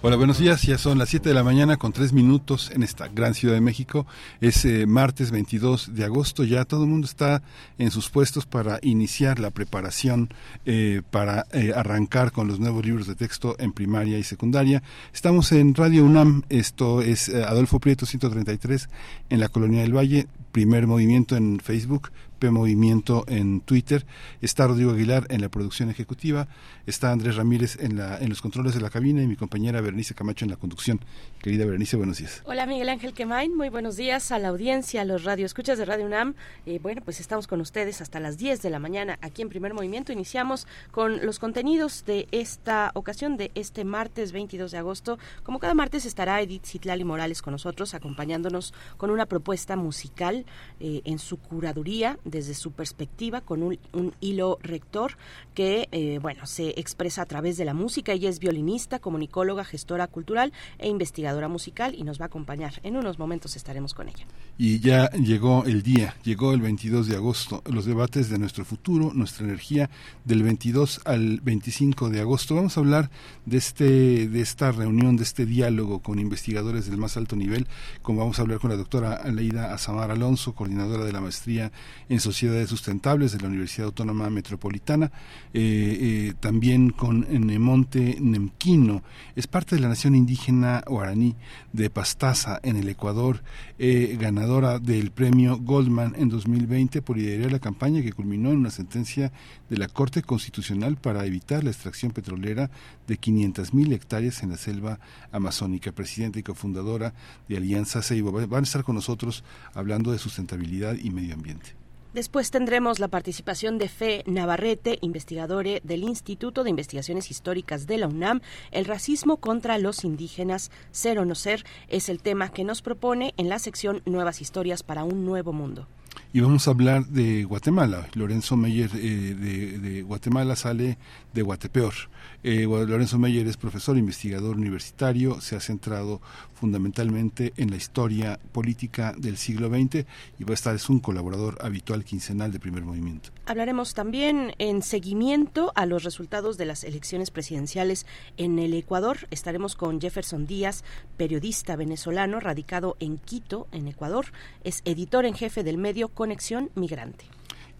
Hola, buenos días. Ya son las 7 de la mañana con 3 minutos en esta gran Ciudad de México. Es eh, martes 22 de agosto. Ya todo el mundo está en sus puestos para iniciar la preparación eh, para eh, arrancar con los nuevos libros de texto en primaria y secundaria. Estamos en Radio UNAM. Esto es Adolfo Prieto 133 en la Colonia del Valle. Primer movimiento en Facebook, P Movimiento en Twitter, está Rodrigo Aguilar en la producción ejecutiva, está Andrés Ramírez en, la, en los controles de la cabina y mi compañera Berenice Camacho en la conducción. Querida Berenice, buenos días. Hola Miguel Ángel Quemain, muy buenos días a la audiencia, a los radioescuchas de Radio UNAM. Eh, bueno, pues estamos con ustedes hasta las 10 de la mañana aquí en Primer Movimiento. Iniciamos con los contenidos de esta ocasión, de este martes 22 de agosto. Como cada martes estará Edith Citlali Morales con nosotros, acompañándonos con una propuesta musical eh, en su curaduría desde su perspectiva con un, hilo rector que, eh, bueno, se expresa a través de la música. Ella es violinista, comunicóloga, gestora cultural e investigadora musical y nos va a acompañar. En unos momentos estaremos con ella. Y ya llegó el día, llegó el 22 de agosto, los debates de nuestro futuro, nuestra energía, del 22 al 25 de agosto. Vamos a hablar de, este, de esta reunión, de este diálogo con investigadores del más alto nivel, como vamos a hablar con la doctora Aleida Azamar Alonso, coordinadora de la maestría en Sociedades Sustentables de la Universidad Autónoma Metropolitana, eh, eh, también con Nemonte Nemquino, es parte de la nación indígena guaraní de Pastaza en el Ecuador, eh, ganadora del premio Goldman en 2020 por liderar la campaña que culminó en una sentencia de la Corte Constitucional para evitar la extracción petrolera de 500.000 hectáreas en la selva amazónica. Presidenta y cofundadora de Alianza Ceibo. Van a estar con nosotros hablando de sustentabilidad y medio ambiente. Después tendremos la participación de Fe Navarrete, investigadora del Instituto de Investigaciones Históricas de la UNAM. El racismo contra los indígenas, ser o no ser, es el tema que nos propone en la sección Nuevas Historias para un Nuevo Mundo. Y vamos a hablar de Guatemala. Lorenzo Meyer eh, de, Guatemala sale de Guatepeor. Eh, Lorenzo Meyer es profesor, investigador universitario, se ha centrado fundamentalmente en la historia política del siglo XX y va a estar, es un colaborador habitual quincenal de primer movimiento. Hablaremos también en seguimiento a los resultados de las elecciones presidenciales en el Ecuador. Estaremos con Jefferson Díaz, periodista venezolano radicado en Quito, en Ecuador. Es editor en jefe del medio Conexión Migrante.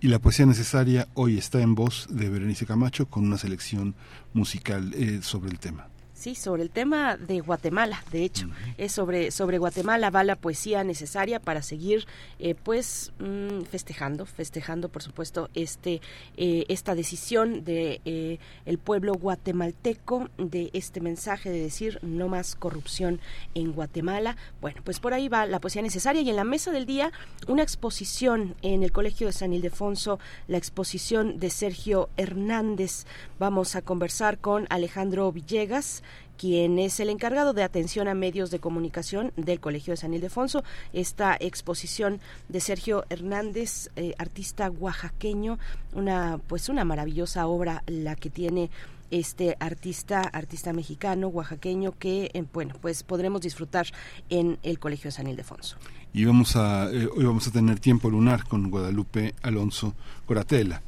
Y la poesía necesaria hoy está en voz de Berenice Camacho con una selección musical eh, sobre el tema. Sí, sobre el tema de Guatemala, de hecho, es sobre sobre Guatemala va la poesía necesaria para seguir, eh, pues, mm, festejando, festejando, por supuesto, este eh, esta decisión de eh, el pueblo guatemalteco de este mensaje de decir no más corrupción en Guatemala. Bueno, pues por ahí va la poesía necesaria y en la mesa del día una exposición en el Colegio de San Ildefonso, la exposición de Sergio Hernández. Vamos a conversar con Alejandro Villegas quien es el encargado de atención a medios de comunicación del Colegio de San Ildefonso. Esta exposición de Sergio Hernández, eh, artista oaxaqueño, una pues una maravillosa obra la que tiene este artista, artista mexicano, oaxaqueño, que, eh, bueno, pues podremos disfrutar en el Colegio de San Ildefonso y vamos a, eh, hoy vamos a tener tiempo lunar con Guadalupe Alonso Coratela.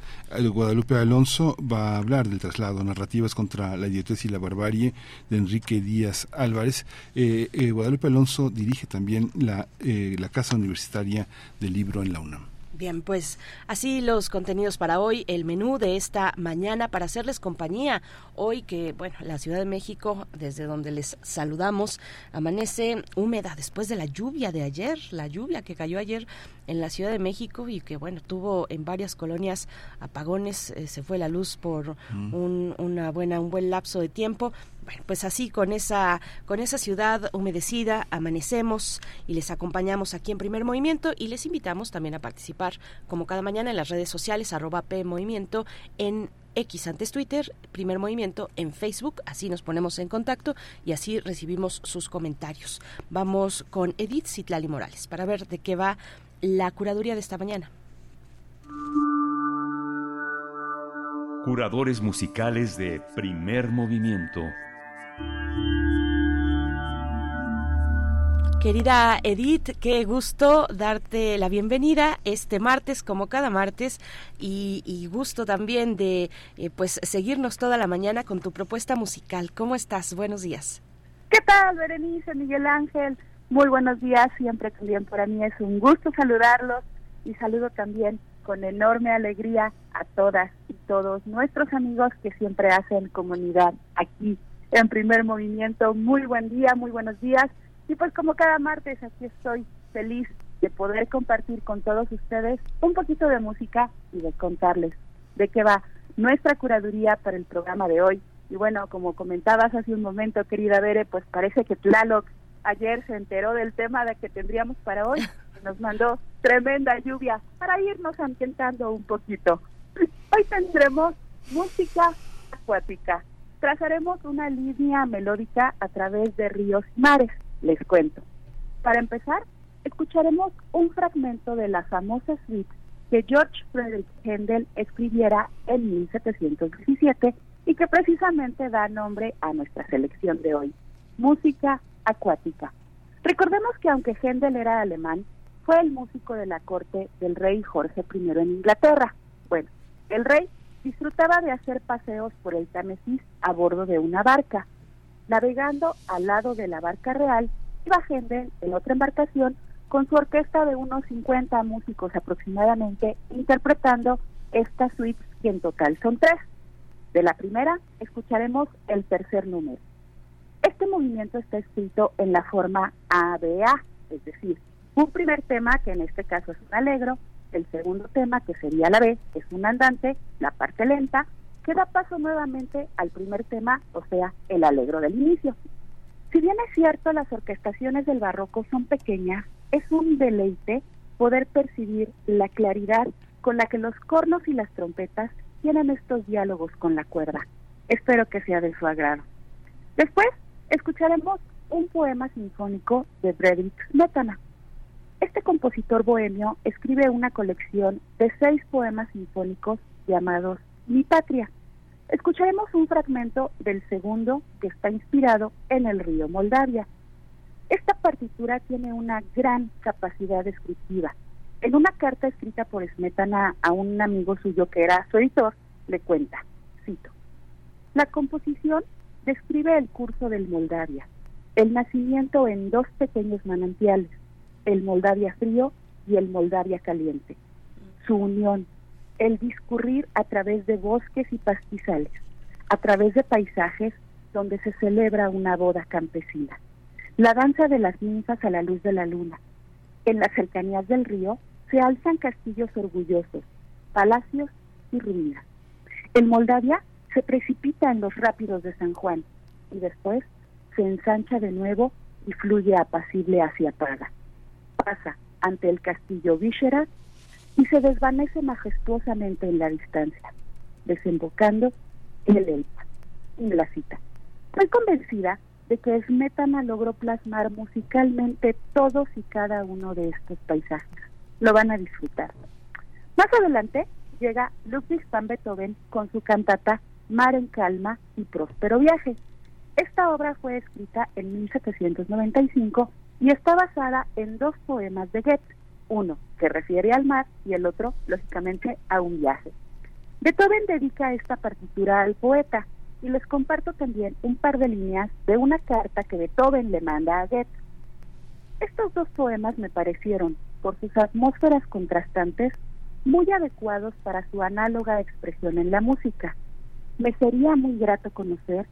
Guadalupe Alonso va a hablar del traslado, narrativas contra la idiotez y la barbarie de Enrique Díaz Álvarez. Eh, eh, Guadalupe Alonso dirige también la, la Casa Universitaria del Libro en la UNAM. Bien, pues así los contenidos para hoy, el menú de esta mañana para hacerles compañía. Hoy que, bueno, la Ciudad de México, desde donde les saludamos, amanece húmeda después de la lluvia de ayer, la lluvia que cayó ayer en la Ciudad de México y que, bueno, tuvo en varias colonias apagones, eh, se fue la luz por mm. un, una buena, un buen lapso de tiempo, Bueno, pues así con esa con esa ciudad humedecida amanecemos y les acompañamos aquí en Primer Movimiento y les invitamos también a participar como cada mañana en las redes sociales arroba P Movimiento en X antes Twitter, Primer Movimiento en Facebook, así nos ponemos en contacto y así recibimos sus comentarios. Vamos con Edith Citlali Morales para ver de qué va la curaduría de esta mañana. Curadores musicales de Primer Movimiento. Querida Edith, qué gusto darte la bienvenida este martes, como cada martes, y, gusto también de eh, pues seguirnos toda la mañana con tu propuesta musical. ¿Cómo estás? Buenos días. ¿Qué tal, Berenice, Miguel Ángel? Muy buenos días, siempre también para mí es un gusto saludarlos y saludo también con enorme alegría a todas y todos nuestros amigos que siempre hacen comunidad aquí en primer movimiento. Muy buen día, muy buenos días y pues como cada martes aquí estoy feliz de poder compartir con todos ustedes un poquito de música y de contarles de qué va nuestra curaduría para el programa de hoy. Y bueno, como comentabas hace un momento, querida Bere, pues parece que Tlaloc ayer se enteró del tema de que tendríamos para hoy. Nos mandó tremenda lluvia para irnos ambientando un poquito. Hoy tendremos música acuática. Trazaremos una línea melódica a través de ríos y mares les cuento. Para empezar, escucharemos un fragmento de la famosa suite que George Frederick Handel escribiera en 1717 y que precisamente da nombre a nuestra selección de hoy, música acuática. Recordemos que aunque Handel era alemán, fue el músico de la corte del rey Jorge I en Inglaterra. Bueno, el rey disfrutaba de hacer paseos por el Támesis a bordo de una barca, Navegando al lado de la barca real, iba gente en otra embarcación con su orquesta de unos 50 músicos aproximadamente, interpretando esta suite que en total son tres. De la primera escucharemos el tercer número. Este movimiento está escrito en la forma ABA, es decir, un primer tema que en este caso es un alegro, el segundo tema que sería la B es un andante, la parte lenta, que da paso nuevamente al primer tema, o sea, el alegro del inicio. Si bien es cierto, las orquestaciones del barroco son pequeñas, es un deleite poder percibir la claridad con la que los cornos y las trompetas tienen estos diálogos con la cuerda. Espero que sea de su agrado. Después escucharemos un poema sinfónico de Frederick Smetana. Este compositor bohemio escribe una colección de seis poemas sinfónicos llamados mi patria. Escucharemos un fragmento del segundo que está inspirado en el río Moldavia. Esta partitura tiene una gran capacidad descriptiva. En una carta escrita por Smetana a un amigo suyo que era su editor, le cuenta, cito, la composición describe el curso del Moldavia, el nacimiento en dos pequeños manantiales, el Moldavia frío y el Moldavia caliente, su unión, el discurrir a través de bosques y pastizales, a través de paisajes donde se celebra una boda campesina, la danza de las ninfas a la luz de la luna. En las cercanías del río se alzan castillos orgullosos, palacios y ruinas. El Moldavia se precipita en los rápidos de San Juan y después se ensancha de nuevo y fluye apacible hacia Praga. Pasa ante el castillo Visegrad y se desvanece majestuosamente en la distancia, desembocando en el Elba, en la cita. Estoy convencida de que Smetana logró plasmar musicalmente todos y cada uno de estos paisajes. Lo van a disfrutar. Más adelante llega Ludwig van Beethoven con su cantata Mar en Calma y Próspero Viaje. Esta obra fue escrita en 1795 y está basada en dos poemas de Goethe, uno que refiere al mar y el otro, lógicamente, a un viaje. Beethoven dedica esta partitura al poeta y les comparto también un par de líneas de una carta que Beethoven le manda a Goethe. Estos dos poemas me parecieron, por sus atmósferas contrastantes, muy adecuados para su análoga expresión en la música. Me sería muy grato conocer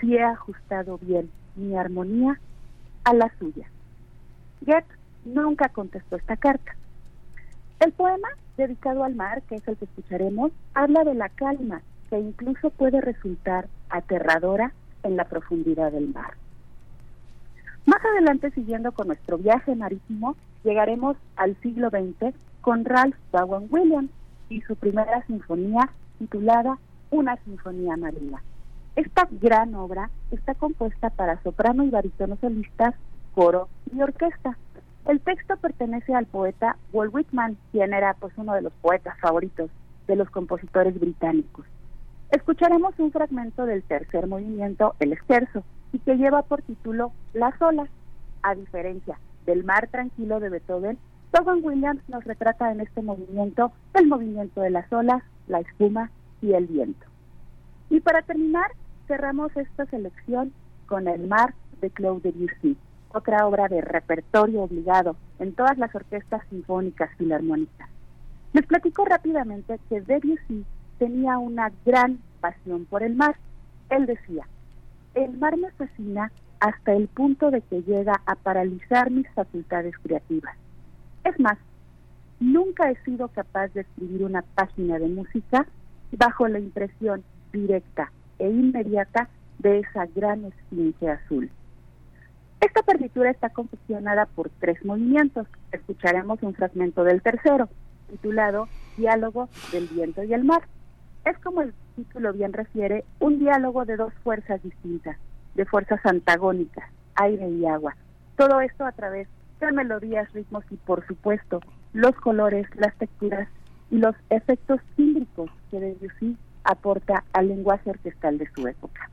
si he ajustado bien mi armonía a la suya. Goethe nunca contestó esta carta. El poema, dedicado al mar, que es el que escucharemos, habla de la calma, que incluso puede resultar aterradora en la profundidad del mar. Más adelante, siguiendo con nuestro viaje marítimo, llegaremos al siglo XX con Ralph Vaughan Williams y su primera sinfonía titulada Una Sinfonía Marina. Esta gran obra está compuesta para soprano y barítono solistas, coro y orquesta. El texto pertenece al poeta Walt Whitman, quien era pues uno de los poetas favoritos de los compositores británicos. Escucharemos un fragmento del tercer movimiento, el esquerzo, y que lleva por título Las olas. A diferencia del mar tranquilo de Beethoven, Vaughan Williams nos retrata en este movimiento el movimiento de las olas, la espuma y el viento. Y para terminar, cerramos esta selección con El mar de Claude Debussy, otra obra de repertorio obligado en todas las orquestas sinfónicas filarmónicas. Les platico rápidamente que Debussy tenía una gran pasión por el mar. Él decía, el mar me fascina hasta el punto de que llega a paralizar mis facultades creativas. Es más, nunca he sido capaz de escribir una página de música bajo la impresión directa e inmediata de esa gran esfinge azul. Esta partitura está confeccionada por tres movimientos. Escucharemos un fragmento del tercero, titulado Diálogo del viento y el mar. Es como el título bien refiere, un diálogo de dos fuerzas distintas, de fuerzas antagónicas, aire y agua. Todo esto a través de melodías, ritmos y, por supuesto, los colores, las texturas y los efectos tímbricos que Debussy aporta al lenguaje orquestal de su época.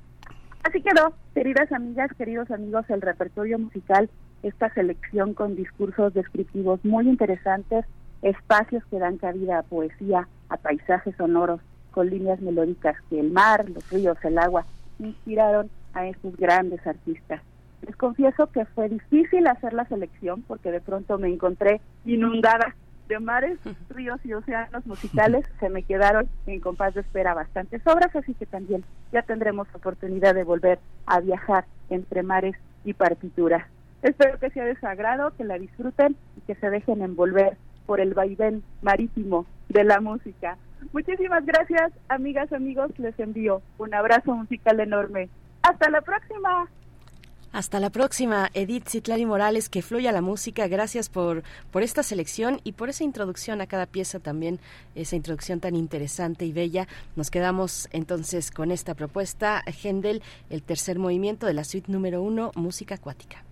Así quedó, queridas amigas, queridos amigos, el repertorio musical, esta selección con discursos descriptivos muy interesantes, espacios que dan cabida a poesía, a paisajes sonoros, con líneas melódicas que el mar, los ríos, el agua inspiraron a estos grandes artistas. Les confieso que fue difícil hacer la selección porque de pronto me encontré inundada de mares, ríos y océanos musicales. Se me quedaron en compás de espera bastantes obras, así que también ya tendremos oportunidad de volver a viajar entre mares y partituras. Espero que sea de su agrado, que la disfruten y que se dejen envolver por el vaivén marítimo de la música. Muchísimas gracias, amigas, amigos. Les envío un abrazo musical enorme. Hasta la próxima. Hasta la próxima, Edith Citlari Morales, que fluya la música. Gracias por, por esta selección y por esa introducción a cada pieza también, esa introducción tan interesante y bella. Nos quedamos entonces con esta propuesta, Händel, el tercer movimiento de la suite número uno, música acuática.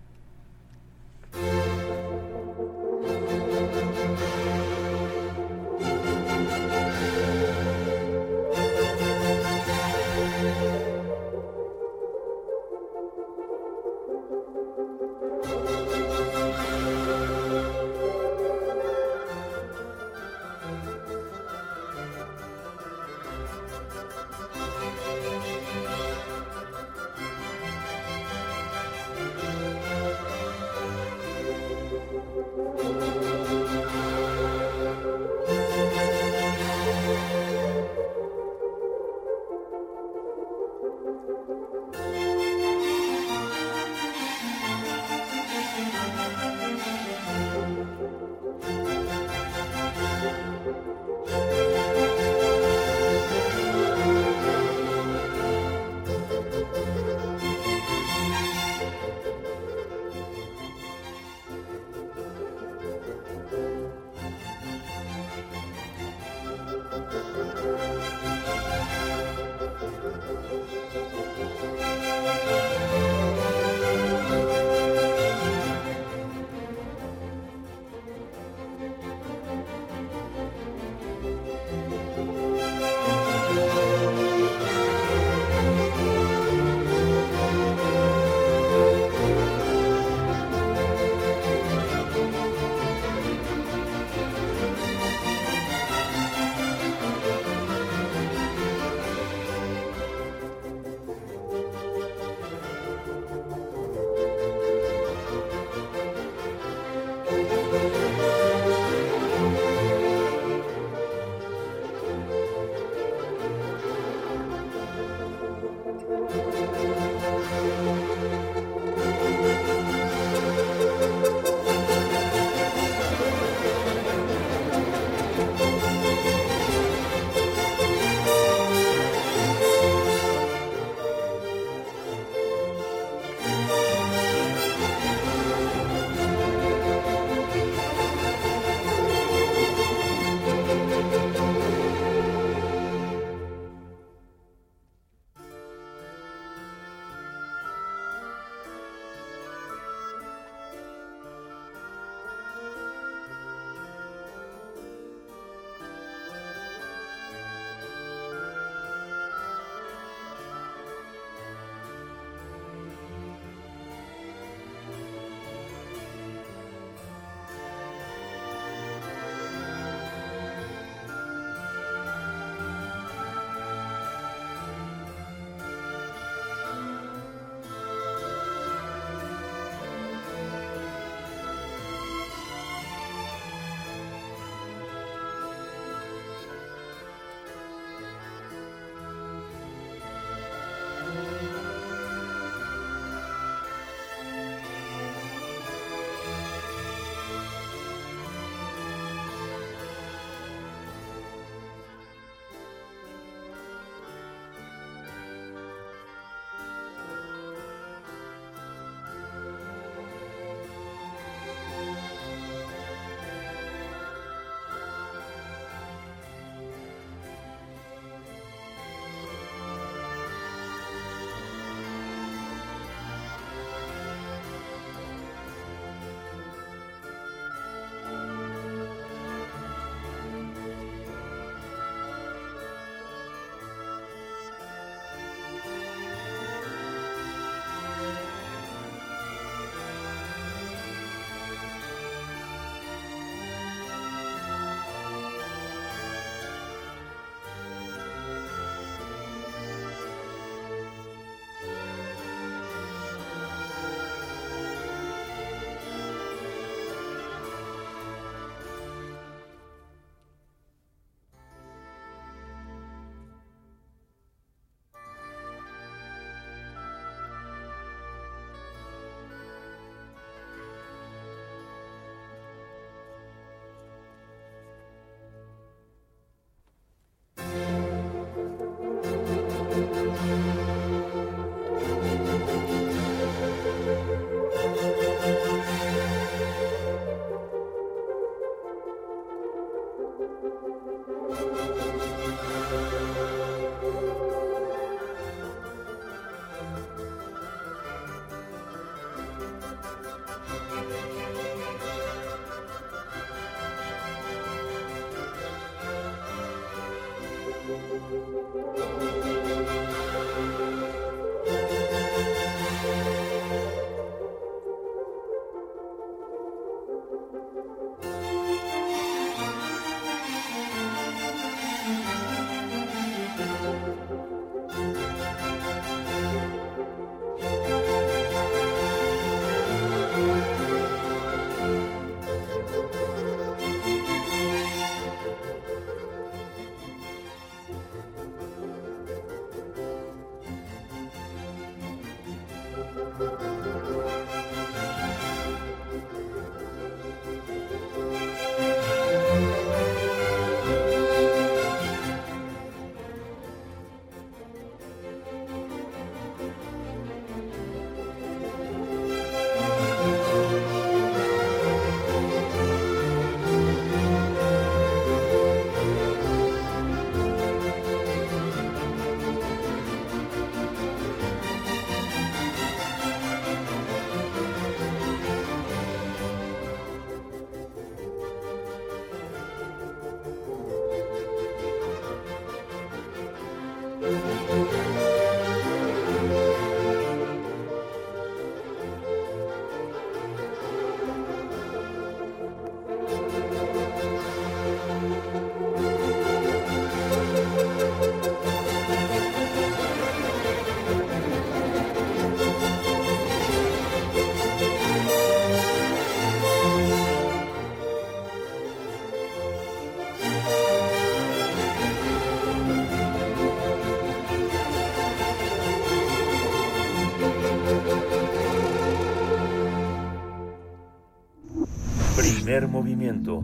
Movimiento.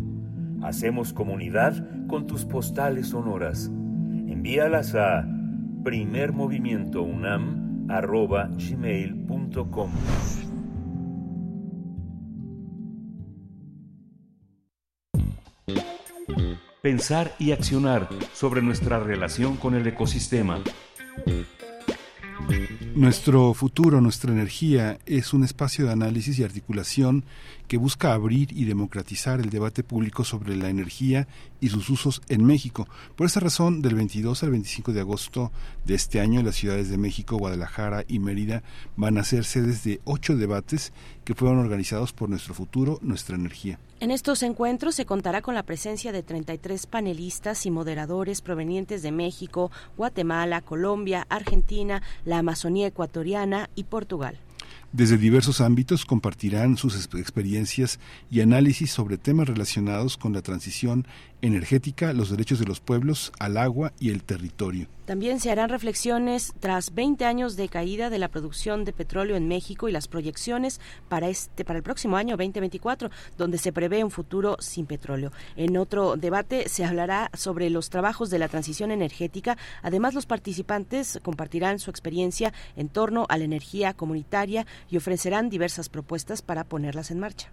Hacemos comunidad con tus postales sonoras. Envíalas a primermovimientounam.gmail.com Pensar y accionar sobre nuestra relación con el ecosistema. Nuestro futuro, nuestra energía, es un espacio de análisis y articulación que busca abrir y democratizar el debate público sobre la energía y sus usos en México. Por esa razón, del 22 al 25 de agosto de este año, las ciudades de México, Guadalajara y Mérida van a ser sedes de ocho debates que fueron organizados por Nuestro Futuro, Nuestra Energía. En estos encuentros se contará con la presencia de 33 panelistas y moderadores provenientes de México, Guatemala, Colombia, Argentina, la Amazonía ecuatoriana y Portugal. Desde diversos ámbitos compartirán sus experiencias y análisis sobre temas relacionados con la transición energética, los derechos de los pueblos al agua y el territorio. También se harán reflexiones tras 20 años de caída de la producción de petróleo en México y las proyecciones para este para el próximo año 2024, donde se prevé un futuro sin petróleo. En otro debate se hablará sobre los trabajos de la transición energética. Además, los participantes compartirán su experiencia en torno a la energía comunitaria y ofrecerán diversas propuestas para ponerlas en marcha.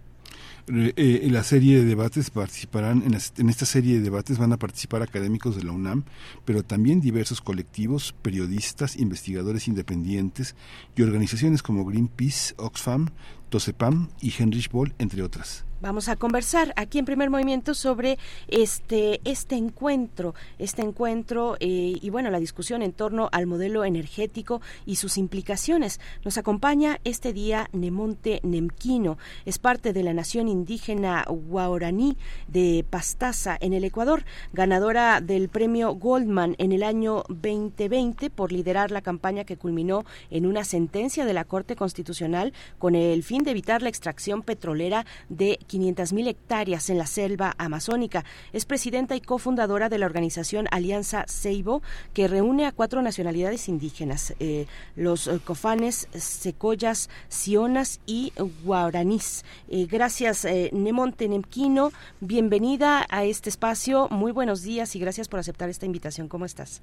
Eh, en la serie de debates participarán, en, esta serie de debates van a participar académicos de la UNAM, pero también diversos colectivos, periodistas, investigadores independientes y organizaciones como Greenpeace, Oxfam, Tosepam y Heinrich Boll, entre otras. Vamos a conversar aquí en primer movimiento sobre este, este encuentro, este encuentro eh, y bueno, la discusión en torno al modelo energético y sus implicaciones. Nos acompaña este día Nemonte Nemquino, es parte de la nación indígena Guaraní de Pastaza en el Ecuador, ganadora del premio Goldman en el año 2020 por liderar la campaña que culminó en una sentencia de la Corte Constitucional con el fin de evitar la extracción petrolera de 500.000 hectáreas en la selva amazónica. Es presidenta y cofundadora de la organización Alianza Seibo, que reúne a cuatro nacionalidades indígenas, eh, los eh, cofanes, secoyas, sionas y guaranís. Eh, gracias, Nemonte Nemquino. Bienvenida a este espacio. Muy buenos días y gracias por aceptar esta invitación. ¿Cómo estás?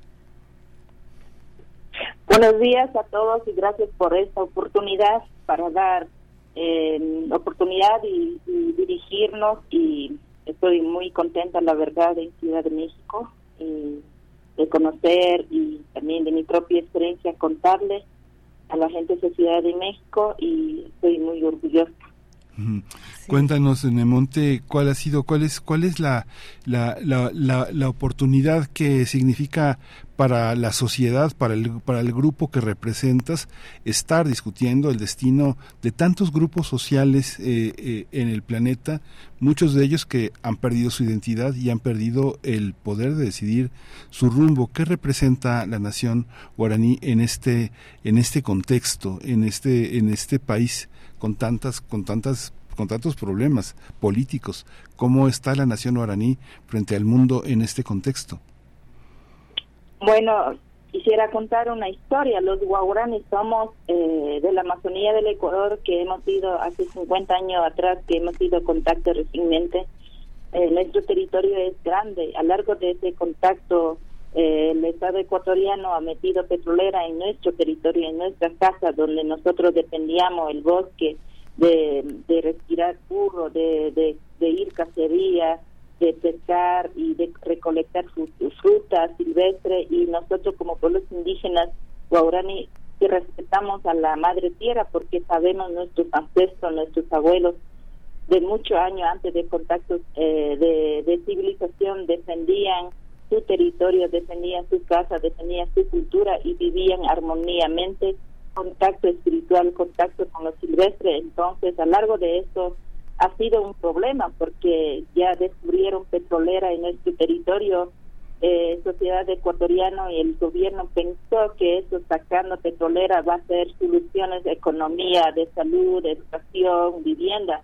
Buenos días a todos y gracias por esta oportunidad para dar eh, oportunidad y, dirigirnos y estoy muy contenta, la verdad, en Ciudad de México, de conocer y también de mi propia experiencia contarle a la gente de Ciudad de México y estoy muy orgullosa. Cuéntanos, Nemonte, cuál ha sido, cuál es, cuál es la, la, la, la, oportunidad que significa para la sociedad, para el, para el grupo que representas, estar discutiendo el destino de tantos grupos sociales eh, eh, en el planeta, muchos de ellos que han perdido su identidad y han perdido el poder de decidir su rumbo. ¿Qué representa la nación guaraní en este, en este contexto, en este, en este país? Con tantas, con tantas con tantos problemas políticos. ¿Cómo está la nación guaraní frente al mundo en este contexto? Bueno, quisiera contar una historia. Los guaraní somos eh, de la Amazonía del Ecuador que hemos ido hace 50 años atrás, que hemos ido contacto recientemente. Eh, nuestro territorio es grande. A largo de ese contacto, eh, el Estado ecuatoriano ha metido petrolera en nuestro territorio, en nuestras casas, donde nosotros dependíamos el bosque, de, de respirar puro, de, ir cacería, de pescar y de recolectar frutas silvestres y nosotros como pueblos indígenas guaraní que respetamos a la madre tierra porque sabemos nuestros ancestros, nuestros abuelos de muchos años antes de contactos eh, de civilización defendían su territorio, defendían su casa, defendían su cultura y vivían armoniamente contacto espiritual, contacto con lo silvestre. Entonces, a lo largo de esto ha sido un problema porque ya descubrieron petrolera en nuestro territorio. Eh, sociedad ecuatoriana y el gobierno pensó que eso sacando petrolera va a ser soluciones de economía, de salud, educación, vivienda,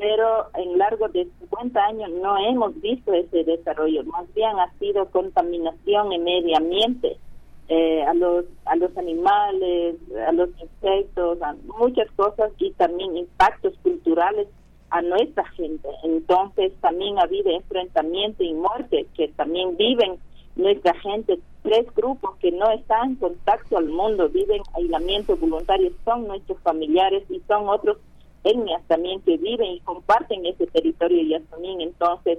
pero en largo de 50 años no hemos visto ese desarrollo, más bien ha sido contaminación en medio ambiente eh, a los a los animales, a los insectos, a muchas cosas y también impactos culturales a nuestra gente. Entonces también ha habido enfrentamiento y muerte que también viven nuestra gente. Tres grupos que no están en contacto al mundo, viven aislamiento voluntario, son nuestros familiares y son otros etnias también que viven y comparten ese territorio y también entonces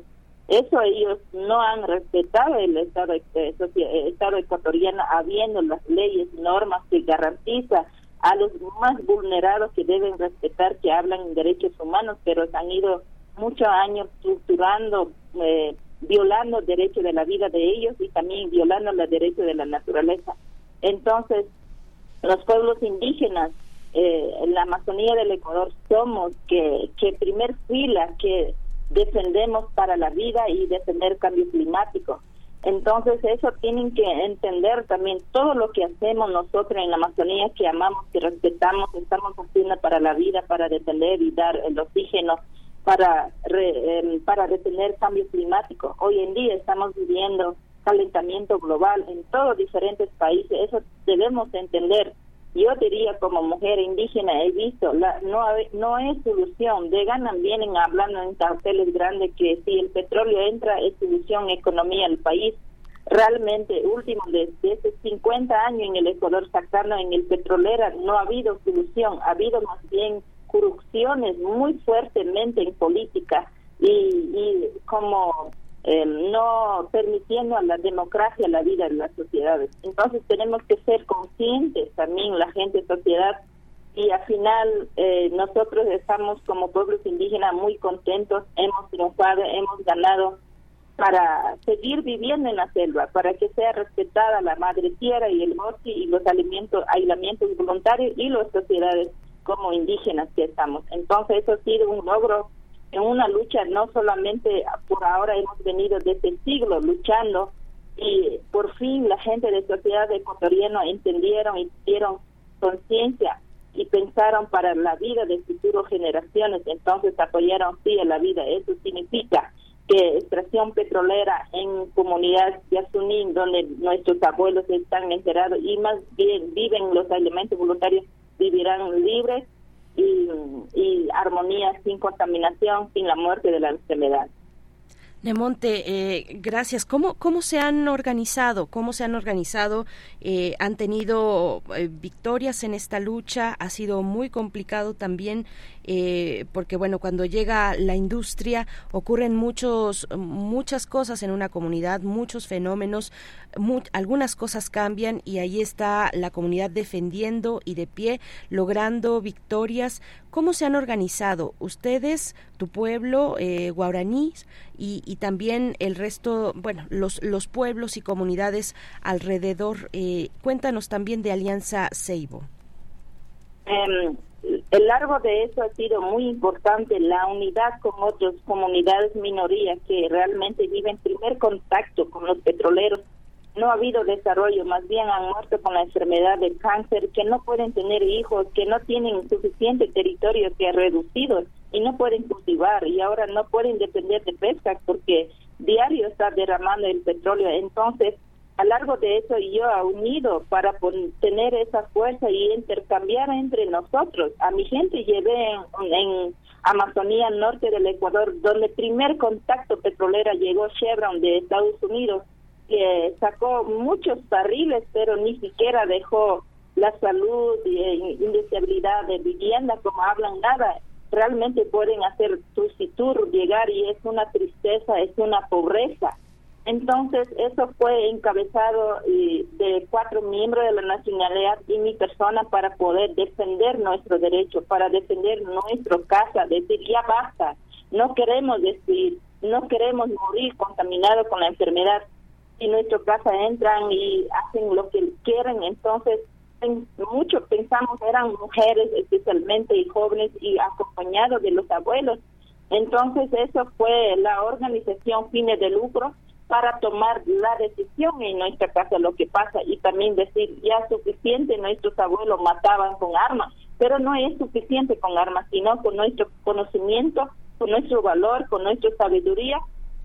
eso ellos no han respetado el Estado, eh, el Estado ecuatoriano, habiendo las leyes, normas que garantiza a los más vulnerados que deben respetar, que hablan en derechos humanos, pero han ido muchos años estructurando, eh, violando el derecho de la vida de ellos y también violando los derechos de la naturaleza. Entonces, los pueblos indígenas eh, en la Amazonía del Ecuador somos que, que primer fila que defendemos para la vida y defender cambio climático. Entonces eso tienen que entender también todo lo que hacemos nosotros en la Amazonía, que amamos, que respetamos, estamos haciendo para la vida, para defender y dar el oxígeno, para, em, para detener cambio climático. Hoy en día estamos viviendo calentamiento global en todos diferentes países, eso debemos entender yo diría como mujer indígena he visto la, no no es solución. De ganan vienen hablando en carteles grandes que si el petróleo entra es solución economía del país. Realmente último desde hace 50 años en el Ecuador sacando en el petrolera no ha habido solución. Ha habido más bien corrupciones muy fuertemente en política. Y, y como eh, no permitiendo a la democracia la vida de las sociedades. Entonces tenemos que ser conscientes también la gente, sociedad, y al final eh, nosotros estamos como pueblos indígenas muy contentos, hemos triunfado, hemos ganado para seguir viviendo en la selva, para que sea respetada la madre tierra y el bosque y los alimentos, aislamientos voluntarios y las sociedades como indígenas que estamos. Entonces eso ha sido un logro en una lucha no solamente por ahora hemos venido desde el siglo luchando y por fin la gente de sociedad ecuatoriana entendieron y dieron conciencia y pensaron para la vida de futuras generaciones, entonces apoyaron sí a la vida. Eso significa que extracción petrolera en comunidades de Asunín, donde nuestros abuelos están enterados y más bien viven los elementos voluntarios, vivirán libres y, armonía sin contaminación, sin la muerte de la enfermedad. Nemonte, eh, gracias. ¿Cómo, ¿Cómo se han organizado? ¿Cómo se han organizado? Eh, ¿Han tenido eh, victorias en esta lucha? Ha sido muy complicado también eh, porque, bueno, cuando llega la industria ocurren muchos, muchas cosas en una comunidad, muchos fenómenos, algunas cosas cambian y ahí está la comunidad defendiendo y de pie, logrando victorias. ¿Cómo se han organizado ustedes, tu pueblo, eh, guaraníes y, también el resto, bueno, los, los pueblos y comunidades alrededor? Eh, cuéntanos también de Alianza Seibo. Eh, el largo de eso ha sido muy importante, la unidad con otras comunidades minorías que realmente viven primer contacto con los petroleros no ha habido desarrollo, más bien han muerto con la enfermedad del cáncer, que no pueden tener hijos, que no tienen suficiente territorio, que ha reducido y no pueden cultivar y ahora no pueden depender de pesca porque diario está derramando el petróleo. Entonces, a largo de eso yo ha unido para tener esa fuerza y intercambiar entre nosotros. A mi gente llevé en, en Amazonía Norte del Ecuador, donde el primer contacto petrolera llegó Chevron de Estados Unidos que sacó muchos barriles, pero ni siquiera dejó la salud y eh, indeseabilidad de vivienda, como hablan nada. Realmente pueden hacer tour, llegar y es una tristeza, es una pobreza. Entonces, eso fue encabezado de cuatro miembros de la nacionalidad y mi persona para poder defender nuestro derecho, para defender nuestra casa, decir ya basta, no queremos decir, no queremos morir contaminados con la enfermedad, en nuestra casa entran y hacen lo que quieren, entonces muchos pensamos eran mujeres especialmente y jóvenes y acompañados de los abuelos. Entonces eso fue la organización fines de lucro para tomar la decisión en nuestra casa lo que pasa y también decir ya suficiente nuestros abuelos mataban con armas, pero no es suficiente con armas, sino con nuestro conocimiento, con nuestro valor, con nuestra sabiduría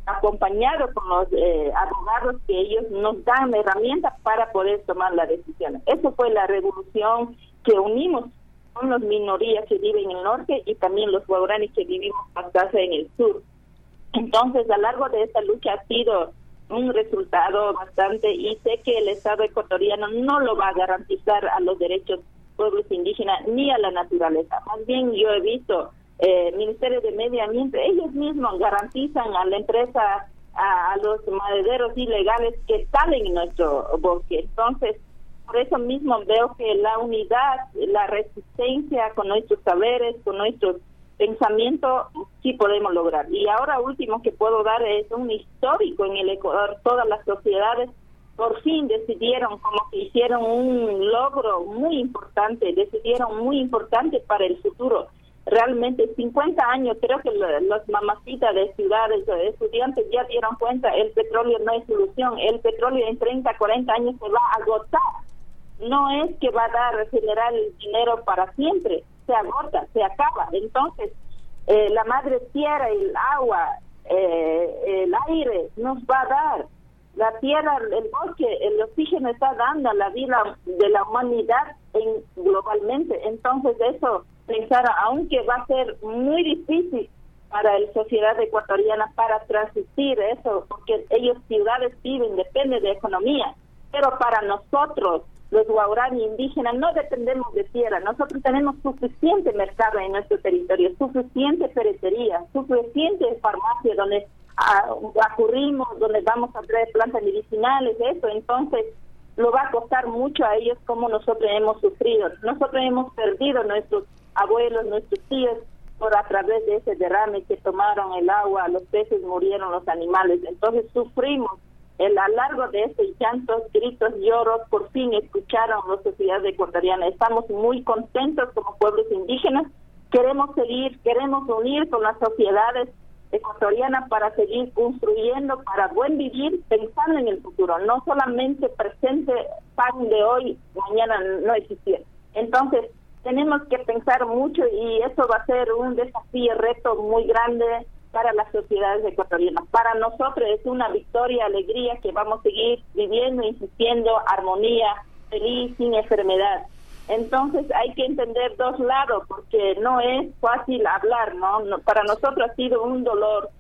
acompañado con los eh, abogados que ellos nos dan herramientas para poder tomar la decisión. Eso fue la revolución que unimos con las minorías que viven en el norte y también los guaraníes que vivimos bastante en el sur. Entonces, a lo largo de esta lucha ha sido un resultado bastante y sé que el Estado ecuatoriano no lo va a garantizar a los derechos pueblos indígenas ni a la naturaleza. Más bien yo he visto eh, Ministerio de Medio Ambiente, ellos mismos garantizan a la empresa, a, los madereros ilegales que salen en nuestro bosque. Entonces, por eso mismo veo que la unidad, la resistencia con nuestros saberes, con nuestros pensamientos, sí podemos lograr. Y ahora último que puedo dar es un histórico en el Ecuador. Todas las sociedades por fin decidieron, como que hicieron un logro muy importante, decidieron muy importante para el futuro realmente 50 años, creo que las mamacitas de ciudades, de estudiantes ya dieron cuenta, el petróleo no es solución, el petróleo en 30, 40 años se va a agotar. No es que va a dar, generar el dinero para siempre, se agota, se acaba. Entonces, eh, la madre tierra, el agua, eh, el aire nos va a dar. La tierra, el bosque, el oxígeno está dando a la vida de la humanidad en, globalmente. Entonces, eso pensar, aunque va a ser muy difícil para la sociedad ecuatoriana para transmitir eso, porque ellos ciudades viven, depende de economía, pero para nosotros, los guaraní indígenas, no dependemos de tierra, nosotros tenemos suficiente mercado en nuestro territorio, suficiente ferretería, suficiente farmacia donde ah, acurrimos, donde vamos a traer plantas medicinales, eso, entonces lo va a costar mucho a ellos como nosotros hemos sufrido. Nosotros hemos perdido nuestros abuelos, nuestros tíos, por a través de ese derrame que tomaron el agua, los peces murieron, los animales. Entonces sufrimos el a largo de estos llantos, gritos, lloros, por fin escucharon las sociedades ecuatorianas. Estamos muy contentos como pueblos indígenas. Queremos seguir, queremos unir con las sociedades ecuatorianas para seguir construyendo para buen vivir, pensando en el futuro, no solamente presente pan de hoy, mañana no existir. Entonces, tenemos que pensar mucho y eso va a ser un desafío, reto muy grande para las sociedades ecuatorianas. Para nosotros es una victoria, alegría que vamos a seguir viviendo, insistiendo, armonía, feliz, sin enfermedad. Entonces hay que entender dos lados porque no es fácil hablar, ¿no? Para nosotros ha sido un dolor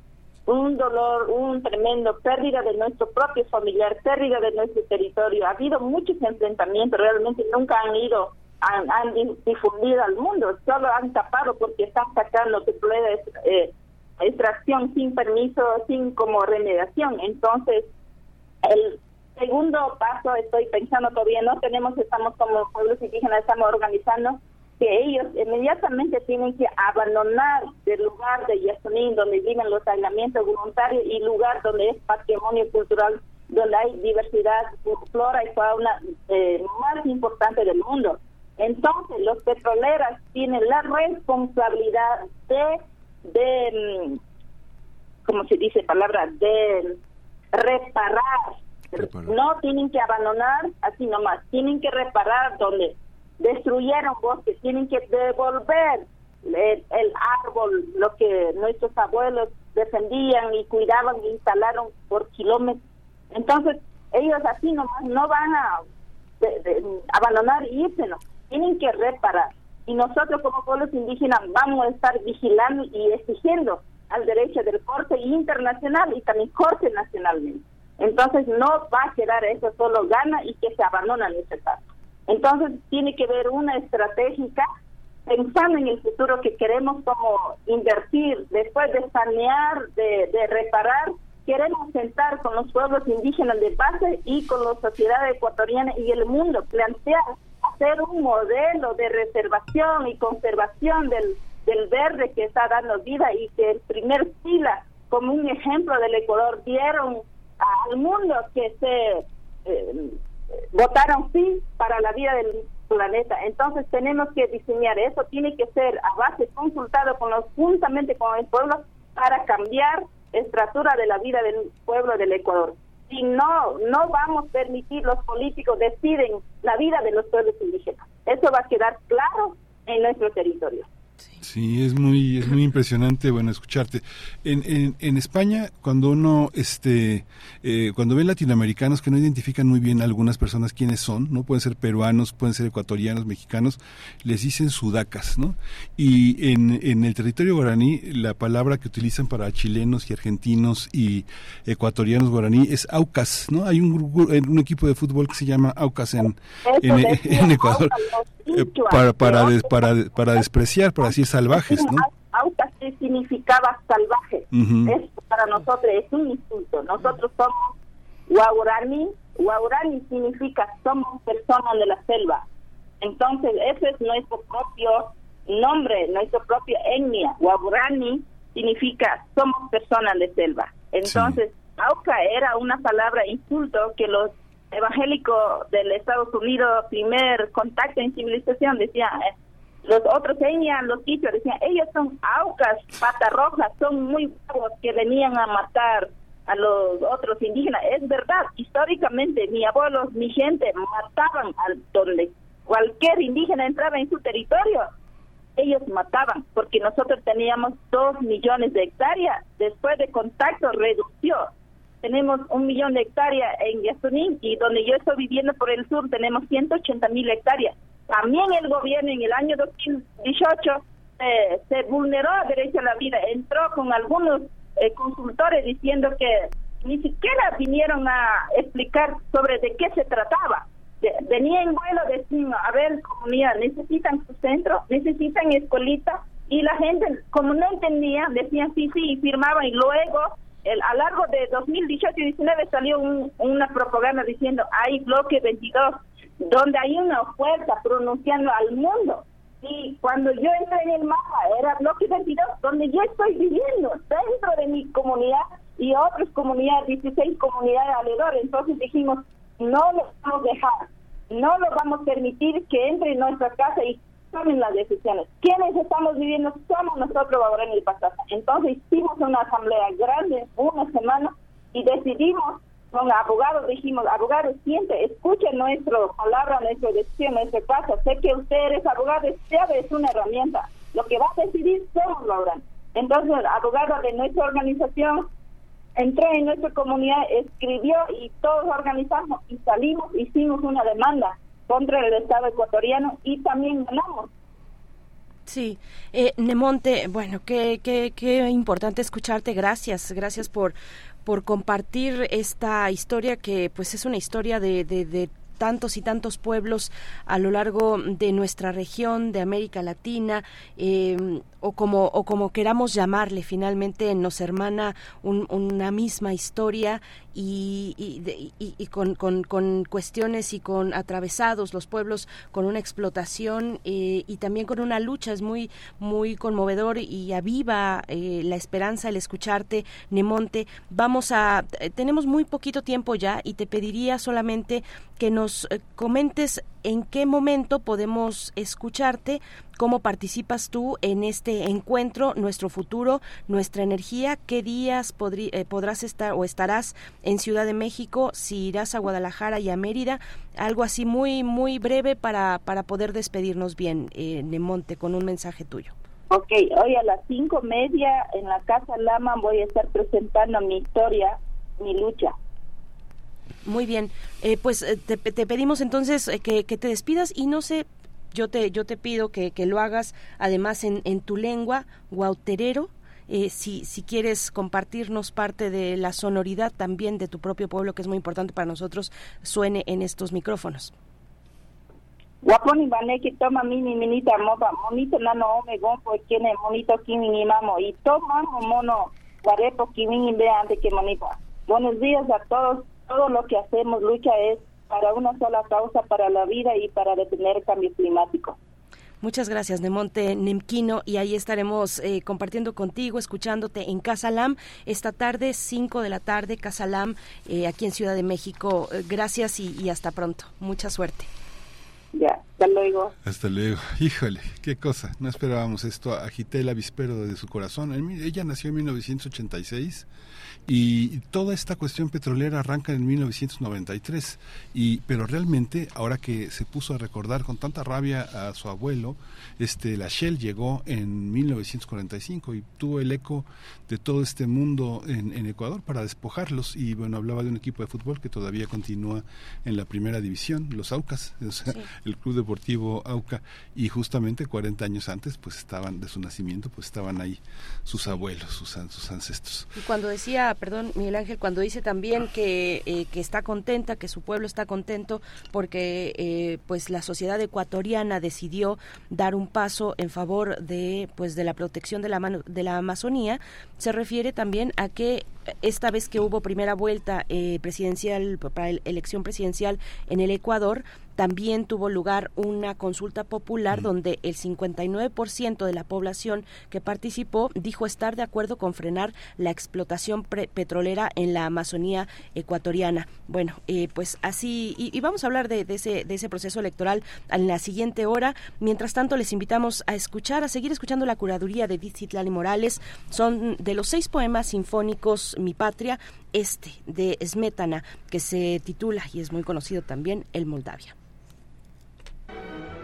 un dolor, un tremendo pérdida de nuestro propio familiar, pérdida de nuestro territorio. Ha habido muchos enfrentamientos, realmente nunca han ido, han, han difundido al mundo, solo han tapado porque están sacando petróleo eh, extracción sin permiso, sin como remediación. Entonces, el segundo paso, estoy pensando todavía, no tenemos, estamos como pueblos indígenas, estamos organizando que ellos inmediatamente tienen que abandonar el lugar de Yasunín, donde viven los aislamientos voluntarios, y lugar donde es patrimonio cultural, donde hay diversidad, flora y fauna eh, más importante del mundo. Entonces, los petroleras tienen la responsabilidad de de, como se dice palabra, de reparar. No tienen que abandonar así nomás, tienen que reparar donde destruyeron bosques, tienen que devolver el, árbol, lo que nuestros abuelos defendían y cuidaban e instalaron por kilómetros. Entonces, ellos así nomás no van a abandonar y irse, no. tienen que reparar y nosotros como pueblos indígenas vamos a estar vigilando y exigiendo al derecho del corte internacional y también corte nacionalmente. Entonces no va a quedar eso solo gana y que se abandona ese caso. Entonces tiene que haber una estratégica pensando en el futuro que queremos como invertir, después de sanear, de, de reparar, queremos sentar con los pueblos indígenas de base y con la sociedad ecuatoriana y el mundo, plantear hacer un modelo de reservación y conservación del, del verde que está dando vida y que el primer fila, como un ejemplo del Ecuador, dieron al mundo que se eh, votaron sí para la vida del planeta. Entonces tenemos que diseñar eso, tiene que ser a base consultado con los, juntamente con el pueblo para cambiar estructura de la vida del pueblo del Ecuador si no, no vamos a permitir los políticos deciden la vida de los pueblos indígenas. Eso va a quedar claro en nuestro territorio. Sí, es muy, es muy impresionante, bueno, escucharte. En, en, en España, cuando uno, este, eh, cuando ve latinoamericanos que no identifican muy bien algunas personas quiénes son, ¿no? Pueden ser peruanos, pueden ser ecuatorianos, mexicanos, les dicen sudacas, ¿no? Y en, en el territorio guaraní, la palabra que utilizan para chilenos y argentinos y ecuatorianos guaraní es aucas, ¿no? Hay un, un equipo de fútbol que se llama aucas en, en, Ecuador. Eh, para, para, para, para despreciar, para decir salvajes, ¿no? Aucas significaba salvaje. para nosotros es un insulto. Nosotros somos Guaurani. Guaurani significa somos personas de la selva. Entonces, ese es nuestro propio nombre, nuestro propio etnia. Guaurani significa somos personas de selva. Entonces, Auca era una palabra insulto que los evangélicos del Estados Unidos, primer contacto en civilización, decían, los otros señan, los quichos decían, ellos son aucas, patas rojas, son muy bravos que venían a matar a los otros indígenas. Es verdad, históricamente mi abuelos, mi gente mataban al donde cualquier indígena entraba en su territorio. Ellos mataban porque nosotros teníamos dos millones de hectáreas. Después de contacto redució. Tenemos un millón de hectáreas en Yasunín y donde yo estoy viviendo por el sur tenemos 180 mil hectáreas también el gobierno en el año 2018 eh, se vulneró el derecho a la vida, entró con algunos eh, consultores diciendo que ni siquiera vinieron a explicar sobre de qué se trataba. venía en vuelo, decían, a ver, comunidad, necesitan su centro, necesitan escuelita, y la gente, como no entendía, decían sí, sí, y firmaban, y luego, el, a largo de 2018 y 2019 salió una propaganda diciendo, hay bloque 22, donde hay una fuerza pronunciando al mundo. Y cuando yo entré en el mapa, era bloque 22, donde yo estoy viviendo, dentro de mi comunidad y otras comunidades, 16 comunidades alrededor. Entonces dijimos, no lo vamos a dejar, no lo vamos a permitir que entre en nuestra casa y tomen las decisiones. ¿Quiénes estamos viviendo? Somos nosotros ahora en el pasado. Entonces hicimos una asamblea grande, una semana, y decidimos con abogados dijimos, abogados, siente, escuche nuestra palabra, nuestra decisión, nuestro caso. Sé que usted es abogado, es una herramienta. Lo que va a decidir somos Laura. Entonces, abogado de nuestra organización entró en nuestra comunidad, escribió y todos organizamos y salimos, hicimos una demanda contra el Estado ecuatoriano y también ganamos. Sí, eh, Nemonte, bueno, qué, qué, qué importante escucharte, gracias, gracias por, por compartir esta historia que pues es una historia de, de, tantos y tantos pueblos a lo largo de nuestra región, de América Latina, eh, o como, o como queramos llamarle, finalmente nos hermana una misma historia y, y, con, con, con, cuestiones y con atravesados los pueblos con una explotación eh, y también con una lucha. Es muy, muy conmovedor y aviva eh, la esperanza el escucharte, Nemonte. Vamos a, eh, tenemos muy poquito tiempo ya y te pediría solamente que nos comentes en qué momento podemos escucharte, cómo participas tú en este encuentro, nuestro futuro, nuestra energía, qué días eh, podrás estar o estarás en Ciudad de México, si irás a Guadalajara y a Mérida, algo así muy, muy breve para, para poder despedirnos bien, eh, Nemonte, con un mensaje tuyo. Ok, hoy a las cinco media en la Casa Lama voy a estar presentando mi historia, mi lucha. Muy bien, eh, pues eh, te, pedimos entonces eh, que, te despidas y no sé, yo te, yo te pido que, que lo hagas además en, en tu lengua, guauterero, si, si quieres compartirnos parte de la sonoridad también de tu propio pueblo, que es muy importante para nosotros, suene en estos micrófonos. Waponi baneki toma mini minita moba monito nano ome gompo tiene monito kimi mamo y toma mono guarepo kimi vean de que monito. Buenos días a todos todo lo que hacemos lucha es para una sola causa, para la vida y para detener el cambio climático. Muchas gracias, Nemonte Nemquino, y ahí estaremos eh, compartiendo contigo, escuchándote en Casa Lam esta tarde, 5 de la tarde, Casa Lam, eh, aquí en Ciudad de México. Eh, gracias y, y hasta pronto. Mucha suerte. Ya, hasta luego. Hasta luego. Híjole, qué cosa. No esperábamos esto. Agité el avispero de su corazón. Ella nació en 1986 y toda esta cuestión petrolera arranca en 1993, y, pero realmente ahora que se puso a recordar con tanta rabia a su abuelo, este, la Shell llegó en 1945 y tuvo el eco de todo este mundo en, Ecuador para despojarlos y bueno, hablaba de un equipo de fútbol que todavía continúa en la primera división, los Aucas, el Club Deportivo Auca. Y justamente 40 años antes pues estaban de su nacimiento pues estaban ahí sus abuelos, sus, sus ancestros. Y cuando decía perdón, Miguel Ángel, cuando dice también que, eh, que está contenta, que su pueblo está contento porque eh, pues la sociedad ecuatoriana decidió dar un paso en favor de pues de la protección de la de la Amazonía, se refiere también a que esta vez que hubo primera vuelta eh, presidencial para elección presidencial en el Ecuador también tuvo lugar una consulta popular donde el 59% de la población que participó dijo estar de acuerdo con frenar la explotación petrolera en la Amazonía ecuatoriana. Bueno, eh, pues así, y, vamos a hablar de, ese, de ese proceso electoral en la siguiente hora. Mientras tanto, les invitamos a escuchar, a seguir escuchando la curaduría de Dizitlali Morales. Son de los seis poemas sinfónicos Mi Patria, este de Smetana, que se titula y es muy conocido también El Moldavia. thank you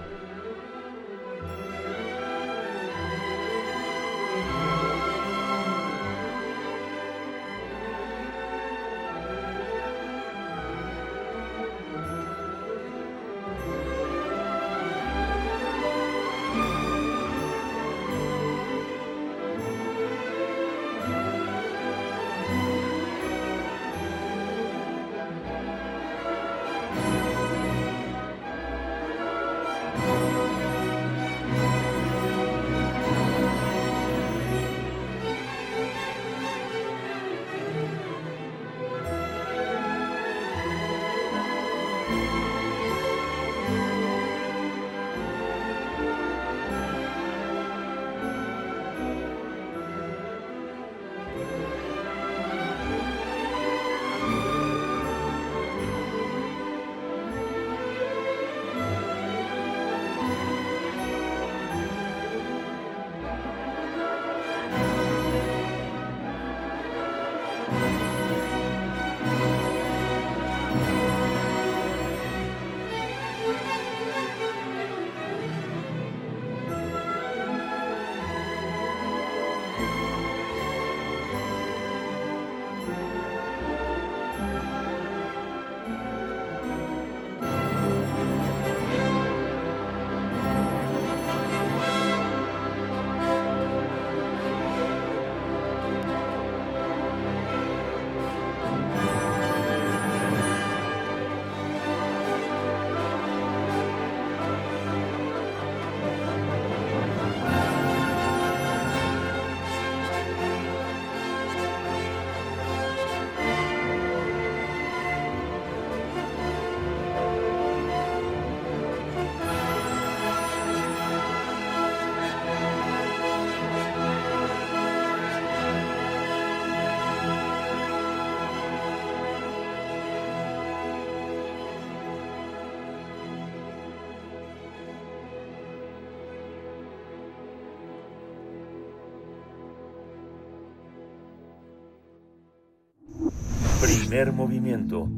Primer movimiento.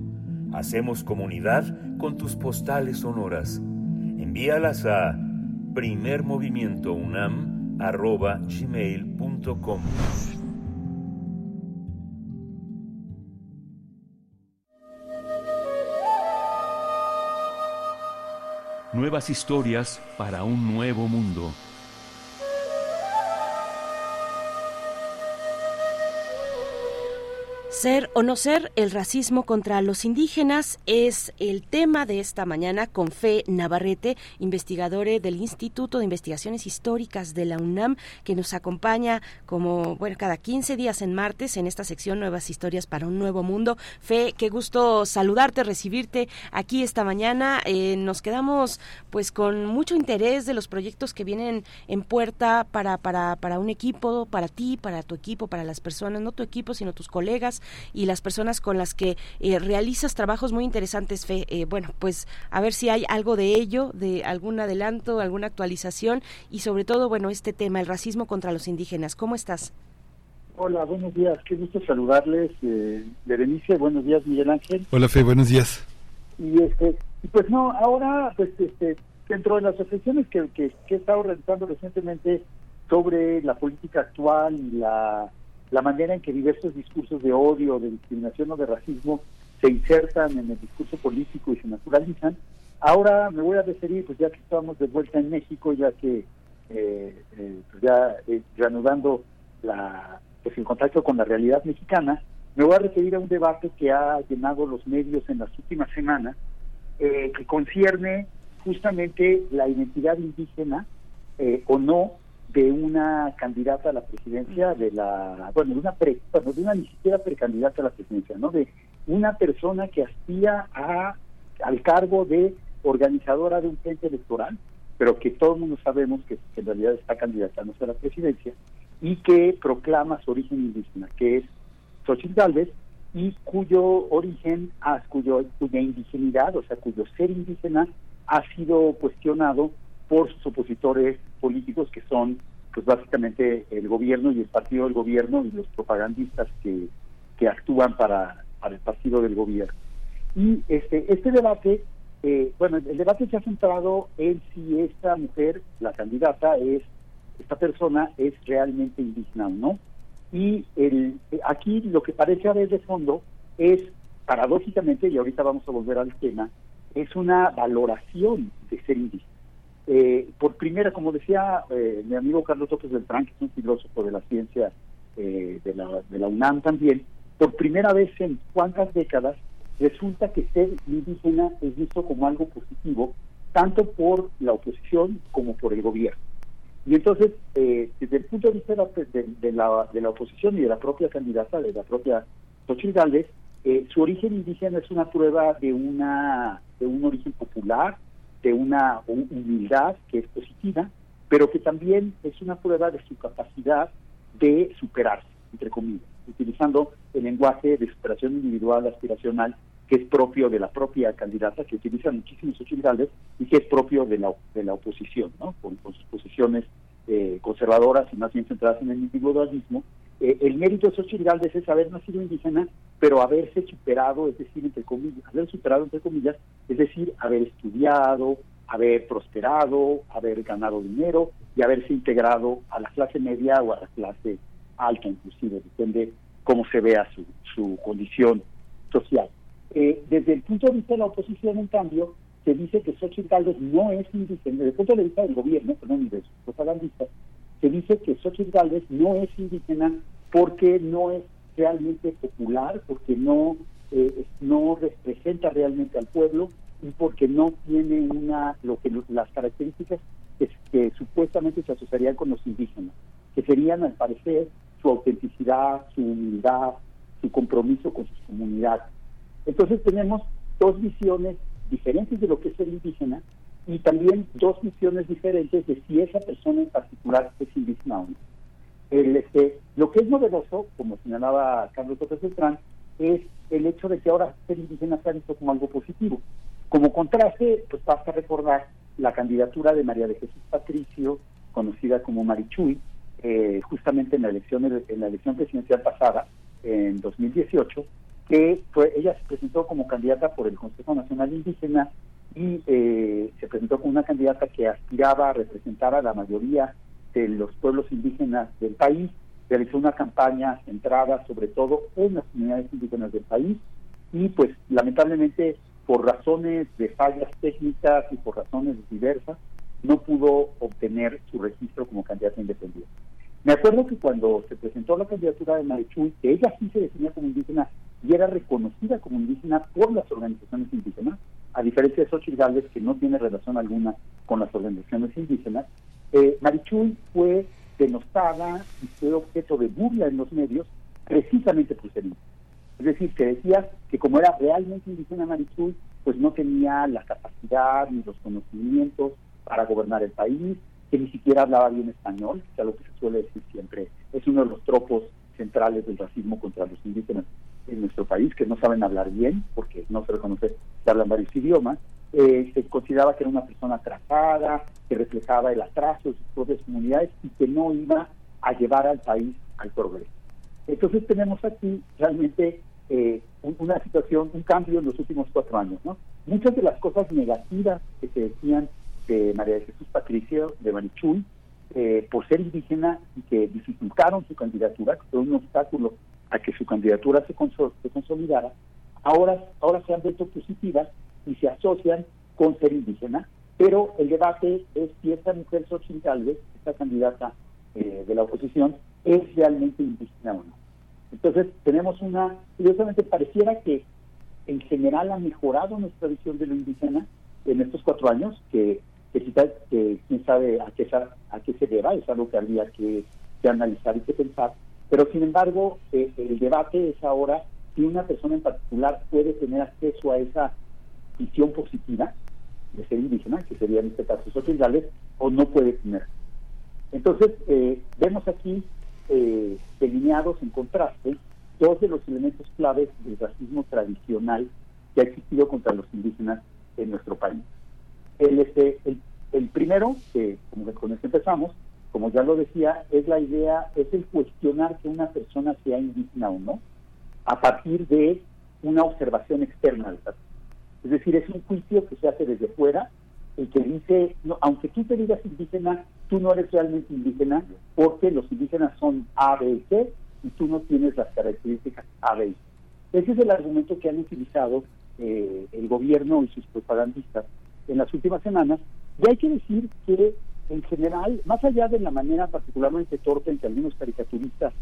Hacemos comunidad con tus postales sonoras. Envíalas a primermovimientounam.gmail.com Nuevas historias para un nuevo mundo. Ser o no ser, el racismo contra los indígenas es el tema de esta mañana con Fe Navarrete, investigadora del Instituto de Investigaciones Históricas de la UNAM, que nos acompaña como, bueno, cada 15 días en martes en esta sección Nuevas Historias para un Nuevo Mundo. Fe, qué gusto saludarte, recibirte aquí esta mañana. Eh, nos quedamos pues con mucho interés de los proyectos que vienen en puerta para, para, para un equipo, para ti, para tu equipo, para las personas, no tu equipo, sino tus colegas y las personas con las que eh, realizas trabajos muy interesantes, Fe. Eh, bueno, pues a ver si hay algo de ello, de algún adelanto, alguna actualización y sobre todo, bueno, este tema, el racismo contra los indígenas. ¿Cómo estás? Hola, buenos días. Qué gusto saludarles, eh, Berenice. Buenos días, Miguel Ángel. Hola, Fe. Buenos días. Y este, pues no, ahora, pues este, dentro de las reflexiones que, que, que he estado realizando recientemente sobre la política actual y la la manera en que diversos discursos de odio, de discriminación o de racismo se insertan en el discurso político y se naturalizan. Ahora me voy a referir, pues ya que estamos de vuelta en México, ya que eh, eh, pues ya eh, reanudando la, pues el contacto con la realidad mexicana, me voy a referir a un debate que ha llenado los medios en las últimas semanas, que concierne justamente la identidad indígena o no de una candidata a la presidencia de la bueno de una pre, bueno, de una ni siquiera precandidata a la presidencia no de una persona que aspira a al cargo de organizadora de un frente electoral pero que todo el mundo sabemos que, en realidad está candidatándose a la presidencia y que proclama su origen indígena que es Xochitl Gálvez y cuyo origen, ah, cuyo, cuya indigenidad, o sea, cuyo ser indígena ha sido cuestionado por sus opositores políticos que son pues básicamente el gobierno y el partido del gobierno y los propagandistas que, que actúan para, para el partido del gobierno. Y este, este debate, eh, bueno, el debate se ha centrado en si esta mujer, la candidata, es, esta persona es realmente indígena o no. Y el, aquí lo que parece haber de fondo es, paradójicamente, y ahorita vamos a volver al tema, es una valoración de ser indígena. Eh, por primera, como decía eh, mi amigo Carlos López Beltrán, que es un filósofo de la ciencia eh, de, la, de la UNAM también, por primera vez en cuántas décadas resulta que ser indígena es visto como algo positivo, tanto por la oposición como por el gobierno. Y entonces, desde el punto de vista de, la, de la oposición y de la propia candidata, de la propia Xochitl Gálvez, su origen indígena es una prueba de una de un origen popular, de una humildad que es positiva, pero que también es una prueba de su capacidad de superarse, entre comillas, utilizando el lenguaje de superación individual aspiracional que es propio de la propia candidata, que utiliza muchísimos ochilidades y que es propio de la, de la oposición, ¿no? con, sus posiciones eh, conservadoras y más bien centradas en el individualismo. Eh, el mérito de Xochitl es haber nacido indígena, pero haberse superado, es decir, entre comillas, haber superado, entre comillas, es decir, haber estudiado, haber prosperado, haber ganado dinero y haberse integrado a la clase media o a la clase alta, inclusive, depende cómo se vea su, su condición social. Eh, desde el punto de vista de la oposición, en cambio, se dice que Xochitl Gálvez no es indígena, desde el punto de vista del gobierno, perdón, de sus propagandistas, se dice que Xochitl Gálvez no es indígena porque no es realmente popular, porque no, eh, no representa realmente al pueblo y porque no tiene una lo que las características que, que supuestamente se asociarían con los indígenas, que serían al parecer su autenticidad, su humildad, su compromiso con sus comunidades. Entonces tenemos dos visiones diferentes de lo que es el indígena y también dos visiones diferentes de si esa persona en particular es indígena o no. El, este, lo que es novedoso, como señalaba Carlos López Beltrán, es el hecho de que ahora ser indígena se ha visto como algo positivo. Como contraste, pues basta recordar la candidatura de María de Jesús Patricio, conocida como Marichuy, eh, justamente en la elección en la elección presidencial pasada, en 2018, que fue, ella se presentó como candidata por el Consejo Nacional Indígena y eh, se presentó como una candidata que aspiraba a representar a la mayoría de los pueblos indígenas del país, realizó una campaña centrada sobre todo en las comunidades indígenas del país y pues lamentablemente por razones de fallas técnicas y por razones diversas no pudo obtener su registro como candidata independiente. Me acuerdo que cuando se presentó la candidatura de Marichuy, que ella sí se definía como indígena y era reconocida como indígena por las organizaciones indígenas, a diferencia de Xochitl Gálvez, que no tiene relación alguna con las organizaciones indígenas, eh, Marichuy fue denostada y fue objeto de burla en los medios precisamente por ser indígena. Es decir, que decía que como era realmente indígena Marichuy, pues no tenía la capacidad ni los conocimientos para gobernar el país, que ni siquiera hablaba bien español, que es lo que se suele decir siempre, es uno de los tropos centrales del racismo contra los indígenas en nuestro país, que no saben hablar bien, porque no se reconoce que hablan varios idiomas, eh, se consideraba que era una persona atrasada, que reflejaba el atraso de sus propias comunidades y que no iba a llevar al país al progreso. Entonces tenemos aquí realmente eh, una situación, un cambio en los últimos cuatro años. ¿no? Muchas de las cosas negativas que se decían de María de Jesús Patricio de Manichul, eh, por ser indígena y que dificultaron su candidatura, que fue un obstáculo a que su candidatura se, se consolidara, ahora, ahora se han vuelto positivas y se asocian con ser indígena, pero el debate es si esta mujer Xochitl esta candidata eh, de la oposición, es realmente indígena o no. Entonces tenemos una, curiosamente pareciera que en general ha mejorado nuestra visión de lo indígena en estos cuatro años, que, que, quién sabe a qué, a qué se deba, es algo que habría que, analizar y que pensar, pero sin embargo eh, el debate es ahora si una persona en particular puede tener acceso a esa visión positiva de ser indígena, que sería en este caso sociales, o no puede tener. Entonces, eh, vemos aquí eh, delineados en contraste dos de los elementos claves del racismo tradicional que ha existido contra los indígenas en nuestro país. El, este, el, primero, que como con este empezamos, como ya lo decía, es la idea, es el cuestionar que una persona sea indígena o no, a partir de una observación externa Es decir, es un juicio que se hace desde fuera el que dice, no, aunque tú te digas indígena, tú no eres realmente indígena porque los indígenas son A, B y C y tú no tienes las características A, B y C. Ese es el argumento que han utilizado eh, el gobierno y sus propagandistas en las últimas semanas. Y hay que decir que, en general, más allá de la manera particularmente torpe en que algunos caricaturistas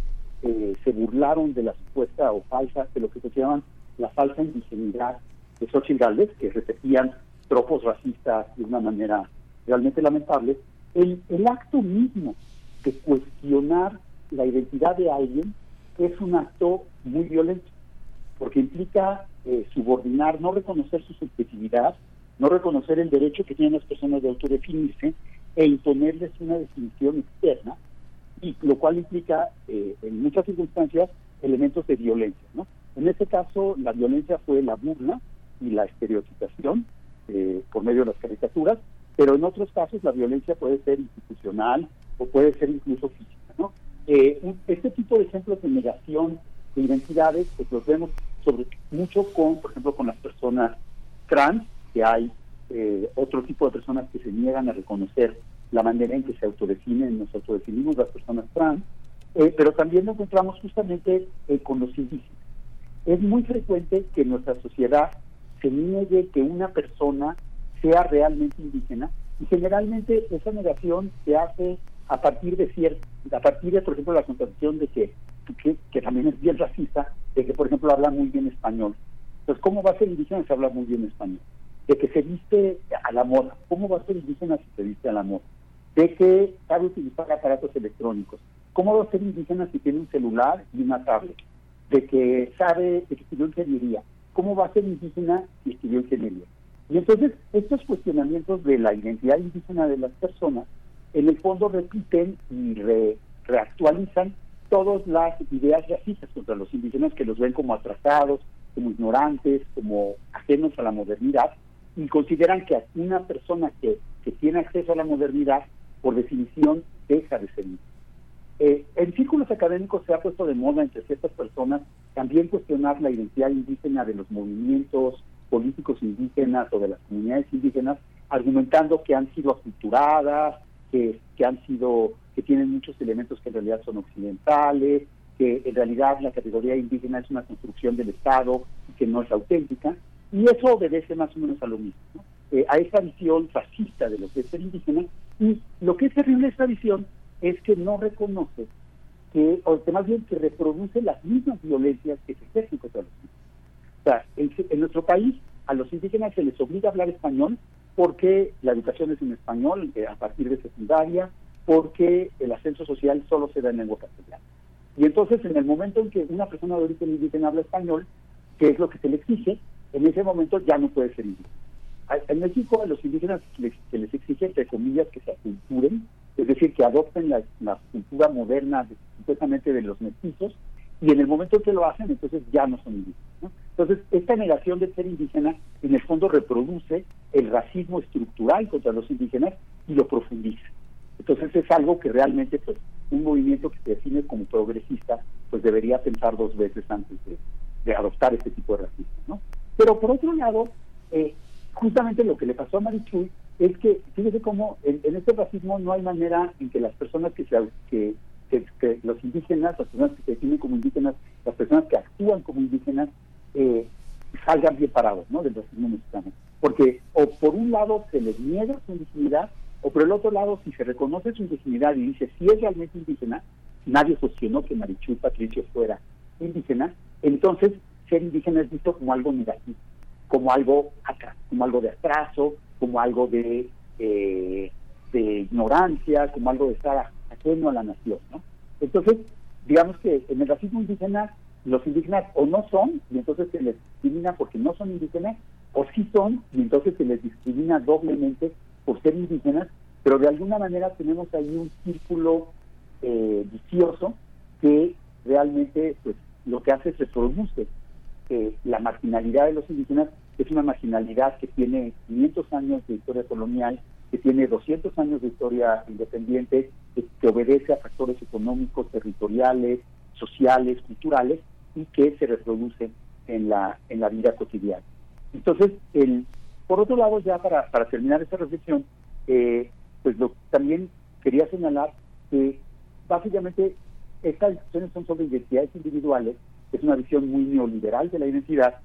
eh, se burlaron de la supuesta o falsa, de lo que se llaman la falsa indigenidad de Xochitl Gálvez, que repetían tropos racistas de una manera realmente lamentable, el, el acto mismo de cuestionar la identidad de alguien es un acto muy violento, porque implica eh, subordinar, no reconocer su subjetividad, no reconocer el derecho que tienen las personas de autodefinirse e imponerles una definición externa, y lo cual implica eh, en muchas circunstancias elementos de violencia. ¿no? En este caso, la violencia fue la burla y la estereotipación, eh, por medio de las caricaturas, pero en otros casos la violencia puede ser institucional o puede ser incluso física. ¿no? Eh, este tipo de ejemplos de negación de identidades pues los vemos sobre mucho con, por ejemplo, con las personas trans, que hay eh, otro tipo de personas que se niegan a reconocer la manera en que se autodefinen, nos autodefinimos las personas trans, pero también nos encontramos justamente con los indígenas. Es muy frecuente que en nuestra sociedad se niegue que una persona sea realmente indígena y generalmente esa negación se hace a partir de cierto, a partir de por ejemplo la constatación de que, que, también es bien racista, de que por ejemplo habla muy bien español. Entonces, ¿cómo va a ser indígena si habla muy bien español? De que se viste a la moda. ¿Cómo va a ser indígena si se viste a la moda? De que sabe utilizar aparatos electrónicos. ¿Cómo va a ser indígena si tiene un celular y una tablet? De que sabe, de que estudió ingeniería. ¿cómo va a ser indígena si estudió ingeniería? Y entonces estos cuestionamientos de la identidad indígena de las personas, en el fondo repiten y reactualizan todas las ideas racistas contra los indígenas que los ven como atrasados, como ignorantes, como ajenos a la modernidad, y consideran que una persona que, que tiene acceso a la modernidad, por definición, deja de ser. Eh, en círculos académicos se ha puesto de moda entre ciertas personas también cuestionar la identidad indígena de los movimientos políticos indígenas o de las comunidades indígenas, argumentando que han sido aculturadas, que, que han sido, que tienen muchos elementos que en realidad son occidentales, que en realidad la categoría indígena es una construcción del Estado y que no es auténtica, y eso obedece más o menos a lo mismo, eh, a esa visión fascista de lo que es ser indígena, y lo que es terrible esa visión es que no reconoce que, o que más bien que reproduce las mismas violencias que se ejercen contra los indígenas. O sea, en, nuestro país a los indígenas se les obliga a hablar español porque la educación es en español eh, a partir de secundaria, porque el ascenso social solo se da en lengua castellana. Y entonces, en el momento en que una persona de origen indígena habla español, que es lo que se le exige, en ese momento ya no puede ser indígena. En México a los indígenas se les exige, entre comillas, que se aculturen, es decir, que adopten la, cultura moderna supuestamente de los mestizos, y en el momento en que lo hacen, entonces ya no son indígenas. Entonces, esta negación de ser indígena, en el fondo, reproduce el racismo estructural contra los indígenas y lo profundiza. Entonces, es algo que realmente, pues, un movimiento que se define como progresista, pues debería pensar dos veces antes de, adoptar este tipo de racismo, ¿no? Pero por otro lado, eh, justamente lo que le pasó a Marichuy es que, fíjese cómo en, este racismo no hay manera en que las personas que, se, que, los indígenas, las personas que se definen como indígenas, las personas que actúan como indígenas, eh, salgan bien parados ¿no? del racismo mexicano. Porque o por un lado se les niega su indigenidad, o por el otro lado, si se reconoce su indigenidad y dice si es realmente indígena, nadie cuestionó que Marichuy Patricio fuera indígena, entonces ser indígena es visto como algo negativo como algo acá, como algo de atraso, como algo de, eh, de ignorancia, como algo de estar ajeno a la nación, ¿no? Entonces, digamos que en el racismo indígena, los indígenas o no son, y entonces se les discrimina porque no son indígenas, o sí son, y entonces se les discrimina doblemente por ser indígenas, pero de alguna manera tenemos ahí un círculo eh, vicioso que realmente pues lo que hace es reproduce eh, la marginalidad de los indígenas es una marginalidad que tiene 500 años de historia colonial, que tiene 200 años de historia independiente, que, obedece a factores económicos, territoriales, sociales, culturales y que se reproduce en la, en la vida cotidiana. Entonces, por otro lado, ya para, para terminar esta reflexión, eh, pues lo, también quería señalar que básicamente estas discusiones son sobre identidades individuales, es una visión muy neoliberal de la identidad,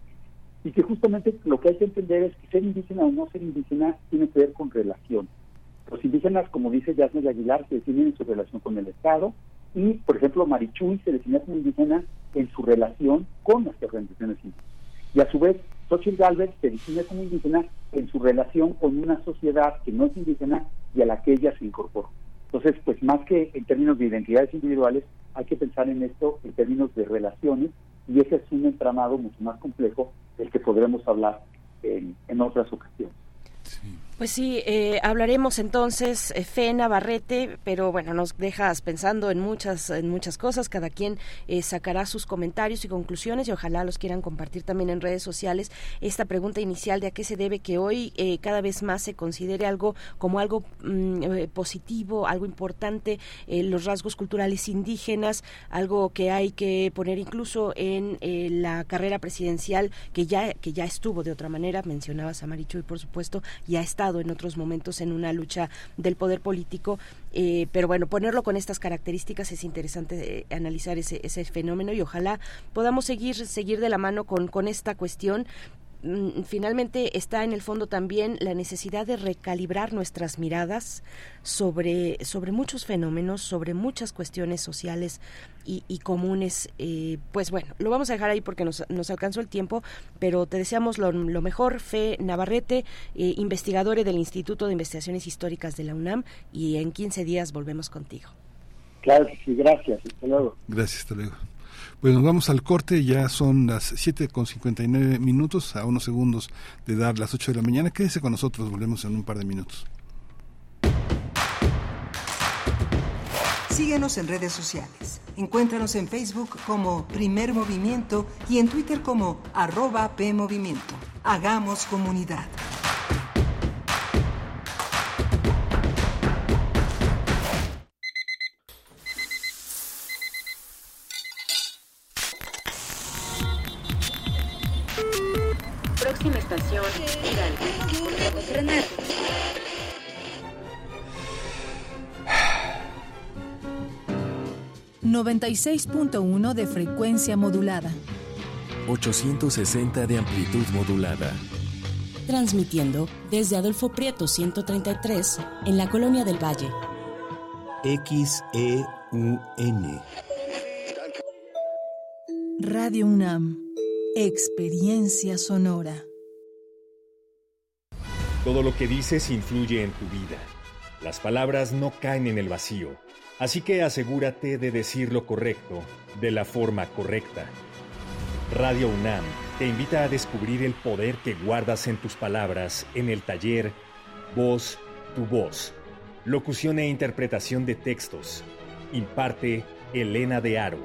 y que justamente lo que hay que entender es que ser indígena o no ser indígena tiene que ver con relación. Los indígenas, como dice Yasmin Aguilar, se definen en su relación con el Estado y, por ejemplo, Marichuy se define como indígena en su relación con las organizaciones indígenas. Y a su vez, Xochitl Galvez se define como indígena en su relación con una sociedad que no es indígena y a la que ella se incorporó. Entonces, pues más que en términos de identidades individuales, hay que pensar en esto en términos de relaciones y ese es un entramado mucho más complejo del que podremos hablar en, en otras ocasiones. Pues sí, eh, hablaremos entonces, eh, Fe Navarrete, pero bueno, nos dejas pensando en muchas, en muchas cosas. Cada quien eh, sacará sus comentarios y conclusiones y ojalá los quieran compartir también en redes sociales. Esta pregunta inicial de a qué se debe que hoy eh, cada vez más se considere algo como algo mm, positivo, algo importante, los rasgos culturales indígenas, algo que hay que poner incluso en la carrera presidencial que ya que ya estuvo de otra manera. Mencionabas a Marichu y por supuesto ya está en otros momentos en una lucha del poder político, eh, pero bueno, ponerlo con estas características es interesante eh, analizar ese, ese fenómeno y ojalá podamos seguir, seguir de la mano con, con esta cuestión finalmente está en el fondo también la necesidad de recalibrar nuestras miradas sobre, sobre muchos fenómenos, sobre muchas cuestiones sociales y, comunes. Eh, pues bueno, lo vamos a dejar ahí porque nos, nos alcanzó el tiempo, pero te deseamos lo, mejor. Fe Navarrete, eh, investigadora del Instituto de Investigaciones Históricas de la UNAM, y en 15 días volvemos contigo. Claro sí, gracias. Hasta luego. Gracias, hasta luego. Pues nos vamos al corte, ya son las 7 con 59 minutos, a unos segundos de dar las 8 de la mañana. Quédese con nosotros, volvemos en un par de minutos. Síguenos en redes sociales. Encuéntranos en Facebook como Primer Movimiento y en Twitter como arroba PMovimiento. Hagamos comunidad. 96.1 de frecuencia modulada. 860 de amplitud modulada. Transmitiendo desde Adolfo Prieto 133 en la Colonia del Valle. XEUN. Radio UNAM. Experiencia sonora. Todo lo que dices influye en tu vida. Las palabras no caen en el vacío Así que asegúrate de decir lo correcto de la forma correcta. Radio UNAM te invita a descubrir el poder que guardas en tus palabras en el taller Voz, tu voz. Locución e interpretación de textos. Imparte Elena de Aro.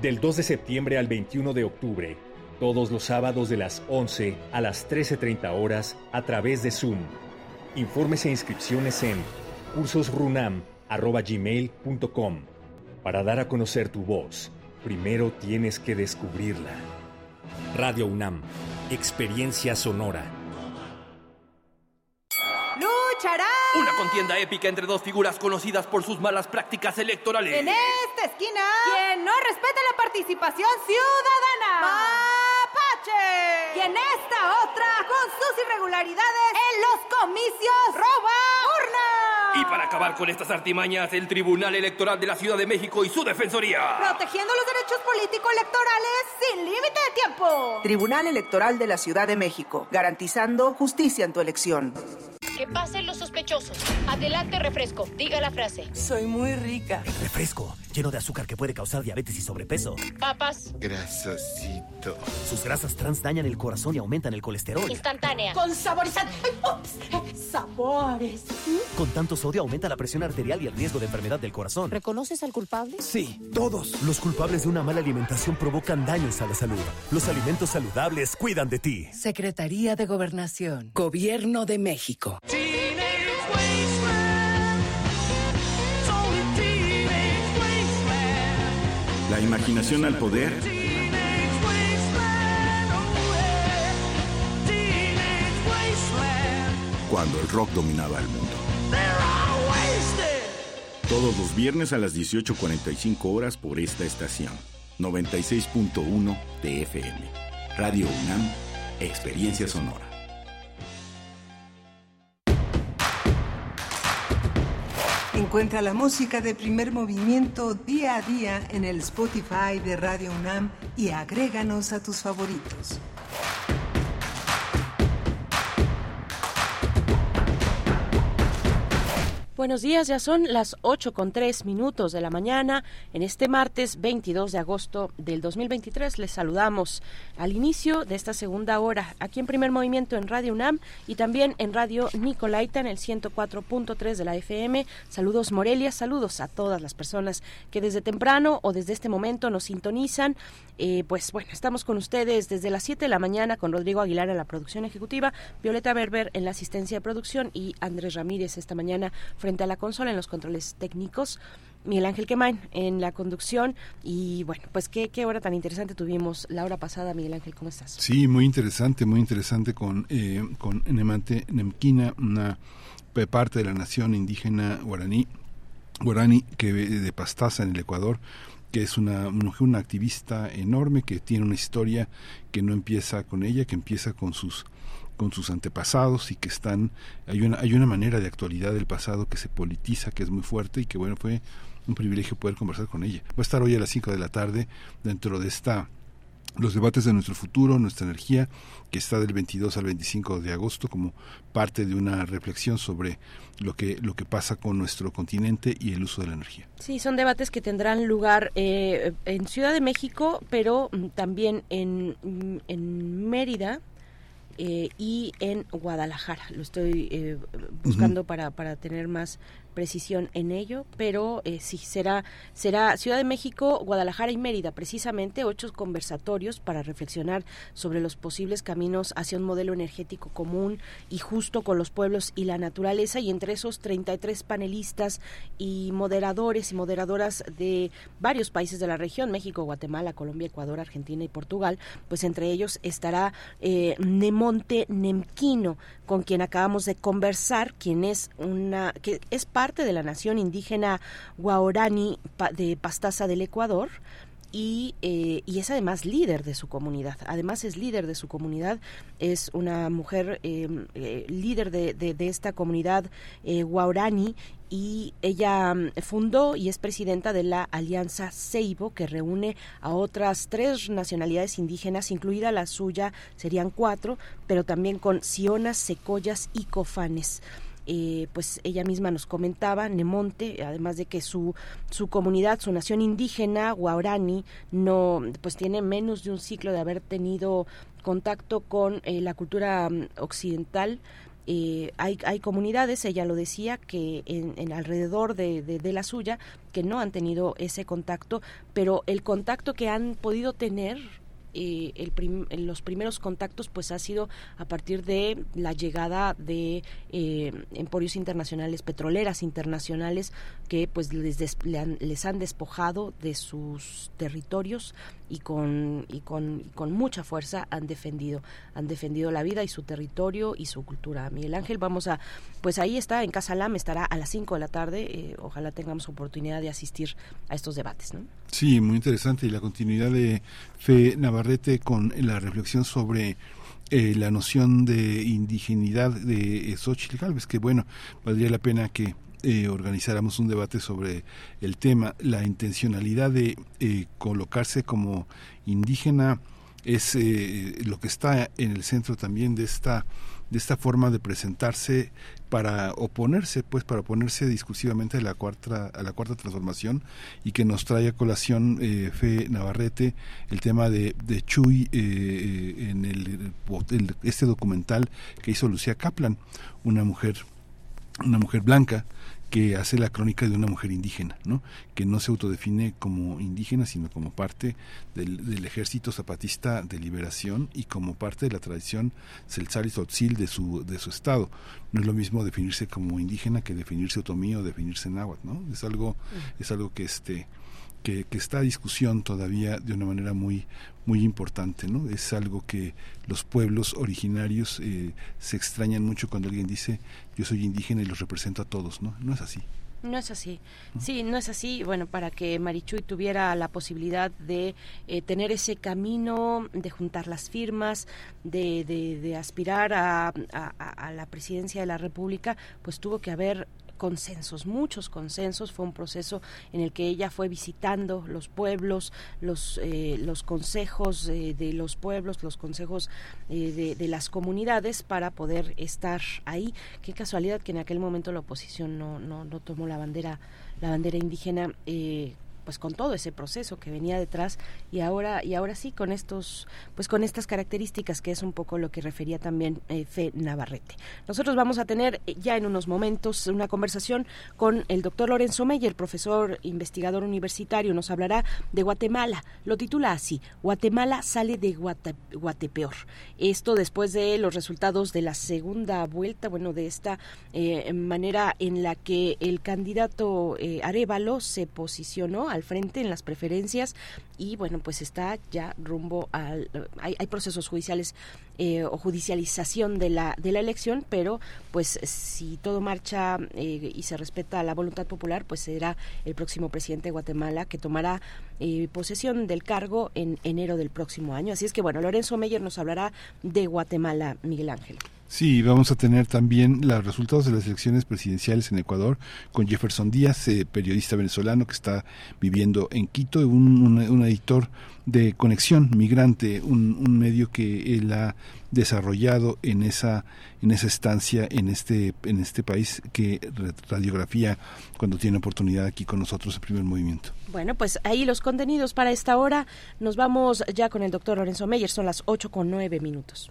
Del 2 de septiembre al 21 de octubre, todos los sábados de las 11 a las 13.30 horas a través de Zoom. Informes e inscripciones en cursosrunam.com arroba gmail.com. Para dar a conocer tu voz, primero tienes que descubrirla. Radio UNAM, experiencia sonora. ¡Luchará! Una contienda épica entre dos figuras conocidas por sus malas prácticas electorales. En esta esquina, quien no respeta la participación ciudadana. ¡Mapache! Y en esta otra, con sus irregularidades en los comicios, roba urna. Y para acabar con estas artimañas, el Tribunal Electoral de la Ciudad de México y su Defensoría. Protegiendo los derechos político-electorales sin límite de tiempo. Tribunal Electoral de la Ciudad de México, garantizando justicia en tu elección. Que pasen los sospechosos. Adelante, refresco. Diga la frase. Soy muy rica. Refresco, lleno de azúcar que puede causar diabetes y sobrepeso. Papas. Grasosito. Sus grasas trans dañan el corazón y aumentan el colesterol. Instantánea. Con saborizante. Sabores. Con tanto sodio aumenta la presión arterial y el riesgo de enfermedad del corazón. ¿Reconoces al culpable? Sí, todos. Los culpables de una mala alimentación provocan daños a la salud. Los alimentos saludables cuidan de ti. Secretaría de Gobernación. Gobierno de México. La imaginación al poder. Cuando el rock dominaba el mundo. Todos los viernes a las 18.45 horas por esta estación. 96.1 TFM. Radio UNAM, Experiencia Sonora. Encuentra la música de primer movimiento día a día en el Spotify de Radio UNAM y agréganos a tus favoritos. Buenos días, ya son las 8 con 3 minutos de la mañana. En este martes 22 de agosto del 2023 les saludamos al inicio de esta segunda hora aquí en Primer Movimiento en Radio UNAM y también en Radio Nicolaita en el 104.3 de la FM. Saludos Morelia, saludos a todas las personas que desde temprano o desde este momento nos sintonizan. Eh, pues bueno, estamos con ustedes desde las 7 de la mañana con Rodrigo Aguilar en la producción ejecutiva, Violeta Berber en la asistencia de producción y Andrés Ramírez esta mañana frente a la consola en los controles técnicos. Miguel Ángel Quemain en la conducción y bueno, pues qué, qué hora tan interesante tuvimos la hora pasada, Miguel Ángel, ¿cómo estás? Sí, muy interesante, muy interesante con, eh, con Nemante Nemquina, una parte de la nación indígena guaraní, guaraní que de Pastaza en el Ecuador, que es una mujer, una activista enorme que tiene una historia que no empieza con ella, que empieza con sus con sus antepasados y que están hay una hay una manera de actualidad del pasado que se politiza que es muy fuerte y que bueno fue un privilegio poder conversar con ella va a estar hoy a las 5 de la tarde dentro de esta los debates de nuestro futuro, nuestra energía, que está del 22 al 25 de agosto como parte de una reflexión sobre lo que lo que pasa con nuestro continente y el uso de la energía. Sí, son debates que tendrán lugar eh, en Ciudad de México, pero mm, también en, mm, en Mérida, eh, y en Guadalajara. Lo estoy eh, buscando para, para tener más precisión en ello, pero eh, sí será será Ciudad de México, Guadalajara y Mérida precisamente ocho conversatorios para reflexionar sobre los posibles caminos hacia un modelo energético común y justo con los pueblos y la naturaleza. Y entre esos 33 panelistas y moderadores y moderadoras de varios países de la región, México, Guatemala, Colombia, Ecuador, Argentina y Portugal, pues entre ellos estará eh, Nemonte Nemquino, con quien acabamos de conversar, quien es una que es parte de la nación indígena Guaorani de Pastaza del Ecuador. Y, eh, y, es además líder de su comunidad. Además es líder de su comunidad, es una mujer em, eh, líder de, de, esta comunidad eh, Guaorani y ella mm, fundó y es presidenta de la Alianza Ceibo, que reúne a otras tres nacionalidades indígenas, incluida la suya, serían cuatro, pero también con sionas, secoyas y cofanes. Eh, pues ella misma nos comentaba, Nemonte, además de que su, su comunidad, su nación indígena, Guarani, no, pues tiene menos de un ciclo de haber tenido contacto con eh, la cultura mm, occidental, eh, hay, hay comunidades, ella lo decía, que en, alrededor de, de, la suya, que no han tenido ese contacto, pero el contacto que han podido tener eh, el los primeros contactos pues ha sido a partir de la llegada de eh, emporios internacionales, petroleras internacionales que pues les, les han despojado de sus territorios y con, y con, con mucha fuerza han defendido, han defendido la vida y su territorio y su cultura. Miguel Ángel, vamos a, pues ahí está, en Casa Lam, estará a las 5 de la tarde, eh, ojalá tengamos oportunidad de asistir a estos debates. ¿no? Sí, muy interesante y la continuidad de Fe Navarrete con la reflexión sobre eh, la noción de indigenidad de Xochitl Galvez, que bueno, valdría la pena que eh, organizáramos un debate sobre el tema. La intencionalidad de eh, colocarse como indígena es eh, lo que está en el centro también de esta de esta forma de presentarse para oponerse pues para oponerse discursivamente a la cuarta a la cuarta transformación y que nos trae a colación eh, Fe Navarrete el tema de, de Chuy eh, en el, este documental que hizo Lucía Kaplan una mujer una mujer blanca que hace la crónica de una mujer indígena, ¿no? que no se autodefine como indígena, sino como parte del, ejército zapatista de liberación y como parte de la tradición celsaris Tzotzil de su, de su estado. No es lo mismo definirse como indígena que definirse otomí o definirse náhuatl, ¿no? Es algo, es algo que este que, está a discusión todavía de una manera muy muy importante, ¿no? Es algo que los pueblos originarios eh, se extrañan mucho cuando alguien dice yo soy indígena y los represento a todos, ¿no? No es así. No es así. Sí, no es así. Bueno, para que Marichuy tuviera la posibilidad de eh, tener ese camino, de juntar las firmas, de, de, aspirar a, a, la presidencia de la República, pues tuvo que haber consensos, muchos consensos. Fue un proceso en el que ella fue visitando los pueblos, los, eh, los consejos eh, de los pueblos, los consejos eh, de, las comunidades para poder estar ahí. Qué casualidad que en aquel momento la oposición no, no, no tomó la bandera, la bandera indígena pues con todo ese proceso que venía detrás y ahora y ahora sí con estos pues con estas características que es un poco lo que refería también eh, Fe Navarrete. Nosotros vamos a tener eh, ya en unos momentos una conversación con el doctor Lorenzo Meyer, profesor investigador universitario, nos hablará de Guatemala. Lo titula así, Guatemala sale de Guatepeor. Esto después de los resultados de la segunda vuelta, bueno, de esta eh, manera en la que el candidato Arevalo se posicionó frente en las preferencias y bueno, pues está ya rumbo al... Hay, procesos judiciales eh, o judicialización de la, de la elección, pero pues si todo marcha eh, y se respeta la voluntad popular, pues será el próximo presidente de Guatemala que tomará eh, posesión del cargo en enero del próximo año. Así es que bueno, Lorenzo Meyer nos hablará de Guatemala, Miguel Ángel. Sí, vamos a tener también los resultados de las elecciones presidenciales en Ecuador con Jefferson Díaz, eh, periodista venezolano que está viviendo en Quito, un, un, editor de Conexión Migrante, un, medio que él ha desarrollado en esa en esa estancia en este en este país que radiografía cuando tiene oportunidad aquí con nosotros el primer movimiento. Bueno, pues ahí los contenidos para esta hora. Nos vamos ya con el doctor Lorenzo Meyer. Son las ocho con nueve minutos.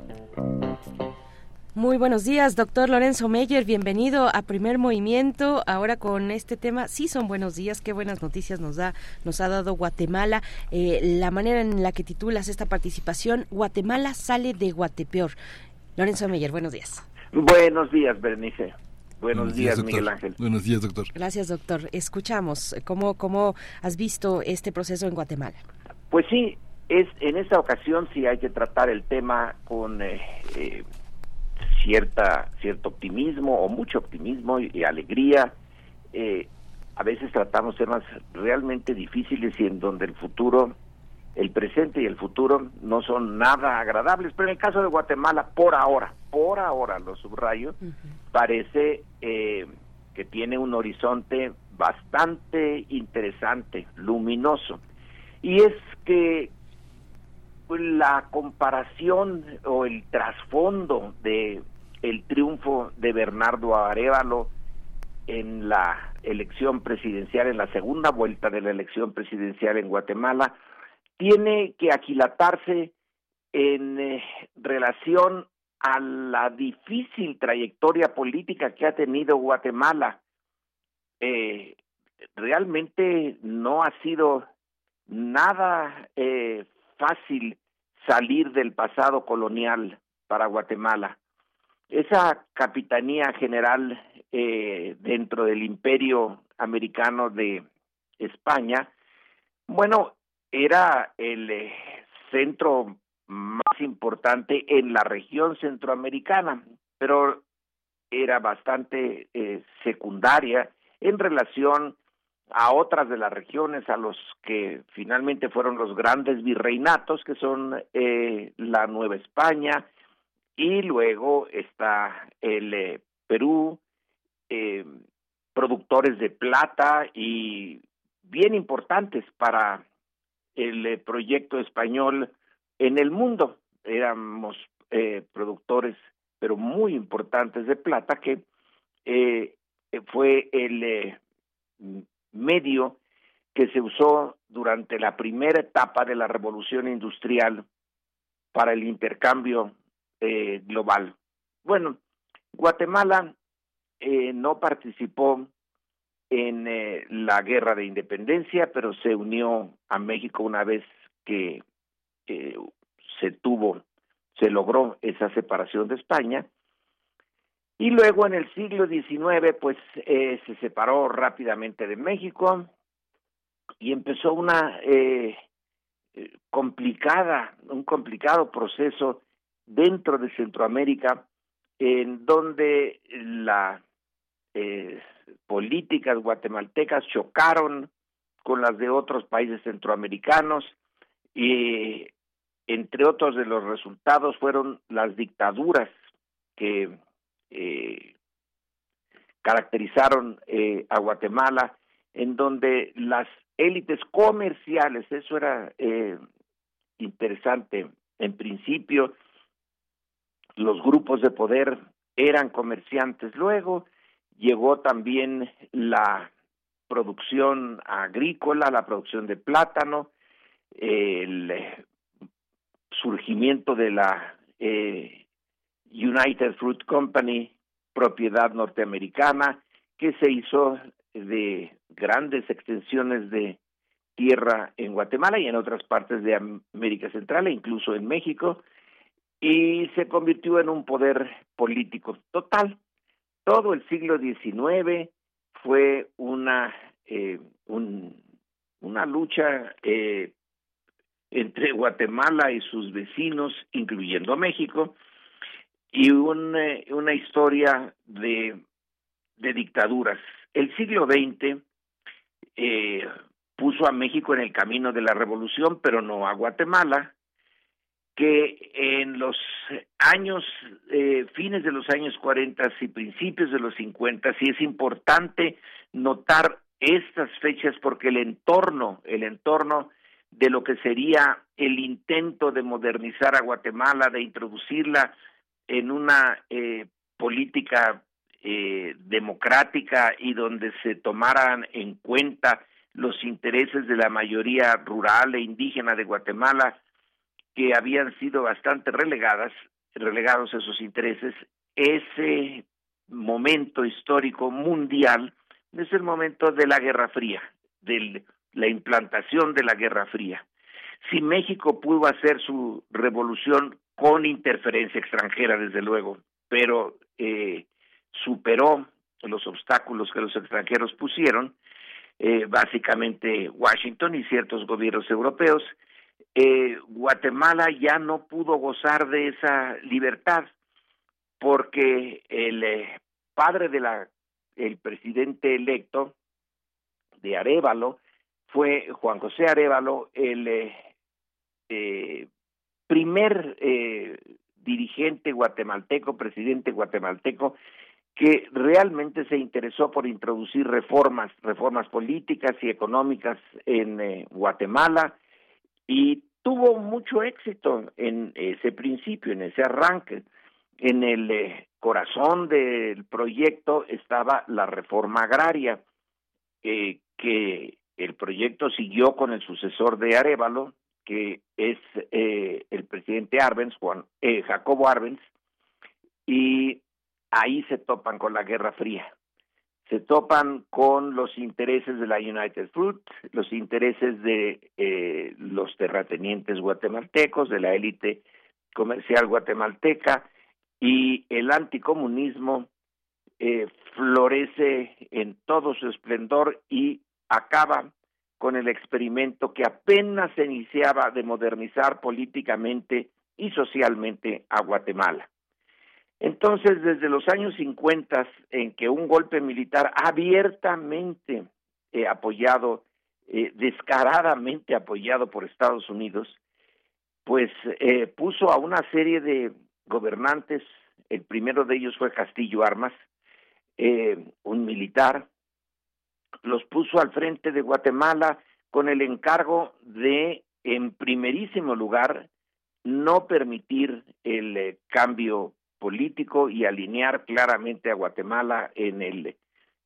muy buenos días, doctor Lorenzo Meyer. Bienvenido a Primer Movimiento. Ahora con este tema, sí son buenos días. Qué buenas noticias nos da, nos ha dado Guatemala. Eh, la manera en la que titulas esta participación, Guatemala sale de Guatepeor. Lorenzo Meyer, buenos días. Buenos días, Bernice. Buenos, días, Miguel Ángel. Buenos días, doctor. Gracias, doctor. Escuchamos. ¿Cómo, cómo has visto este proceso en Guatemala? Pues sí, es en esta ocasión sí hay que tratar el tema con eh, eh, cierta cierto optimismo o mucho optimismo y, alegría. Eh, a veces tratamos temas realmente difíciles y en donde el futuro, el presente y el futuro no son nada agradables. Pero en el caso de Guatemala, por ahora, por ahora lo subrayo, parece eh, que tiene un horizonte bastante interesante, luminoso. Y es que la comparación o el trasfondo de el triunfo de Bernardo Arevalo en la elección presidencial, en la segunda vuelta de la elección presidencial en Guatemala, tiene que aquilatarse en eh, relación a la difícil trayectoria política que ha tenido Guatemala. Eh, realmente no ha sido nada eh, fácil salir del pasado colonial para Guatemala esa capitanía general eh, dentro del imperio americano de España, bueno, era el eh, centro más importante en la región centroamericana, pero era bastante eh, secundaria en relación a otras de las regiones a los que finalmente fueron los grandes virreinatos, que son la Nueva España, y luego está el eh, Perú, eh, productores de plata y bien importantes para el eh, proyecto español en el mundo. Éramos productores, pero muy importantes de plata, que fue el medio que se usó durante la primera etapa de la revolución industrial para el intercambio eh, global. Bueno, Guatemala eh, no participó en eh, la guerra de independencia, pero se unió a México una vez que se tuvo, se logró esa separación de España. Y luego en el siglo XIX, pues se separó rápidamente de México y empezó una complicada, un complicado proceso dentro de Centroamérica, en donde las eh, políticas guatemaltecas chocaron con las de otros países centroamericanos y entre otros de los resultados fueron las dictaduras que eh, caracterizaron eh, a Guatemala, en donde las élites comerciales, eso era interesante en principio, los grupos de poder eran comerciantes. Luego llegó también la producción agrícola, la producción de plátano, el surgimiento de la eh, United Fruit Company, propiedad norteamericana, que se hizo de grandes extensiones de tierra en Guatemala y en otras partes de América Central e incluso en México, y se convirtió en un poder político total. Todo el siglo XIX fue una eh, una lucha eh, entre Guatemala y sus vecinos, incluyendo México, y eh, una historia de, de dictaduras. El siglo XX puso a México en el camino de la revolución, pero no a Guatemala, que en los años, eh, fines de los años 40 y principios de los 50, sí es importante notar estas fechas porque el entorno, el entorno de lo que sería el intento de modernizar a Guatemala, de introducirla en una eh, política eh, democrática y donde se tomaran en cuenta los intereses de la mayoría rural e indígena de Guatemala, que habían sido bastante relegadas, relegados esos intereses, ese momento histórico mundial es el momento de la Guerra Fría, de la implantación de la Guerra Fría. Si México pudo hacer su revolución con interferencia extranjera, desde luego, pero eh, superó los obstáculos que los extranjeros pusieron, eh, básicamente Washington y ciertos gobiernos europeos, eh, Guatemala ya no pudo gozar de esa libertad porque el eh, padre de la el presidente electo de Arevalo fue Juan José Arevalo el eh, eh primer eh, dirigente guatemalteco, presidente guatemalteco que realmente se interesó por introducir reformas, reformas políticas y económicas en Guatemala y tuvo mucho éxito en ese principio, en ese arranque. En el eh, corazón del proyecto estaba la reforma agraria, eh, que el proyecto siguió con el sucesor de Arevalo, que es eh, el presidente Arbenz, Juan, eh, Jacobo Arbenz, y ahí se topan con la Guerra Fría. Se topan con los intereses de la United Fruit, los intereses de eh, los terratenientes guatemaltecos, de la élite comercial guatemalteca, y el anticomunismo eh, florece en todo su esplendor y acaba con el experimento que apenas se iniciaba de modernizar políticamente y socialmente a Guatemala. Entonces, desde los años 50, en que un golpe militar abiertamente eh, apoyado, eh, descaradamente apoyado por Estados Unidos, pues eh, puso a una serie de gobernantes, el primero de ellos fue Castillo Armas, eh, un militar, los puso al frente de Guatemala con el encargo de, en primerísimo lugar, no permitir el cambio político y alinear claramente a Guatemala en el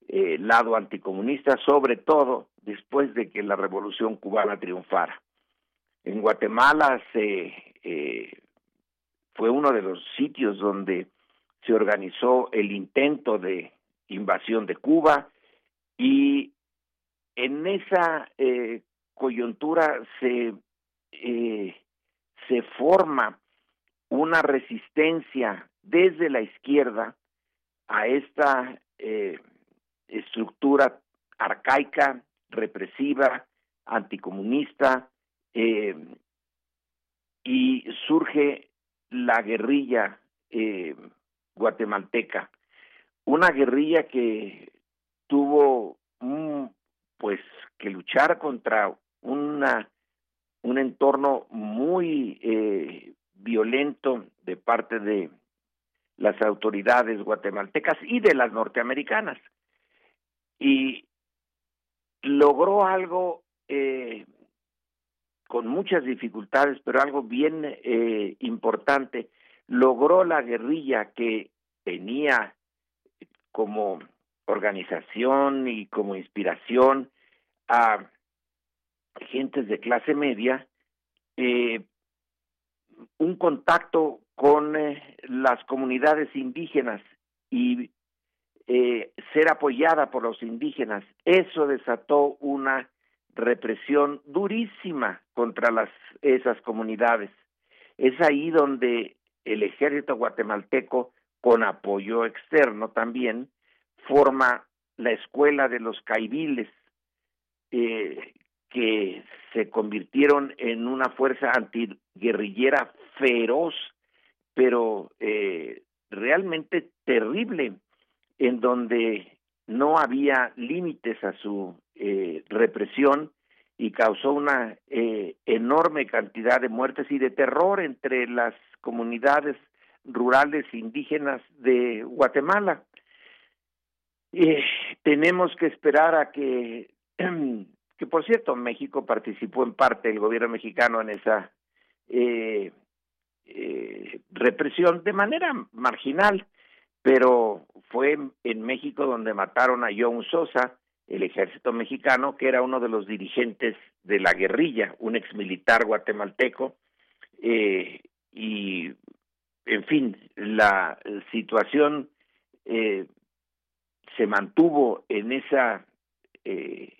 eh, lado anticomunista, sobre todo después de que la revolución cubana triunfara. En Guatemala se eh, fue uno de los sitios donde se organizó el intento de invasión de Cuba y en esa eh, coyuntura se se forma una resistencia desde la izquierda a esta eh, estructura arcaica, represiva, anticomunista, eh, y surge la guerrilla eh, guatemalteca, una guerrilla que tuvo pues que luchar contra una un entorno muy violento de parte de las autoridades guatemaltecas y de las norteamericanas. Y logró algo eh, con muchas dificultades, pero algo bien eh, importante. Logró la guerrilla que tenía como organización y como inspiración a gentes de clase media eh, un contacto con eh, las comunidades indígenas y eh, ser apoyada por los indígenas. Eso desató una represión durísima contra las esas comunidades. Es ahí donde el ejército guatemalteco, con apoyo externo también, forma la escuela de los caibiles, eh, que se convirtieron en una fuerza antiguerrillera feroz, pero eh, realmente terrible, en donde no había límites a su eh, represión y causó una eh, enorme cantidad de muertes y de terror entre las comunidades rurales indígenas de Guatemala. tenemos que esperar a que que por cierto México participó en parte el gobierno mexicano en esa eh, eh, represión de manera marginal, pero fue en México donde mataron a John Sosa, el ejército mexicano, que era uno de los dirigentes de la guerrilla, un exmilitar guatemalteco, eh, y en fin, la situación eh, se mantuvo en esa eh,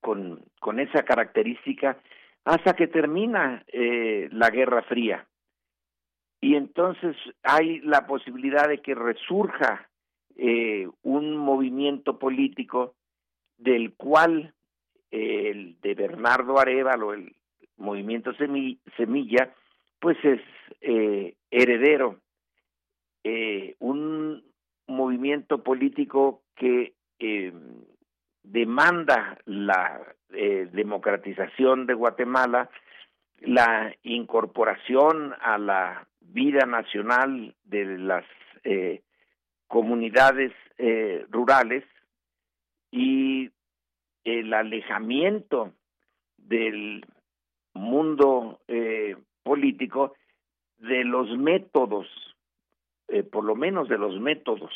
con, con esa característica hasta que termina eh, la Guerra Fría. Y entonces hay la posibilidad de que resurja eh, un movimiento político del cual el de Bernardo Arevalo, el movimiento Semilla, pues es eh, heredero. Eh, un movimiento político que eh, demanda la eh, democratización de Guatemala, la incorporación a la vida nacional de las eh, comunidades eh, rurales y el alejamiento del mundo eh, político de los métodos, eh, por lo menos de los métodos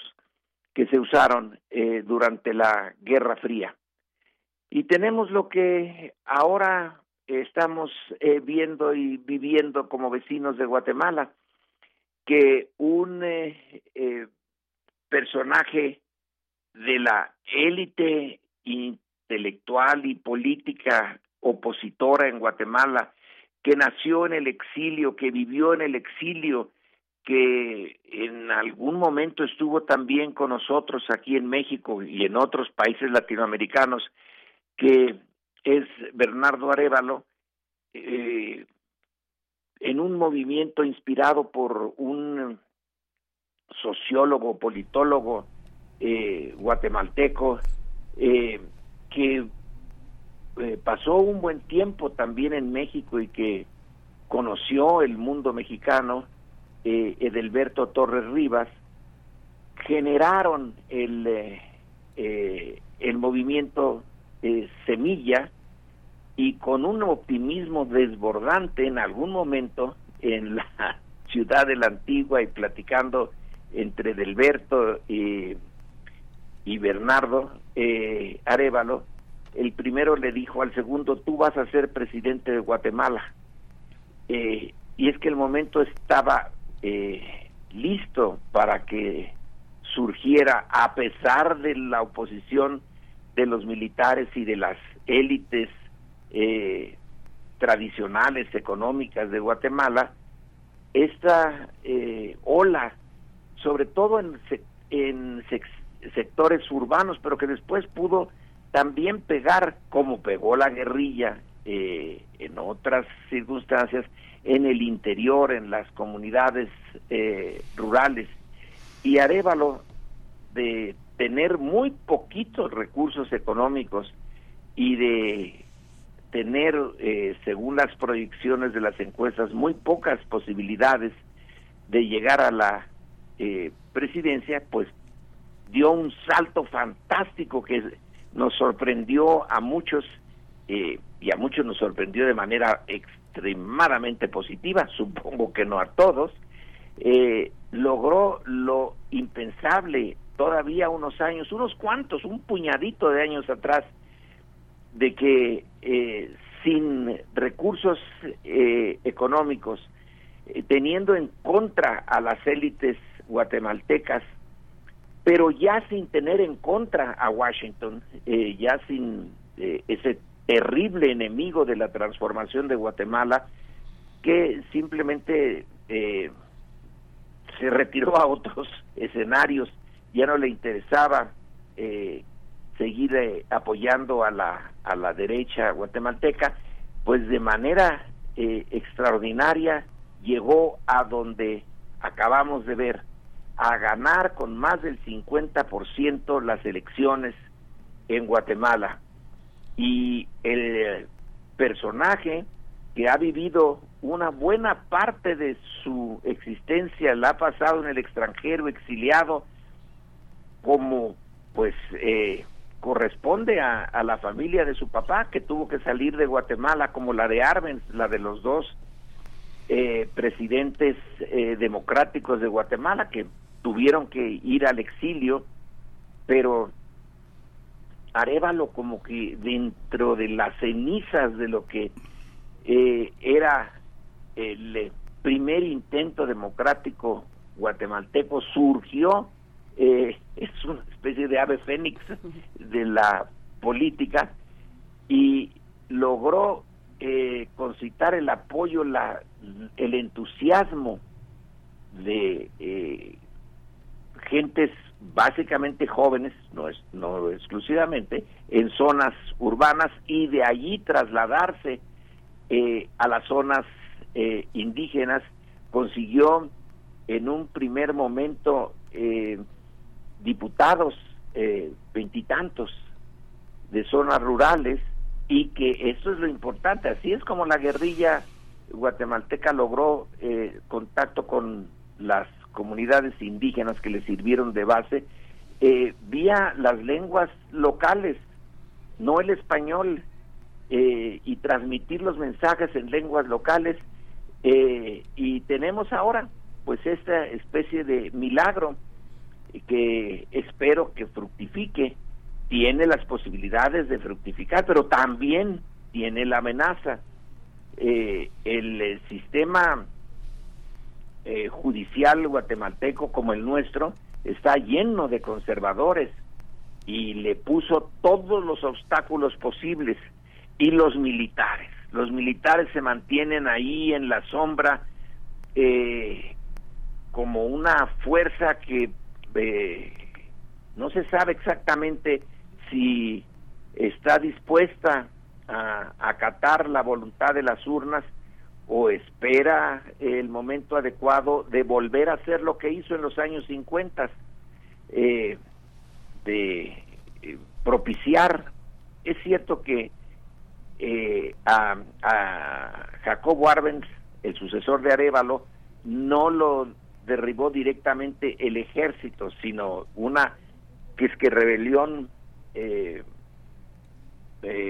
que se usaron eh, durante la Guerra Fría. Y tenemos lo que ahora estamos eh, viendo y viviendo como vecinos de Guatemala, que un eh, eh, personaje de la élite intelectual y política opositora en Guatemala, que nació en el exilio, que vivió en el exilio, que en algún momento estuvo también con nosotros aquí en México y en otros países latinoamericanos, que es Bernardo Arevalo, eh, en un movimiento inspirado por un sociólogo, politólogo eh, guatemalteco, eh, que eh, pasó un buen tiempo también en México y que conoció el mundo mexicano, eh, Edelberto Torres Rivas, generaron el, eh, eh, el movimiento eh, Semilla y con un optimismo desbordante en algún momento en la ciudad de la Antigua y platicando entre Edelberto y, Bernardo Arevalo, el primero le dijo al segundo, tú vas a ser presidente de Guatemala. Y es que el momento estaba eh, listo para que surgiera, a pesar de la oposición de los militares y de las élites eh, tradicionales económicas de Guatemala, esta eh, ola, sobre todo en, en sectores urbanos, pero que después pudo también pegar como pegó la guerrilla eh, en otras circunstancias en el interior, en las comunidades eh, rurales. Y Arevalo, de tener muy poquitos recursos económicos y de tener, eh, según las proyecciones de las encuestas, muy pocas posibilidades de llegar a la eh, presidencia, pues dio un salto fantástico que nos sorprendió a muchos eh, y a muchos nos sorprendió de manera extremadamente positiva, supongo que no a todos, eh, logró lo impensable todavía unos años, unos cuantos, un puñadito de años atrás, de que eh, sin recursos eh, económicos, eh, teniendo en contra a las élites guatemaltecas, pero ya sin tener en contra a Washington, ya sin ese terrible enemigo de la transformación de Guatemala, que simplemente eh, se retiró a otros escenarios, ya no le interesaba eh, seguir eh, apoyando a la, a la derecha guatemalteca, pues de manera eh, extraordinaria llegó a donde acabamos de ver, a ganar con más del 50% las elecciones en Guatemala. Y el personaje que ha vivido una buena parte de su existencia, la ha pasado en el extranjero, exiliado, como pues eh, corresponde a, la familia de su papá, que tuvo que salir de Guatemala, como la de Arbenz, la de los dos eh, presidentes eh, democráticos de Guatemala, que tuvieron que ir al exilio, pero Arevalo como que dentro de las cenizas de lo que eh, era el primer intento democrático guatemalteco surgió eh, es una especie de ave fénix de la política y logró eh, concitar el apoyo, la, el entusiasmo de eh, gentes básicamente jóvenes, no es no exclusivamente, en zonas urbanas y de allí trasladarse eh, a las zonas eh, indígenas consiguió en un primer momento eh, diputados eh, veintitantos de zonas rurales y que eso es lo importante, así es como la guerrilla guatemalteca logró eh, contacto con las comunidades indígenas que le sirvieron de base eh, vía las lenguas locales, no el español, eh, y transmitir los mensajes en lenguas locales. Eh, y tenemos ahora pues esta especie de milagro que espero que fructifique, tiene las posibilidades de fructificar, pero también tiene la amenaza. El, sistema eh, judicial guatemalteco como el nuestro está lleno de conservadores y le puso todos los obstáculos posibles y los militares. Los militares se mantienen ahí en la sombra eh, como una fuerza que eh, no se sabe exactamente si está dispuesta a acatar la voluntad de las urnas o espera el momento adecuado de volver a hacer lo que hizo en los años 50, eh, de eh, propiciar. Es cierto que eh, a, a, Jacobo Arbenz, el sucesor de Arevalo, no lo derribó directamente el ejército, sino una que es que rebelión eh,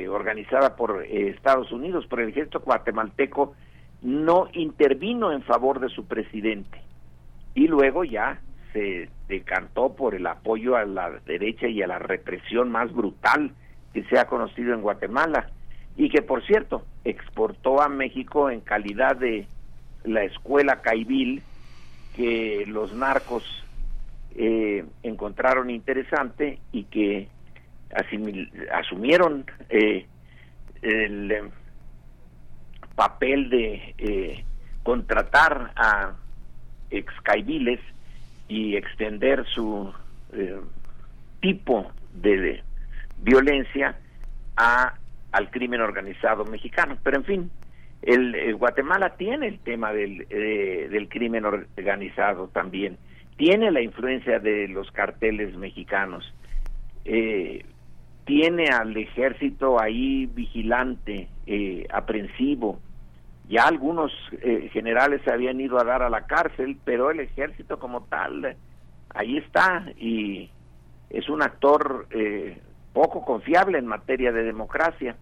organizada por Estados Unidos, por el ejército guatemalteco no intervino en favor de su presidente. Y luego ya se decantó por el apoyo a la derecha y a la represión más brutal que se ha conocido en Guatemala. Y que por cierto exportó a México en calidad de la escuela Caibil que los narcos eh, encontraron interesante y que asumieron eh, el papel de eh, contratar a excaibiles y extender su eh, tipo de violencia a al crimen organizado mexicano. Pero en fin, el, el Guatemala tiene el tema del, eh, del crimen organizado también, tiene la influencia de los carteles mexicanos, eh, tiene al ejército ahí vigilante, eh, aprensivo. Ya algunos eh, generales se habían ido a dar a la cárcel, pero el ejército como tal, ahí está y es un actor eh, poco confiable en materia de democracia.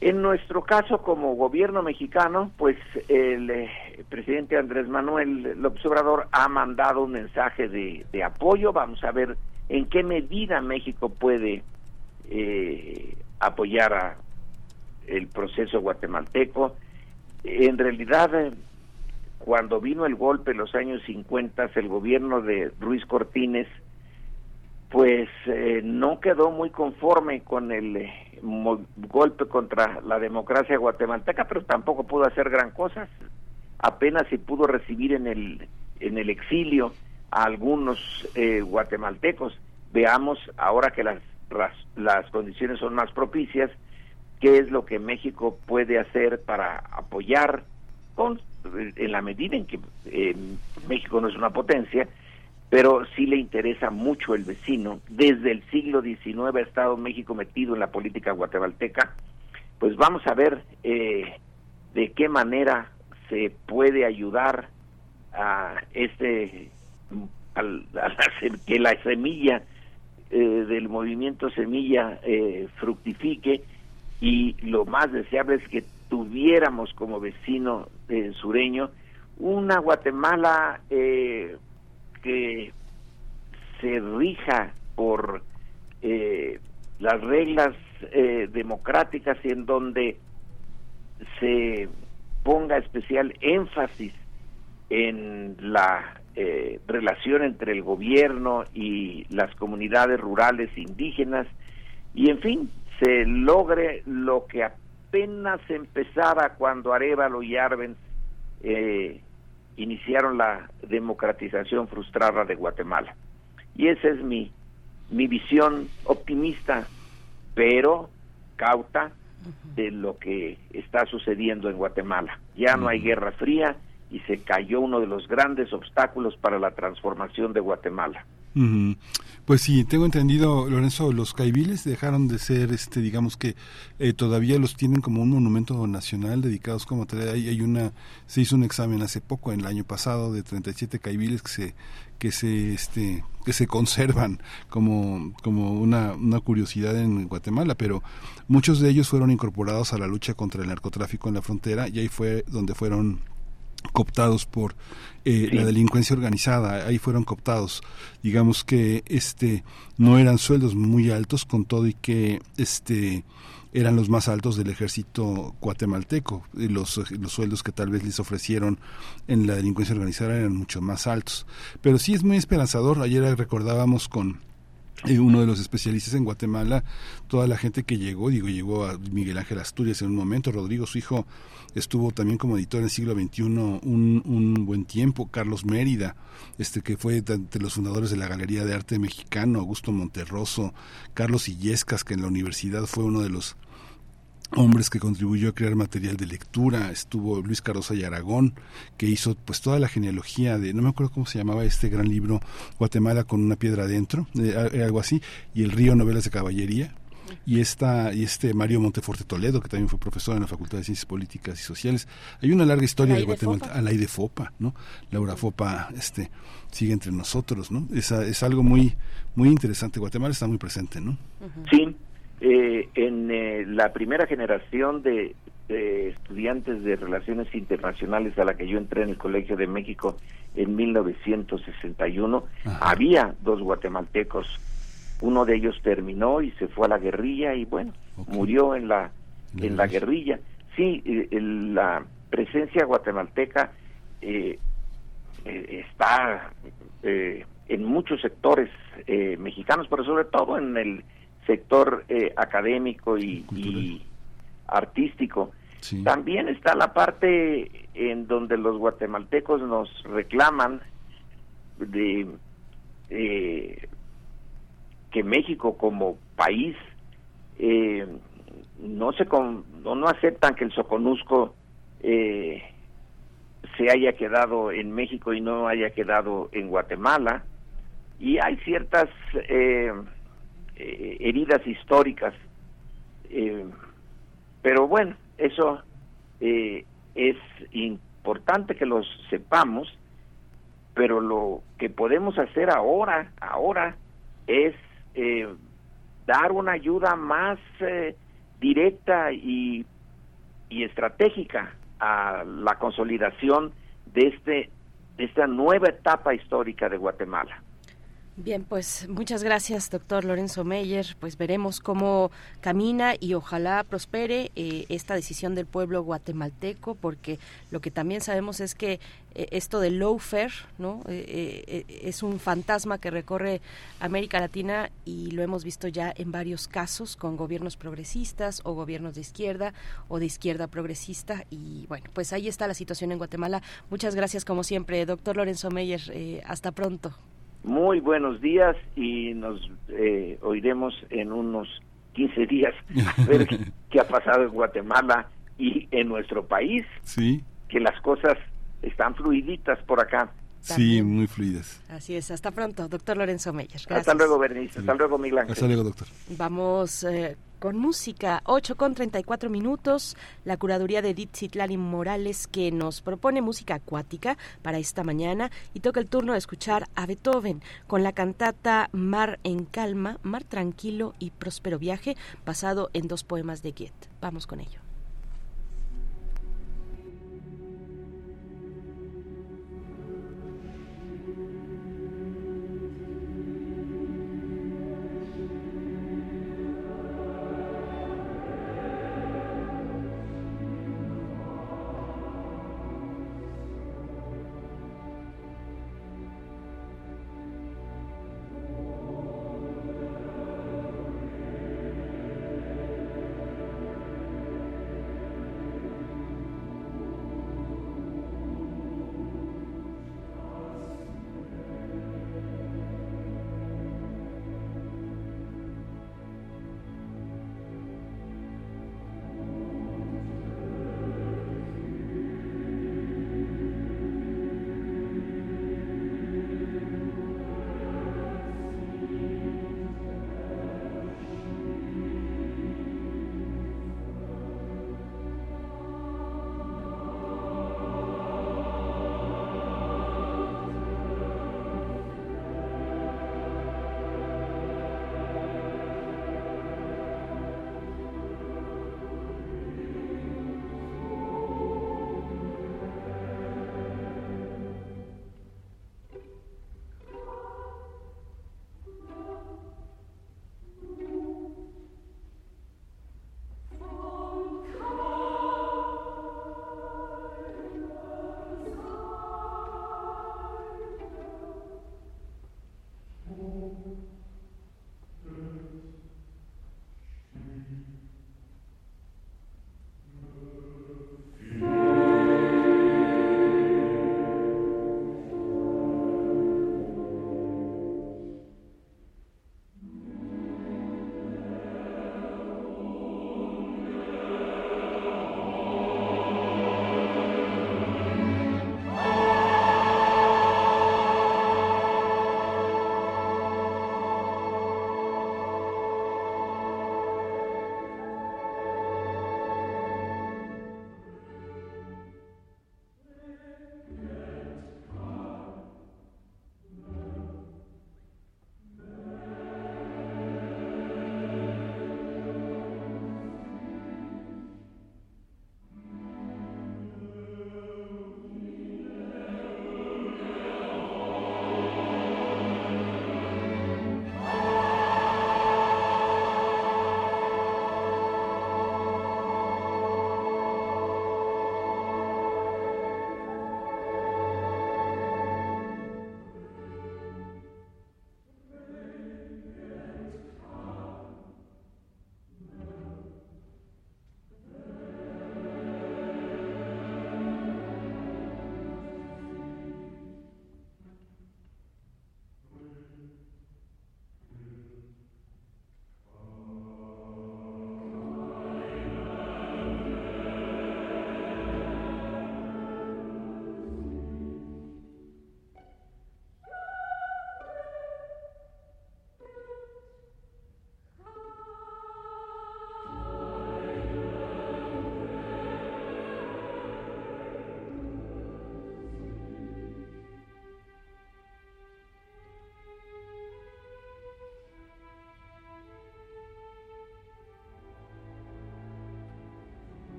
En nuestro caso, como gobierno mexicano, pues el eh, presidente Andrés Manuel López Obrador ha mandado un mensaje de, de apoyo. Vamos a ver en qué medida México puede eh, apoyar a el proceso guatemalteco. En realidad, eh, cuando vino el golpe en los años 50, el gobierno de Ruiz Cortines, pues eh, no quedó muy conforme con el golpe contra la democracia guatemalteca, pero tampoco pudo hacer gran cosa. Apenas si pudo recibir en el en el exilio a algunos eh, guatemaltecos. Veamos ahora que las las condiciones son más propicias, qué es lo que México puede hacer para apoyar con en la medida en que eh, México no es una potencia, pero sí le interesa mucho el vecino. Desde el siglo XIX ha estado México metido en la política guatemalteca. Pues vamos a ver eh, de qué manera se puede ayudar a este a, a la, que la semilla eh, del movimiento Semilla eh, fructifique y lo más deseable es que tuviéramos como vecino eh, sureño una Guatemala que se rija por las reglas democráticas y en donde se ponga especial énfasis en la eh, relación entre el gobierno y las comunidades rurales indígenas. Y en fin se logre lo que apenas empezaba cuando Arevalo y Arbenz eh, iniciaron la democratización frustrada de Guatemala. Y esa es mi mi visión optimista pero cauta de lo que está sucediendo en Guatemala. Ya no hay guerra fría y se cayó uno de los grandes obstáculos para la transformación de Guatemala. Pues sí, tengo entendido, Lorenzo, los caibiles dejaron de ser, este, digamos que eh, todavía los tienen como un monumento nacional dedicados como hay, hay una, se hizo un examen hace poco, en el año pasado, de 37 caibiles que se, que se, este, que se conservan como, como una, una curiosidad en Guatemala, pero muchos de ellos fueron incorporados a la lucha contra el narcotráfico en la frontera y ahí fue donde fueron cooptados por eh, la delincuencia organizada. Ahí fueron cooptados. Digamos que este no eran sueldos muy altos con todo y que este eran los más altos del ejército guatemalteco. Los, los sueldos que tal vez les ofrecieron en la delincuencia organizada eran mucho más altos. Pero sí es muy esperanzador. Ayer recordábamos con uno de los especialistas en Guatemala, toda la gente que llegó, digo, llegó a Miguel Ángel Asturias en un momento, Rodrigo, su hijo, estuvo también como editor en el siglo XXI un, un buen tiempo, Carlos Mérida, este que fue entre los fundadores de la Galería de Arte Mexicano, Augusto Monterroso, Carlos Illescas, que en la universidad fue uno de los hombres que contribuyó a crear material de lectura, estuvo Luis Cardosa y Aragón, que hizo pues toda la genealogía de, no me acuerdo cómo se llamaba este gran libro, Guatemala con una piedra adentro, eh, algo así, y El río Novelas de Caballería, y esta y este Mario Monteforte Toledo que también fue profesor en la Facultad de Ciencias Políticas y Sociales. Hay una larga historia de Guatemala a la de Fopa no Laura Fopa este sigue entre nosotros no es, es algo muy muy interesante. Guatemala está muy presente no sí eh, en eh, la primera generación de, estudiantes de relaciones internacionales a la que yo entré en el Colegio de México en 1961, había dos guatemaltecos. Uno de ellos terminó y se fue a la guerrilla y bueno, murió en la en la guerrilla. Sí, eh, la presencia guatemalteca eh, está en muchos sectores mexicanos, pero sobre todo en el sector eh, académico y, artístico. También está la parte en donde los guatemaltecos nos reclaman de eh, que México como país eh, no se no, aceptan que el Soconusco se haya quedado en México y no haya quedado en Guatemala y hay ciertas eh, heridas históricas. Eh, pero bueno, eso eh, es importante que los sepamos, pero lo que podemos hacer ahora, ahora, es dar una ayuda más directa y, y estratégica a la consolidación de este de esta nueva etapa histórica de Guatemala. Bien, pues muchas gracias, doctor Lorenzo Meyer. Pues veremos cómo camina y ojalá prospere eh, esta decisión del pueblo guatemalteco, porque lo que también sabemos es que eh, esto del lawfare, ¿no? Eh, es un fantasma que recorre América Latina y lo hemos visto ya en varios casos con gobiernos progresistas o gobiernos de izquierda o de izquierda progresista. Y bueno, pues ahí está la situación en Guatemala. Muchas gracias, como siempre, doctor Lorenzo Meyer. hasta pronto. Muy buenos días y nos eh, oiremos en unos 15 días a ver qué ha pasado en Guatemala y en nuestro país. Sí. Que las cosas están fluiditas por acá. Sí, muy fluidas. Así es. Hasta pronto, doctor Lorenzo Meyer. Hasta luego, Bernice. Hasta luego, Miguel Ángel. Hasta luego, doctor. Vamos eh, con música, 8 con 34 minutos, la curaduría de Edith Citlali Morales que nos propone música acuática para esta mañana y toca el turno de escuchar a Beethoven con la cantata Mar en calma, Mar tranquilo y próspero viaje, basado en dos poemas de Goethe. Vamos con ello.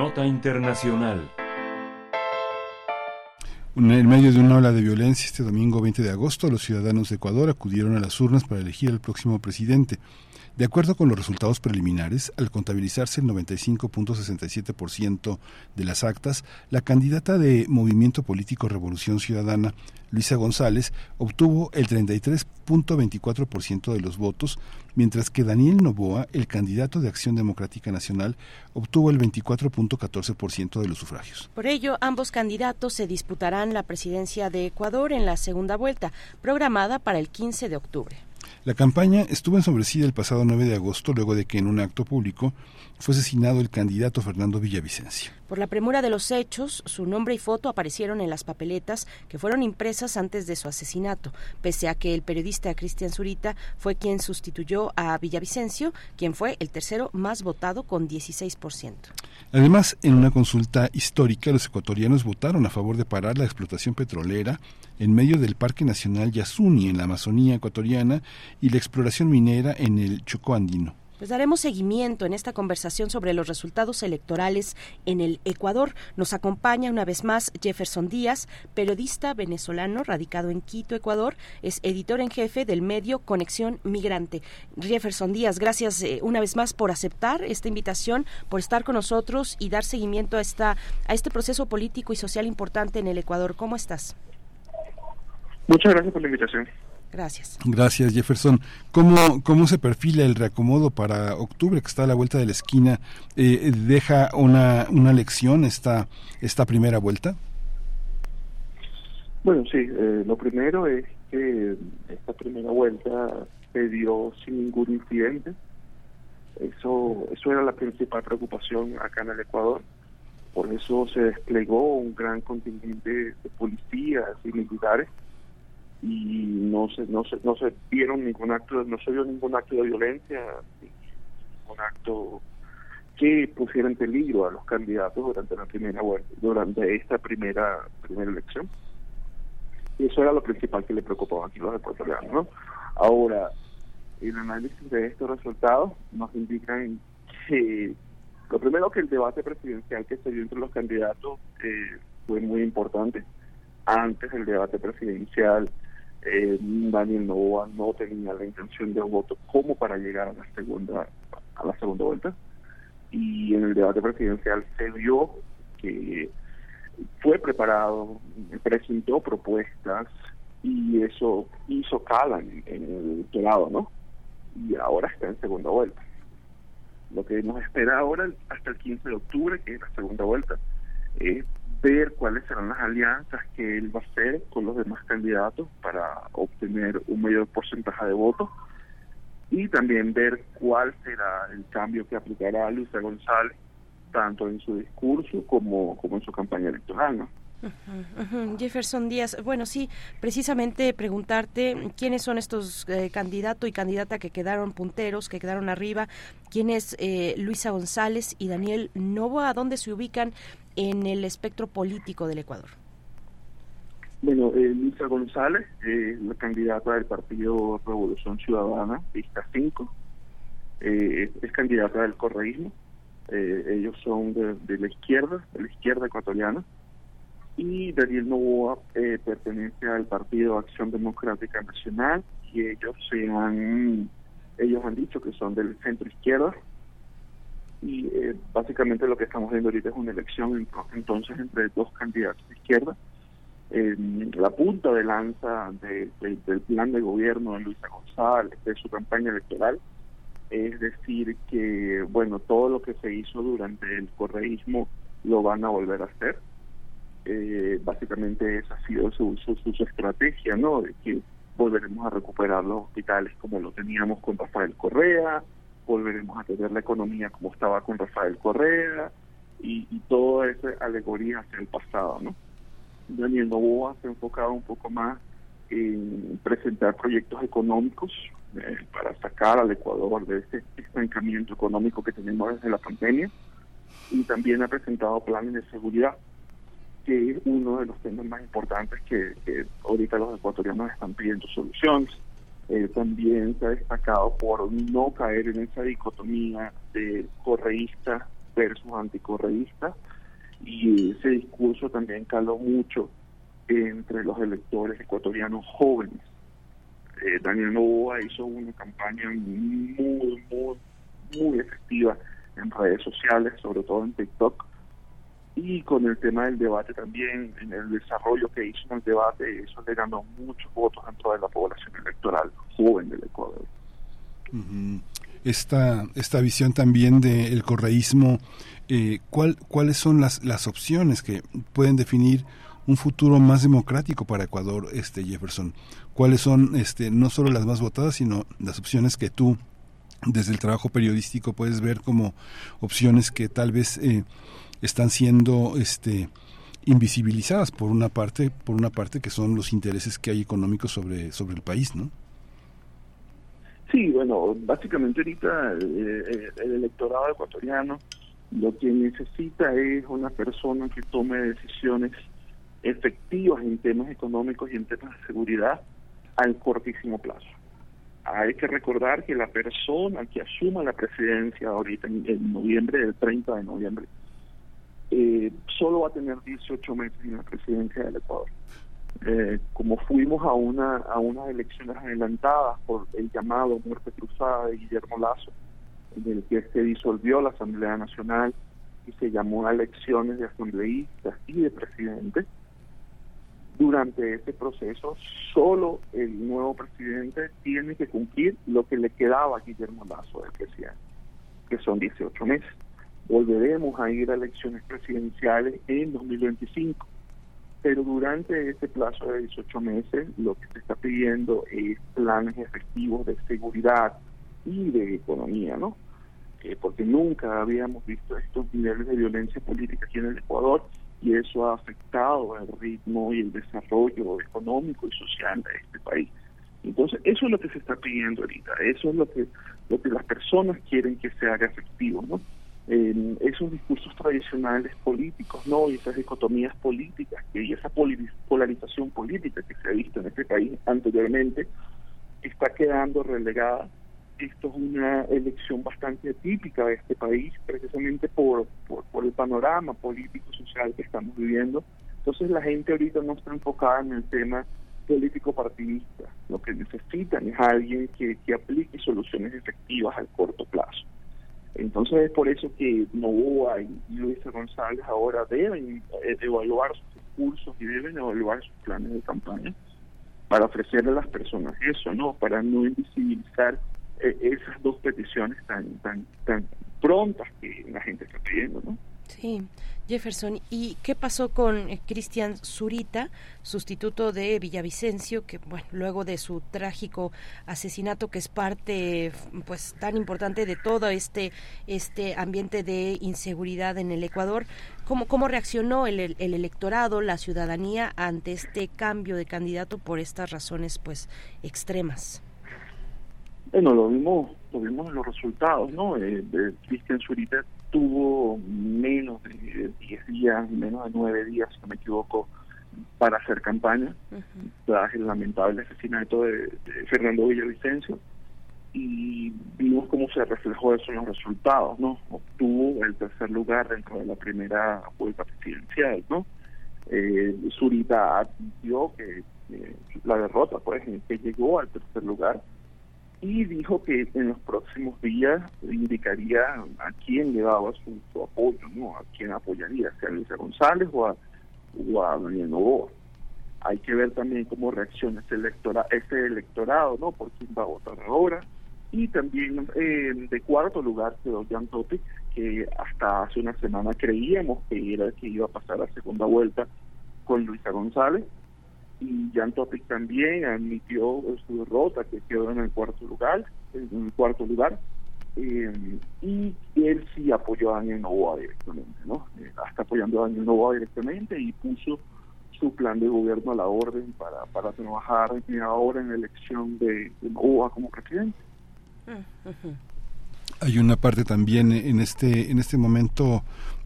Nota Internacional. En medio de una ola de violencia, este domingo 20 de agosto, los ciudadanos de Ecuador acudieron a las urnas para elegir al próximo presidente. De acuerdo con los resultados preliminares, al contabilizarse el 95.67% de las actas, la candidata de Movimiento Político Revolución Ciudadana, Luisa González, obtuvo el 33.24% de los votos, mientras que Daniel Novoa, el candidato de Acción Democrática Nacional, obtuvo el 24.14% de los sufragios. Por ello, ambos candidatos se disputarán la presidencia de Ecuador en la segunda vuelta, programada para el 15 de octubre. La campaña estuvo ensombrecido el pasado 9 de agosto luego de que en un acto público fue asesinado el candidato Fernando Villavicencio. Por la premura de los hechos, su nombre y foto aparecieron en las papeletas que fueron impresas antes de su asesinato, pese a que el periodista Cristian Zurita fue quien sustituyó a Villavicencio, quien fue el tercero más votado con 16%. Además, en una consulta histórica, los ecuatorianos votaron a favor de parar la explotación petrolera en medio del Parque Nacional Yasuni en la Amazonía ecuatoriana y la exploración minera en el Chocó andino. Pues daremos seguimiento en esta conversación sobre los resultados electorales en el Ecuador. Nos acompaña una vez más Jefferson Díaz, periodista venezolano radicado en Quito, Ecuador. Es editor en jefe del medio Conexión Migrante. Jefferson Díaz, gracias eh, una vez más por aceptar esta invitación, por estar con nosotros y dar seguimiento a, esta, a este proceso político y social importante en el Ecuador. ¿Cómo estás? Muchas gracias por la invitación. Gracias. Gracias, Jefferson. ¿Cómo, ¿Cómo se perfila el reacomodo para octubre, que está a la vuelta de la esquina? Eh, ¿Deja una, una lección esta, esta primera vuelta? Bueno, sí. Eh, lo primero es que esta primera vuelta se dio sin ningún incidente. Eso, eso era la principal preocupación acá en el Ecuador. Por eso se desplegó un gran contingente de policías y militares y no se no se no se vieron ningún acto no se vio ningún acto de violencia ningún acto que pusiera en peligro a los candidatos durante la primera durante esta primera primera elección y eso era lo principal que le preocupaba aquí los ecuatorianos ¿no? ahora el análisis de estos resultados nos indican que lo primero que el debate presidencial que se dio entre los candidatos eh, fue muy importante antes del debate presidencial eh, Daniel Novoa no tenía la intención de voto como para llegar a la segunda a la segunda vuelta. Y en el debate presidencial se vio que fue preparado presentó propuestas y eso hizo cala en, el electorado no y ahora está en segunda vuelta. Lo que nos espera ahora hasta el 15 de octubre que es la segunda vuelta es ver cuáles serán las alianzas que él va a hacer con los demás candidatos para obtener un mayor porcentaje de votos y también ver cuál será el cambio que aplicará Luisa González tanto en su discurso como, como en su campaña electoral. ¿no? Jefferson Díaz, bueno, sí, precisamente preguntarte quiénes son estos eh, candidato y candidata que quedaron punteros, que quedaron arriba, quién es eh, Luisa González y Daniel Novoa, dónde se ubican en el espectro político del Ecuador? Bueno, eh, Luisa González es la candidata del Partido Revolución Ciudadana, lista 5. Eh, es candidata del correísmo. Eh, ellos son de, la izquierda, de la izquierda ecuatoriana. Y Daniel Novoa pertenece al Partido Acción Democrática Nacional y ellos se han, ellos han dicho que son del centro izquierda y eh, básicamente lo que estamos viendo ahorita es una elección entonces entre dos candidatos de izquierda. la punta de lanza del plan de gobierno de Luisa González, de su campaña electoral, es decir que, bueno, todo lo que se hizo durante el correísmo lo van a volver a hacer. Eh, básicamente esa ha sido su, su, estrategia, ¿no? De que volveremos a recuperar los hospitales como lo teníamos con Rafael Correa, volveremos a tener la economía como estaba con Rafael Correa y, y toda esa alegoría hacia el pasado, ¿no? Daniel Novoa se ha enfocado un poco más en presentar proyectos económicos eh, para sacar al Ecuador de ese estancamiento económico que tenemos desde la pandemia y también ha presentado planes de seguridad que es uno de los temas más importantes que, que ahorita los ecuatorianos están pidiendo soluciones eh, también se ha destacado por no caer en esa dicotomía de correísta versus anticorreísta y ese discurso también caló mucho entre los electores ecuatorianos jóvenes. Eh, Daniel Novoa hizo una campaña muy, muy, muy efectiva en redes sociales, sobre todo en TikTok, y con el tema del debate también, en el desarrollo que hizo en el debate, eso le ganó muchos votos dentro de la población electoral joven del Ecuador. Esta, esta visión también del correísmo, eh, ¿cuál, ¿cuáles son las, las opciones que pueden definir un futuro más democrático para Ecuador, este Jefferson? ¿Cuáles son, este, no solo las más votadas, sino las opciones que tú desde el trabajo periodístico puedes ver como opciones que tal vez eh, están siendo, este, invisibilizadas por una parte, por una parte que son los intereses que hay económicos sobre sobre el país, ¿no? Sí, bueno, básicamente ahorita eh, el electorado ecuatoriano lo que necesita es una persona que tome decisiones efectivas en temas económicos y en temas de seguridad al cortísimo plazo. Hay que recordar que la persona que asuma la presidencia ahorita en, noviembre, el 30 de noviembre, eh, solo va a tener 18 meses en la presidencia del Ecuador. Eh, como fuimos a una a unas elecciones adelantadas por el llamado muerte cruzada de Guillermo Lazo, en el que se disolvió la Asamblea Nacional y se llamó a elecciones de asambleístas y de presidente, durante este proceso solo el nuevo presidente tiene que cumplir lo que le quedaba a Guillermo Lazo de presidente, que son 18 meses. Volveremos a ir a elecciones presidenciales en 2025 pero durante este plazo de 18 meses lo que se está pidiendo es planes efectivos de seguridad y de economía, ¿no? Eh, porque nunca habíamos visto estos niveles de violencia política aquí en el Ecuador y eso ha afectado el ritmo y el desarrollo económico y social de este país. Entonces, eso es lo que se está pidiendo ahorita, eso es lo que, lo que las personas quieren que se haga efectivo, ¿no? Esos discursos tradicionales políticos, ¿no? Y esas dicotomías políticas y esa polarización política que se ha visto en este país anteriormente está quedando relegada. Esto es una elección bastante típica de este país, precisamente por, por, el panorama político-social que estamos viviendo. Entonces la gente ahorita no está enfocada en el tema político partidista. Lo que necesitan es alguien que, que aplique soluciones efectivas al corto plazo. Entonces es por eso que Novoa y Luisa González ahora deben eh, evaluar sus discursos y deben evaluar sus planes de campaña para ofrecerle a las personas eso, ¿no? Para no invisibilizar eh, esas dos peticiones tan, tan, tan prontas que la gente está pidiendo, ¿no? Sí, Jefferson. ¿Y qué pasó con eh, Cristian Zurita, sustituto de Villavicencio, que bueno, luego de su trágico asesinato, que es parte pues tan importante de todo este, este ambiente de inseguridad en el Ecuador, ¿cómo, cómo reaccionó el, el electorado, la ciudadanía ante este cambio de candidato por estas razones pues extremas? Bueno, lo vimos, lo vimos en los resultados, ¿no? Eh, Cristian Zurita tuvo menos de 10 días, menos de 9 días, si no me equivoco, para hacer campaña, tras el lamentable asesinato de, Fernando Villavicencio. Y vimos cómo se reflejó eso en los resultados, ¿no? Obtuvo el tercer lugar dentro de la primera vuelta presidencial, ¿no? Eh, Zurita admitió que la derrota, pues, que llegó al tercer lugar, y dijo que en los próximos días indicaría a quién le daba su, apoyo, ¿no? A quién apoyaría, sea Luisa González o a, Daniel Novoa. Hay que ver también cómo reacciona ese, electora, ese electorado, ¿no? Por quién va a votar ahora. Y también eh, de cuarto lugar quedó Jan Topic, que hasta hace una semana creíamos que era el que iba a pasar a segunda vuelta con Luisa González y Jan Topic también admitió su derrota que quedó en el cuarto lugar en el cuarto lugar eh, y él sí apoyó a Daniel Novoa directamente no eh, está apoyando a Daniel Novoa directamente y puso su plan de gobierno a la orden para para trabajar ahora en la elección de, de Novoa como presidente. Hay una parte también en este en este momento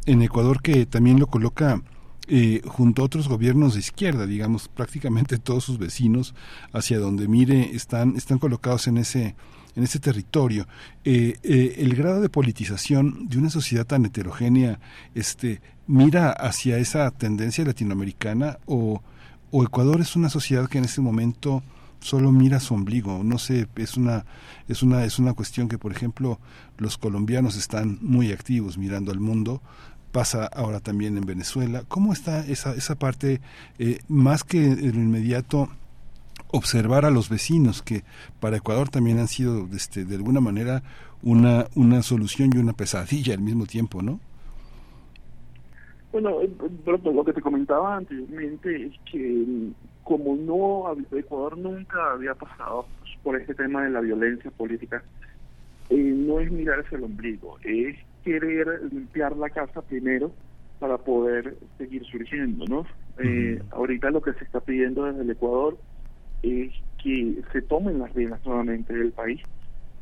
en Ecuador que también lo coloca eh, junto a otros gobiernos de izquierda, digamos, prácticamente todos sus vecinos hacia donde mire están, están colocados en ese, en ese territorio. Eh, eh, el grado de politización de una sociedad tan heterogénea, este, mira hacia esa tendencia latinoamericana o, o Ecuador es una sociedad que en ese momento solo mira su ombligo, no sé, es una es una es una cuestión que por ejemplo los colombianos están muy activos mirando al mundo, pasa ahora también en Venezuela. ¿Cómo está esa, esa parte, eh, más que en lo inmediato, observar a los vecinos, que para Ecuador también han sido este, de alguna manera una, una solución y una pesadilla al mismo tiempo, ¿no? Bueno, eh, lo que te comentaba anteriormente es que mm, como no, Ecuador nunca había pasado por este tema de la violencia política, eh, no es mirar hacia el ombligo, es querer limpiar la casa primero para poder seguir surgiendo, ¿no? Eh, ahorita lo que se está pidiendo desde el Ecuador es que se tomen las riendas nuevamente del país,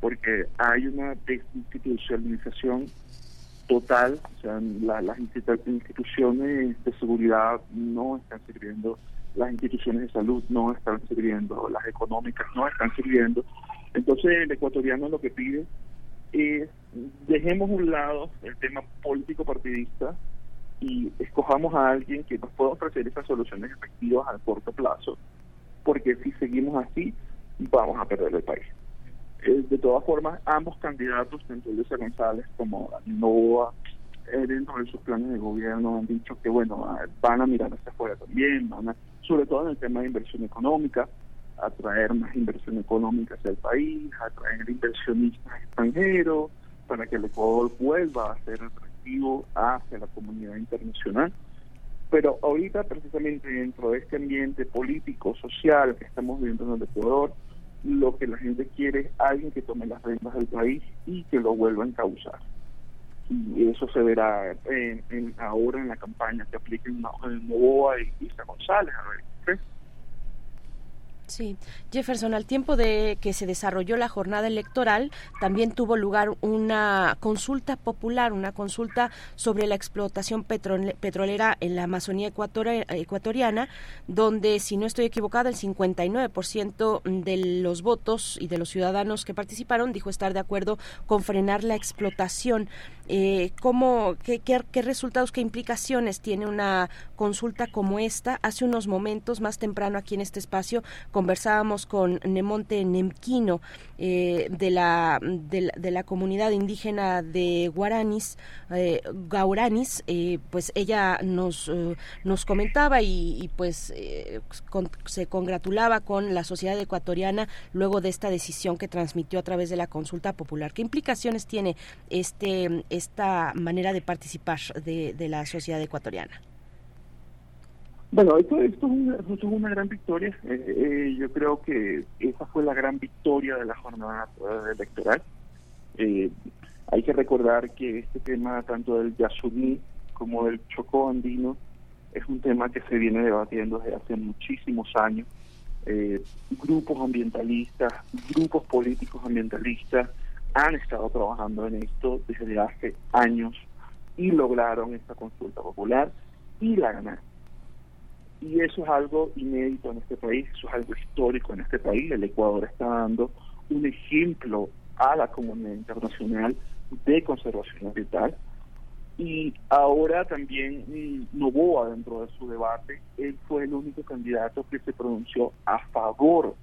porque hay una desinstitucionalización total, o sea, las instituciones de seguridad no están sirviendo, las instituciones de salud no están sirviendo, las económicas no están sirviendo. Entonces el ecuatoriano lo que pide es dejemos un lado el tema político partidista y escojamos a alguien que nos pueda ofrecer esas soluciones efectivas a corto plazo, porque si seguimos así vamos a perder el país. Eh, de todas formas, ambos candidatos, tanto Luisa González como Novoa, eh, dentro de sus planes de gobierno han dicho que, bueno, ah, van a mirar hacia afuera también, van sobre todo en el tema de inversión económica, atraer más inversión económica hacia el país, atraer inversionistas extranjeros, para que el Ecuador vuelva a ser atractivo hacia la comunidad internacional. Pero ahorita, precisamente dentro de este ambiente político, social que estamos viviendo en el Ecuador, lo que la gente quiere es alguien que tome las riendas del país y que lo vuelva a encauzar. Y eso se verá en, ahora en la campaña que apliquen en Novoa y Isa González. A ver, Sí, Jefferson, al tiempo de que se desarrolló la jornada electoral, también tuvo lugar una consulta popular, una consulta sobre la explotación petrolera en la Amazonía ecuatoriana, donde, si no estoy equivocada, el 59% de los votos y de los ciudadanos que participaron dijo estar de acuerdo con frenar la explotación. Eh, ¿cómo, qué, qué, resultados, qué implicaciones tiene una consulta como esta? Hace unos momentos, más temprano aquí en este espacio, conversábamos con Nemonte Nemquino eh, de, la, de, la, comunidad indígena de Guaranis, eh, Gauranis, eh, pues ella nos, nos comentaba y, pues se congratulaba con la sociedad ecuatoriana luego de esta decisión que transmitió a través de la consulta popular. ¿Qué implicaciones tiene este esta manera de participar de la sociedad ecuatoriana? Bueno, esto, es, una, gran victoria. Eh, eh, yo creo que esa fue la gran victoria de la jornada electoral. Eh, hay que recordar que este tema, tanto del Yasuní como del Chocó andino, es un tema que se viene debatiendo desde hace muchísimos años. grupos ambientalistas, grupos políticos ambientalistas han estado trabajando en esto desde hace años y lograron esta consulta popular y la ganaron y eso es algo inédito en este país, eso es algo histórico en este país. El Ecuador está dando un ejemplo a la comunidad internacional de conservación ambiental. Y ahora también mm, Novoa, dentro de su debate, él fue el único candidato que se pronunció a favor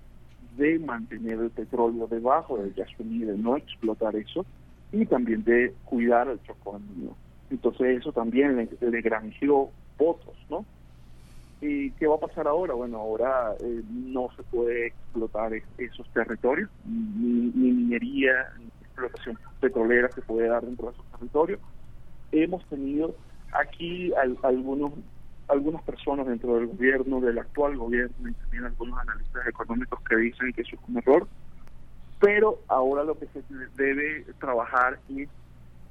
de mantener el petróleo debajo del Yasuní, de no explotar eso, y también de cuidar el Chocó Entonces eso también le, le granjeó votos, ¿no? ¿Y qué va a pasar ahora? Bueno, ahora eh, no se puede explotar esos territorios, ni, minería, ni explotación petrolera se puede dar dentro de esos territorios. Hemos tenido aquí algunos algunas personas dentro del gobierno, del actual gobierno, y también algunos analistas económicos que dicen que eso es un error, pero ahora lo que se debe trabajar es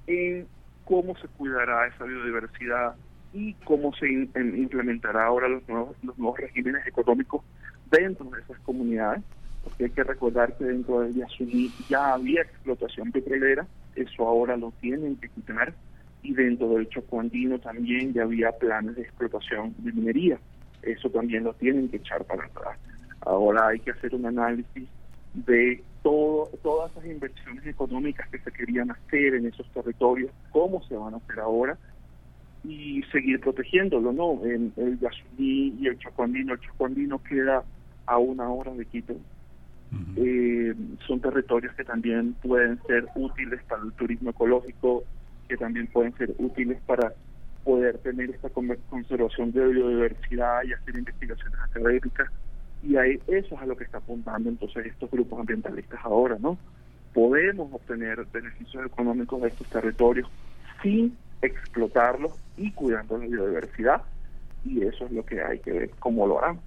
en cómo se cuidará esa biodiversidad, y cómo se implementará ahora los nuevos, los nuevos regímenes económicos dentro de esas comunidades, porque hay que recordar que dentro de Yasuní ya había explotación petrolera, eso ahora lo tienen que quitar, y dentro del Chocó Andino también ya había planes de explotación de minería, eso también lo tienen que echar para atrás. Ahora hay que hacer un análisis de todo, todas esas inversiones económicas que se querían hacer en esos territorios, cómo se van a hacer ahora, y seguir protegiéndolo, ¿no? En el Yasuní y el Chacuandino, el Chacuandino queda a una hora de Quito. Eh, son territorios que también pueden ser útiles para el turismo ecológico, que también pueden ser útiles para poder tener esta conservación de biodiversidad y hacer investigaciones académicas. Y ahí eso es a lo que está apuntando entonces estos grupos ambientalistas ahora, ¿no? Podemos obtener beneficios económicos de estos territorios sin explotarlo y cuidando la biodiversidad y eso es lo que hay que ver cómo lo harán.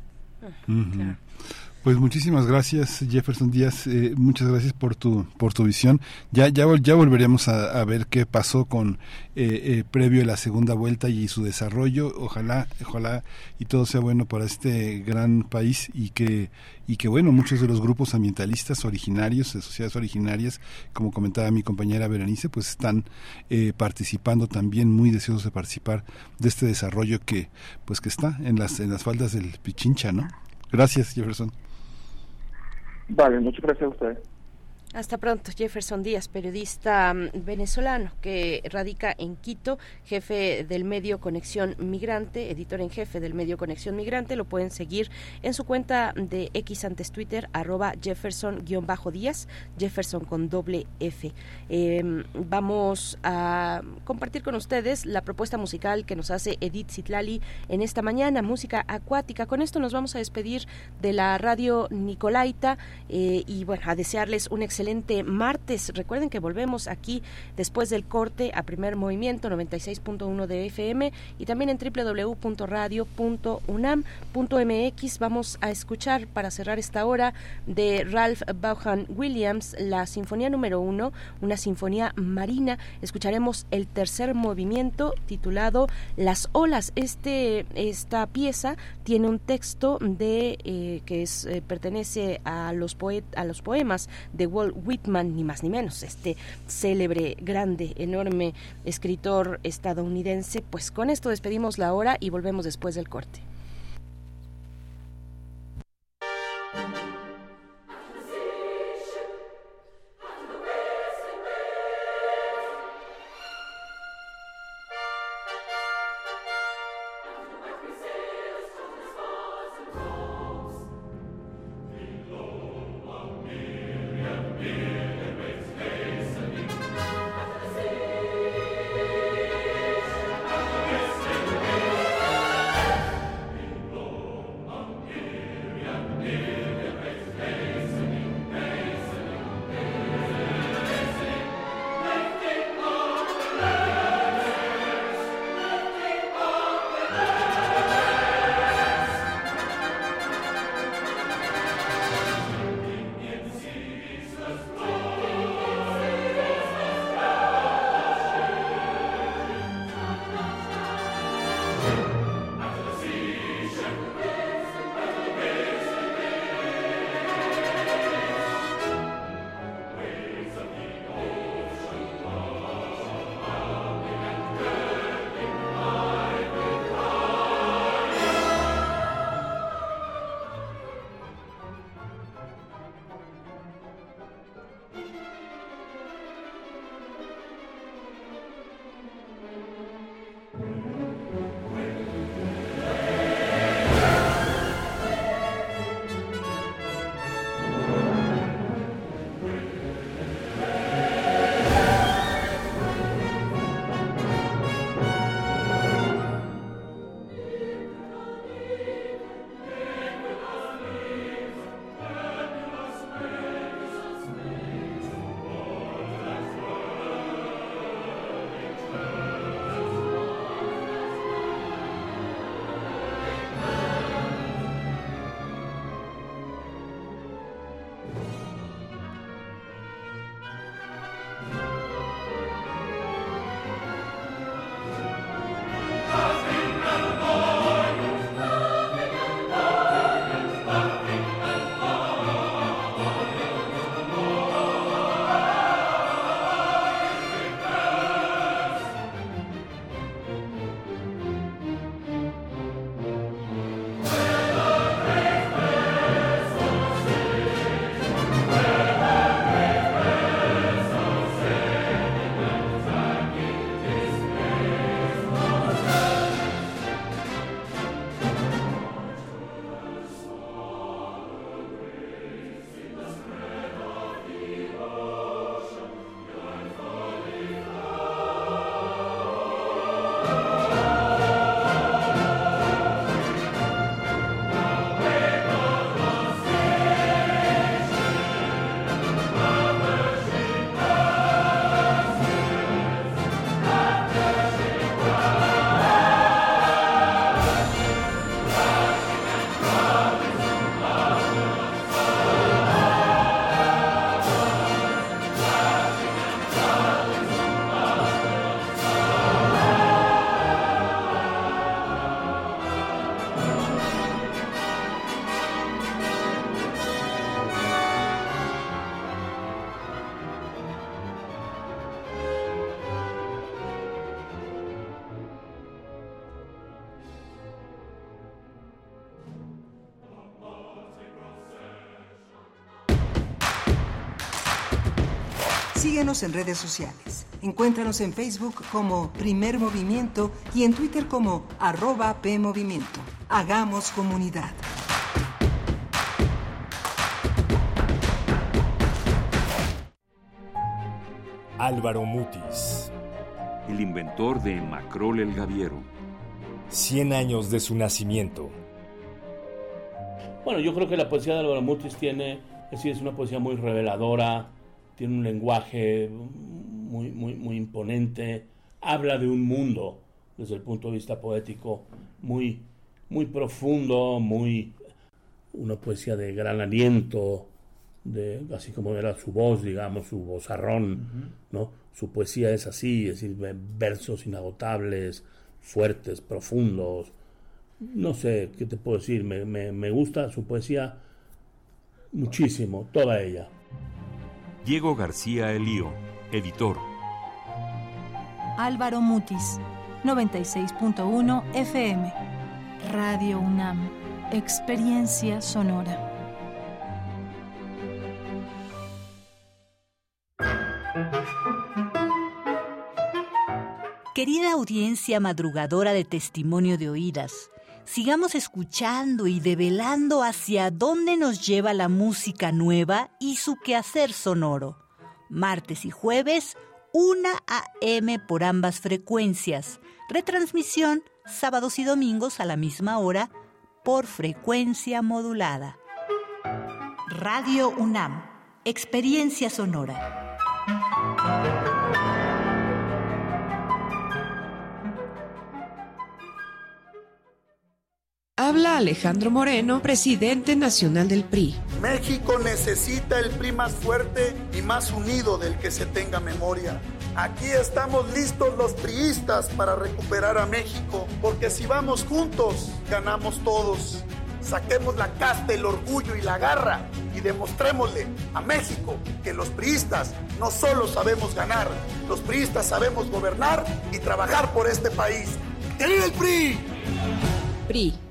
Pues muchísimas gracias Jefferson Díaz, eh, muchas gracias por tu por tu visión. Ya ya ya volveremos a, a ver qué pasó con eh, eh, previo a la segunda vuelta y su desarrollo. Ojalá ojalá y todo sea bueno para este gran país y que y que bueno muchos de los grupos ambientalistas originarios de sociedades originarias, como comentaba mi compañera Berenice, pues están eh, participando también muy deseosos de participar de este desarrollo que pues que está en las en las faldas del Pichincha, ¿no? Gracias Jefferson. Vale, muchas gracias a ustedes. Hasta pronto, Jefferson Díaz, periodista mm, venezolano que radica en Quito, jefe del medio Conexión Migrante, editor en jefe del medio Conexión Migrante. Lo pueden seguir en su cuenta de X antes Twitter, arroba Jefferson-Díaz, Jefferson con doble F. Eh, vamos a compartir con ustedes la propuesta musical que nos hace Edith Zitlali en esta mañana, música acuática. Con esto nos vamos a despedir de la radio Nicolaita eh, y bueno, a desearles un excelente martes. Recuerden que volvemos aquí después del corte a primer movimiento 96.1 de FM y también en www.radio.unam.mx. Vamos a escuchar para cerrar esta hora de Ralph Vaughan Williams la Sinfonía número uno, una sinfonía marina. Escucharemos el tercer movimiento titulado Las olas. Este esta pieza tiene un texto de eh, que es eh, pertenece a los poet, a los poemas de Walt Whitman ni más ni menos este célebre grande enorme escritor estadounidense. Pues con esto despedimos la hora y volvemos después del corte Síguenos en redes sociales. Encuéntranos en Facebook como Primer Movimiento y en Twitter como arroba PMovimiento. Hagamos comunidad. Álvaro Mutis. El inventor de Macrol el Gaviero. 100 años de su nacimiento. Bueno, yo creo que la poesía de Álvaro Mutis tiene, es decir, es una poesía muy reveladora, tiene un lenguaje muy, muy, muy imponente, habla de un mundo desde el punto de vista poético muy, muy profundo, muy una poesía de gran aliento, de, así como era su voz, digamos, su vozarrón, ¿no? Su poesía es así, es decir, versos inagotables, fuertes, profundos, no sé qué te puedo decir, me, me, gusta su poesía muchísimo, toda ella. Diego García Elío, editor. Álvaro Mutis, 96.1 FM. Radio UNAM, experiencia sonora. Querida audiencia madrugadora de testimonio de oídas, sigamos escuchando y develando hacia dónde nos lleva la música nueva y su quehacer sonoro. Martes y jueves, 1 a.m. por ambas frecuencias. Retransmisión sábados y domingos a la misma hora por frecuencia modulada. Radio UNAM, Experiencia Sonora. Habla Alejandro Moreno, presidente nacional del PRI. México necesita el PRI más fuerte y más unido del que se tenga memoria. Aquí estamos listos los priistas para recuperar a México, porque si vamos juntos, ganamos todos. Saquemos la casta, el orgullo y la garra y demostrémosle a México que los priistas no solo sabemos ganar, los priistas sabemos gobernar y trabajar por este país. ¡Que el PRI! PRI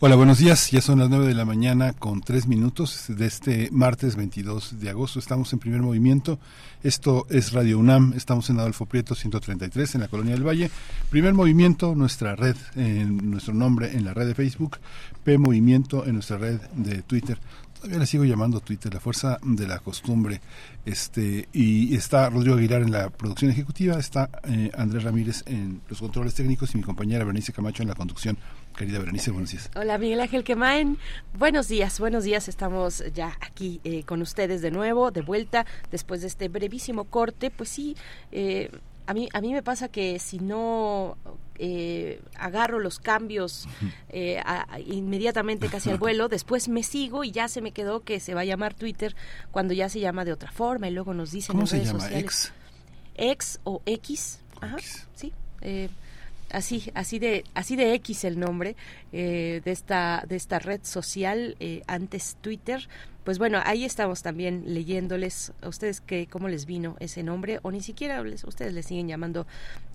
Hola, buenos días. Ya son las 9 de la mañana con 3 minutos de este martes 22 de agosto. Estamos en primer movimiento. Esto es Radio UNAM. Estamos en Adolfo Prieto 133 en la Colonia del Valle. Primer movimiento, nuestra red, en nuestro nombre en la red de Facebook. P Movimiento en nuestra red de Twitter. Todavía la sigo llamando Twitter, la fuerza de la costumbre. Este, y está Rodrigo Aguilar en la producción ejecutiva, está eh, Andrés Ramírez en los controles técnicos y mi compañera Bernice Camacho en la conducción. Querida Berenice, buenos días. Hola Miguel Ángel Quemain. Buenos días, buenos días. Estamos ya aquí eh, con ustedes de nuevo, de vuelta, después de este brevísimo corte. Pues sí, eh, a mí, a mí me pasa que si no eh, agarro los cambios inmediatamente casi al vuelo, después me sigo y ya se me quedó que se va a llamar Twitter cuando ya se llama de otra forma y luego nos dicen ¿Cómo en se redes llama? sociales. ¿Ex? Ex o X. Ajá, sí. Así así de así de X el nombre eh, de esta de esta red social eh, antes Twitter pues bueno, ahí estamos también leyéndoles a ustedes que cómo les vino ese nombre o ni siquiera les, ustedes le siguen llamando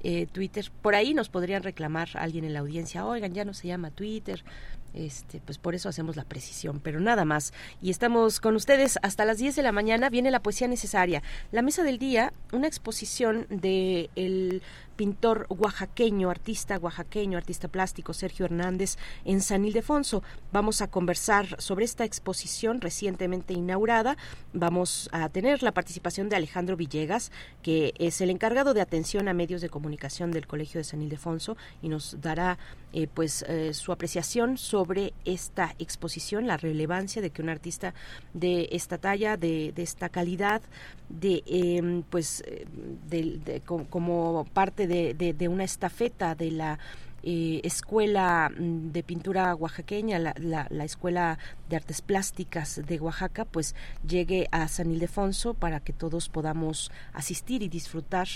eh, Twitter. Por ahí nos podrían reclamar alguien en la audiencia, oigan, ya no se llama Twitter, este, pues por eso hacemos la precisión, pero nada más. Y estamos con ustedes hasta las 10 de la mañana. Viene la poesía necesaria. La mesa del día, una exposición de el pintor oaxaqueño, artista oaxaqueño, artista plástico Sergio Hernández en San Ildefonso. Vamos a conversar sobre esta exposición recientemente inaugurada. Vamos a tener la participación de Alejandro Villegas, que es el encargado de atención a medios de comunicación del Colegio de San Ildefonso y nos dará eh, pues eh, su apreciación sobre esta exposición, la relevancia de que un artista de esta talla, de, esta calidad, de em, pues eh, de, como parte de, una estafeta de la escuela mm, de pintura oaxaqueña, la, la, escuela de artes plásticas de Oaxaca, pues llegue a San Ildefonso para que todos podamos asistir y disfrutar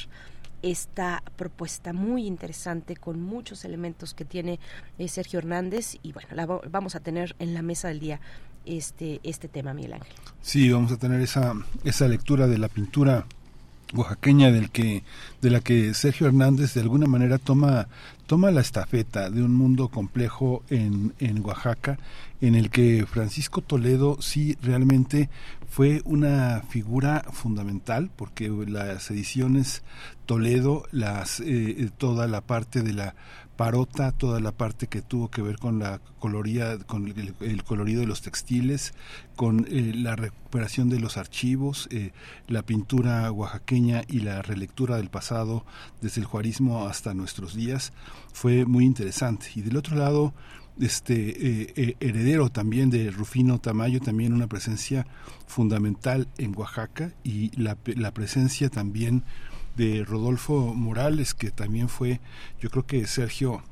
esta propuesta muy interesante con muchos elementos que tiene eh, Sergio Hernández y bueno, la vamos a tener en la mesa del día este este tema, Miguel Ángel. Sí, vamos a tener esa esa lectura de la pintura oaxaqueña del que de la que Sergio Hernández de alguna manera toma toma la estafeta de un mundo complejo en, en Oaxaca en el que Francisco Toledo sí realmente fue una figura fundamental porque las ediciones Toledo, las, eh, toda la parte de la parota, toda la parte que tuvo que ver con la coloría, con el, colorido de los textiles, con eh, la recuperación de los archivos, eh, la pintura oaxaqueña y la relectura del pasado desde el juarismo hasta nuestros días, fue muy interesante. Y del otro lado, este eh, heredero también de Rufino Tamayo, también una presencia fundamental en Oaxaca y la, la presencia también de Rodolfo Morales, que también fue, yo creo que Sergio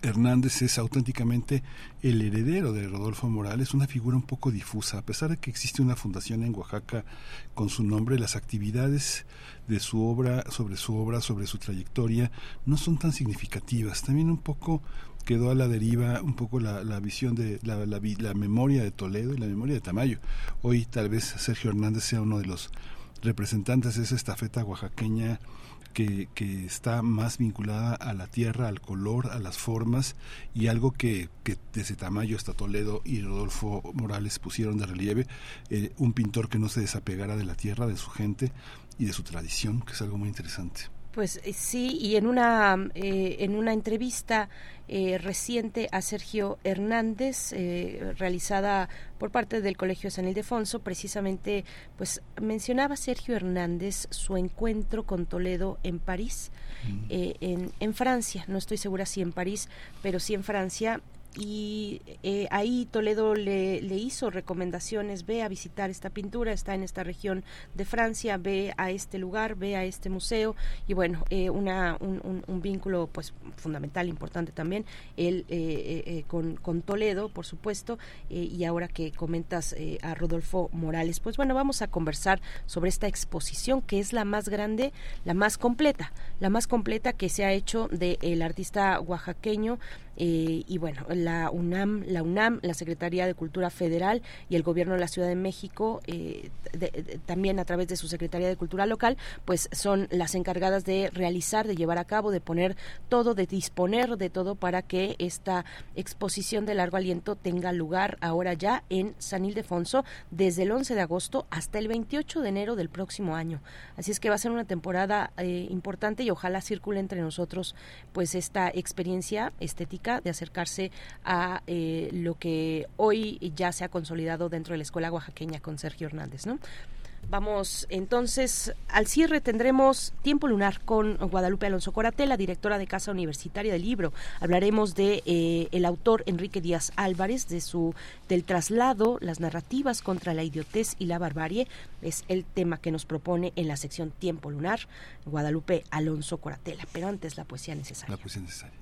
Hernández es auténticamente el heredero de Rodolfo Morales, una figura un poco difusa. A pesar de que existe una fundación en Oaxaca con su nombre, las actividades de su obra, sobre su obra, sobre su trayectoria, no son tan significativas. También un poco quedó a la deriva un poco la, la visión de la, la, la memoria de Toledo y la memoria de Tamayo. Hoy tal vez Sergio Hernández sea uno de los representantes de esa estafeta oaxaqueña que, que, está más vinculada a la tierra, al color, a las formas y algo que, que desde Tamayo hasta Toledo y Rodolfo Morales pusieron de relieve, eh, un pintor que no se desapegara de la tierra, de su gente y de su tradición, que es algo muy interesante. Pues eh, sí, y en una, eh, en una entrevista eh, reciente a Sergio Hernández, realizada por parte del Colegio San Ildefonso, precisamente pues mencionaba Sergio Hernández su encuentro con Toledo en París, mm. en, en Francia, no estoy segura si en París, pero sí en Francia, y eh, ahí Toledo le, le, hizo recomendaciones, ve a visitar esta pintura, está en esta región de Francia, ve a este lugar, ve a este museo y bueno, eh, una, un, un, vínculo pues fundamental, importante también, él eh, con, con, Toledo, por supuesto, y ahora que comentas a Rodolfo Morales, pues bueno, vamos a conversar sobre esta exposición que es la más grande, la más completa, la más completa que se ha hecho del artista oaxaqueño eh, y bueno, la UNAM, la UNAM, la Secretaría de Cultura Federal y el Gobierno de la Ciudad de México, eh, también a través de su Secretaría de Cultura Local, pues son las encargadas de realizar, de llevar a cabo, de poner todo, de disponer de todo para que esta exposición de largo aliento tenga lugar ahora ya en San Ildefonso desde el 11 de agosto hasta el 28 de enero del próximo año. Así es que va a ser una temporada eh, importante y ojalá circule entre nosotros pues esta experiencia estética de acercarse a eh, lo que hoy ya se ha consolidado dentro de la escuela oaxaqueña con Sergio Hernández, ¿no? Vamos entonces al cierre tendremos tiempo lunar con Guadalupe Alonso Coratela, directora de Casa Universitaria del Libro. Hablaremos de eh, el autor Enrique Díaz Álvarez, de su del traslado, las narrativas contra la idiotez y la barbarie. Es el tema que nos propone en la sección Tiempo lunar Guadalupe Alonso Coratela. Pero antes la poesía necesaria. La poesía necesaria.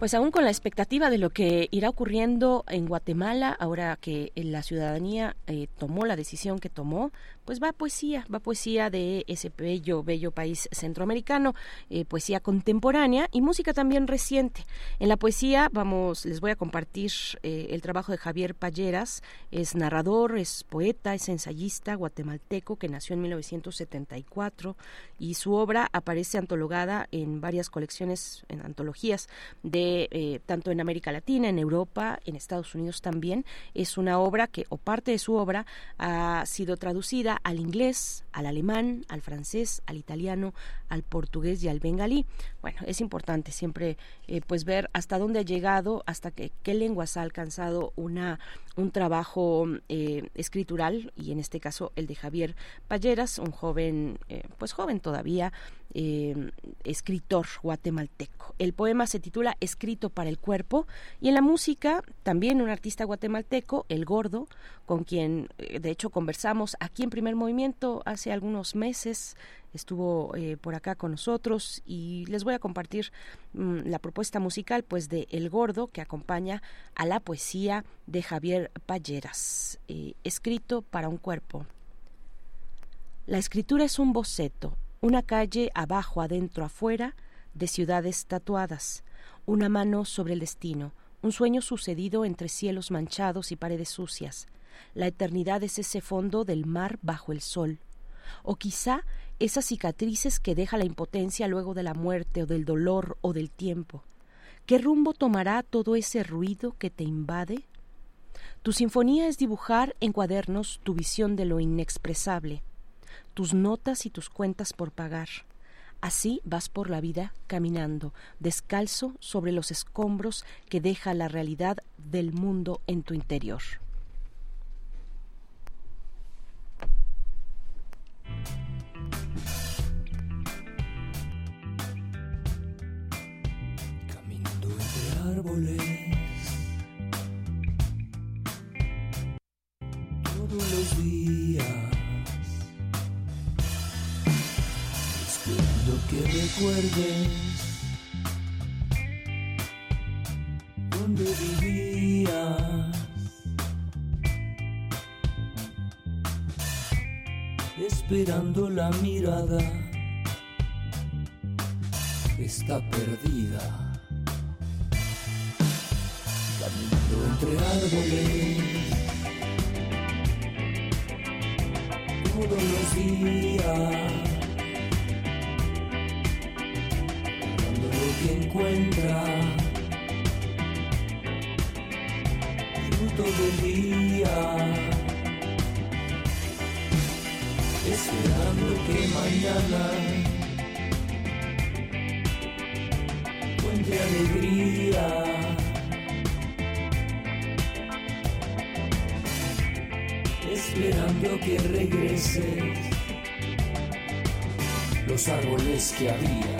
Pues aún con la expectativa de lo que irá ocurriendo en Guatemala, ahora que la ciudadanía eh, tomó la decisión que tomó, pues va poesía, va poesía de ese bello, bello país centroamericano, eh, poesía contemporánea y música también reciente. En la poesía, vamos, les voy a compartir eh, el trabajo de Javier Palleras, es narrador, es poeta, es ensayista guatemalteco que nació en 1974 y su obra aparece antologada en varias colecciones, en antologías de eh, tanto en América Latina, en Europa, en Estados Unidos también. Es una obra que, o parte de su obra, ha sido traducida al inglés, al alemán, al francés, al italiano, al portugués y al bengalí. Bueno, es importante siempre eh, pues ver hasta dónde ha llegado, hasta qué lenguas ha alcanzado una un trabajo eh, escritural y en este caso el de Javier Palleras, un joven, pues joven todavía, eh, escritor guatemalteco. El poema se titula Escrito para el cuerpo y en la música también un artista guatemalteco, El Gordo, con quien eh, de hecho conversamos aquí en primer movimiento hace algunos meses estuvo eh, por acá con nosotros y les voy a compartir mm, la propuesta musical pues de El Gordo que acompaña a la poesía de Javier Palleras, escrito para un cuerpo. La escritura es un boceto, una calle abajo, adentro, afuera, de ciudades tatuadas, una mano sobre el destino, un sueño sucedido entre cielos manchados y paredes sucias. La eternidad es ese fondo del mar bajo el sol. O quizá esas cicatrices que deja la impotencia luego de la muerte o del dolor o del tiempo. ¿Qué rumbo tomará todo ese ruido que te invade? Tu sinfonía es dibujar en cuadernos tu visión de lo inexpresable, tus notas y tus cuentas por pagar. Así vas por la vida caminando, descalzo sobre los escombros que deja la realidad del mundo en tu interior. Caminando entre árboles, todos los días que recuerdes donde vivías. Esperando la mirada está perdida. Caminando entre árboles todos los días. Que encuentra fruto del día, esperando que mañana encuentre alegría. Esperando que regreses los árboles que había.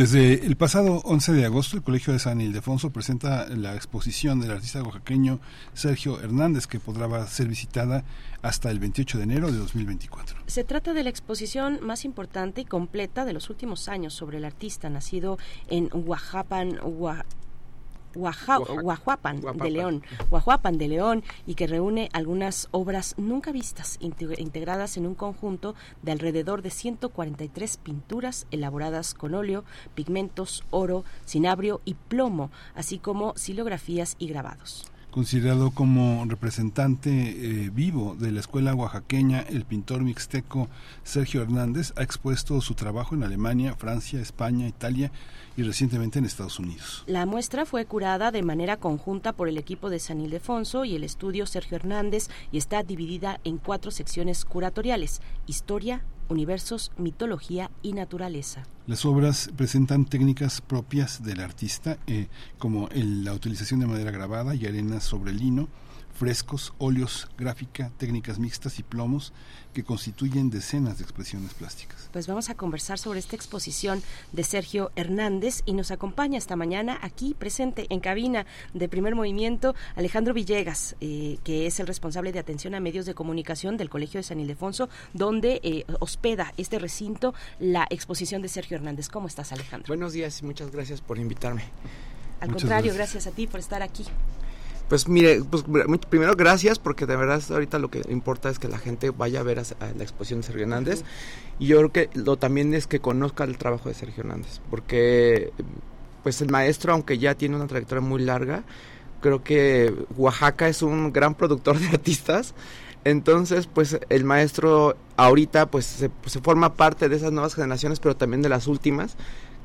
Desde el pasado 11 de agosto, el Colegio de San Ildefonso presenta la exposición del artista oaxaqueño Sergio Hernández, que podrá ser visitada hasta el 28 de enero de 2024. Se trata de la exposición más importante y completa de los últimos años sobre el artista nacido en Oaxapan, Oa- Oaxa- Oaxapan de León, Oaxapan de León y que reúne algunas obras nunca vistas inte- integradas en un conjunto de alrededor de 143 pinturas elaboradas con óleo, pigmentos, oro, cinabrio y plomo, así como silografías y grabados. Considerado como representante eh, vivo de la escuela oaxaqueña, el pintor mixteco Sergio Hernández ha expuesto su trabajo en Alemania, Francia, España, Italia y recientemente en Estados Unidos. La muestra fue curada de manera conjunta por el equipo de San Ildefonso y el estudio Sergio Hernández y está dividida en cuatro secciones curatoriales, historia, universos, mitología y naturaleza. Las obras presentan técnicas propias del artista, eh, como el- la utilización de madera grabada y arenas sobre lino, frescos, óleos, gráfica, técnicas mixtas y plomos que constituyen decenas de expresiones plásticas. Pues vamos a conversar sobre esta exposición de Sergio Hernández y nos acompaña esta mañana aquí presente en cabina de primer movimiento Alejandro Villegas, eh, que es el responsable de atención a medios de comunicación del Colegio de San Ildefonso, donde eh, hospeda este recinto la exposición de Sergio Hernández. ¿Cómo estás Alejandro? Buenos días y muchas gracias por invitarme. Al Muchas contrario, gracias. gracias a ti por estar aquí. Pues mire, pues primero gracias porque de verdad ahorita lo que importa es que la gente vaya a ver a, a la exposición de Sergio Hernández. Y yo creo que lo también es que conozca el trabajo de Sergio Hernández porque pues el maestro aunque ya tiene una trayectoria muy larga creo que Oaxaca es un gran productor de artistas. Entonces pues el maestro ahorita pues se, pues, se forma parte de esas nuevas generaciones pero también de las últimas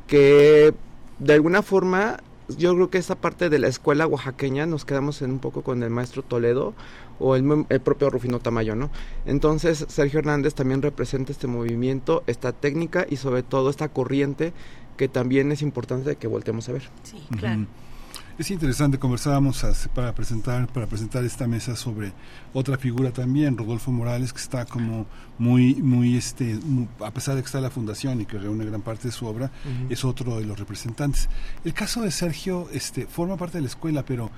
que de alguna forma yo creo que esta parte de la escuela oaxaqueña nos quedamos en un poco con el maestro Toledo o el, el propio Rufino Tamayo, ¿no? Entonces Sergio Hernández también representa este movimiento, esta técnica y sobre todo esta corriente que también es importante que volteemos a ver. Sí, Ujú. Es interesante, conversábamos hace- para presentar, para presentar esta mesa sobre otra figura también, Rodolfo Morales, que está como muy, muy este, mu- a pesar de que está en la fundación y que reúne gran parte de su obra, es otro de los representantes. El caso de Sergio, este, forma parte de la escuela, pero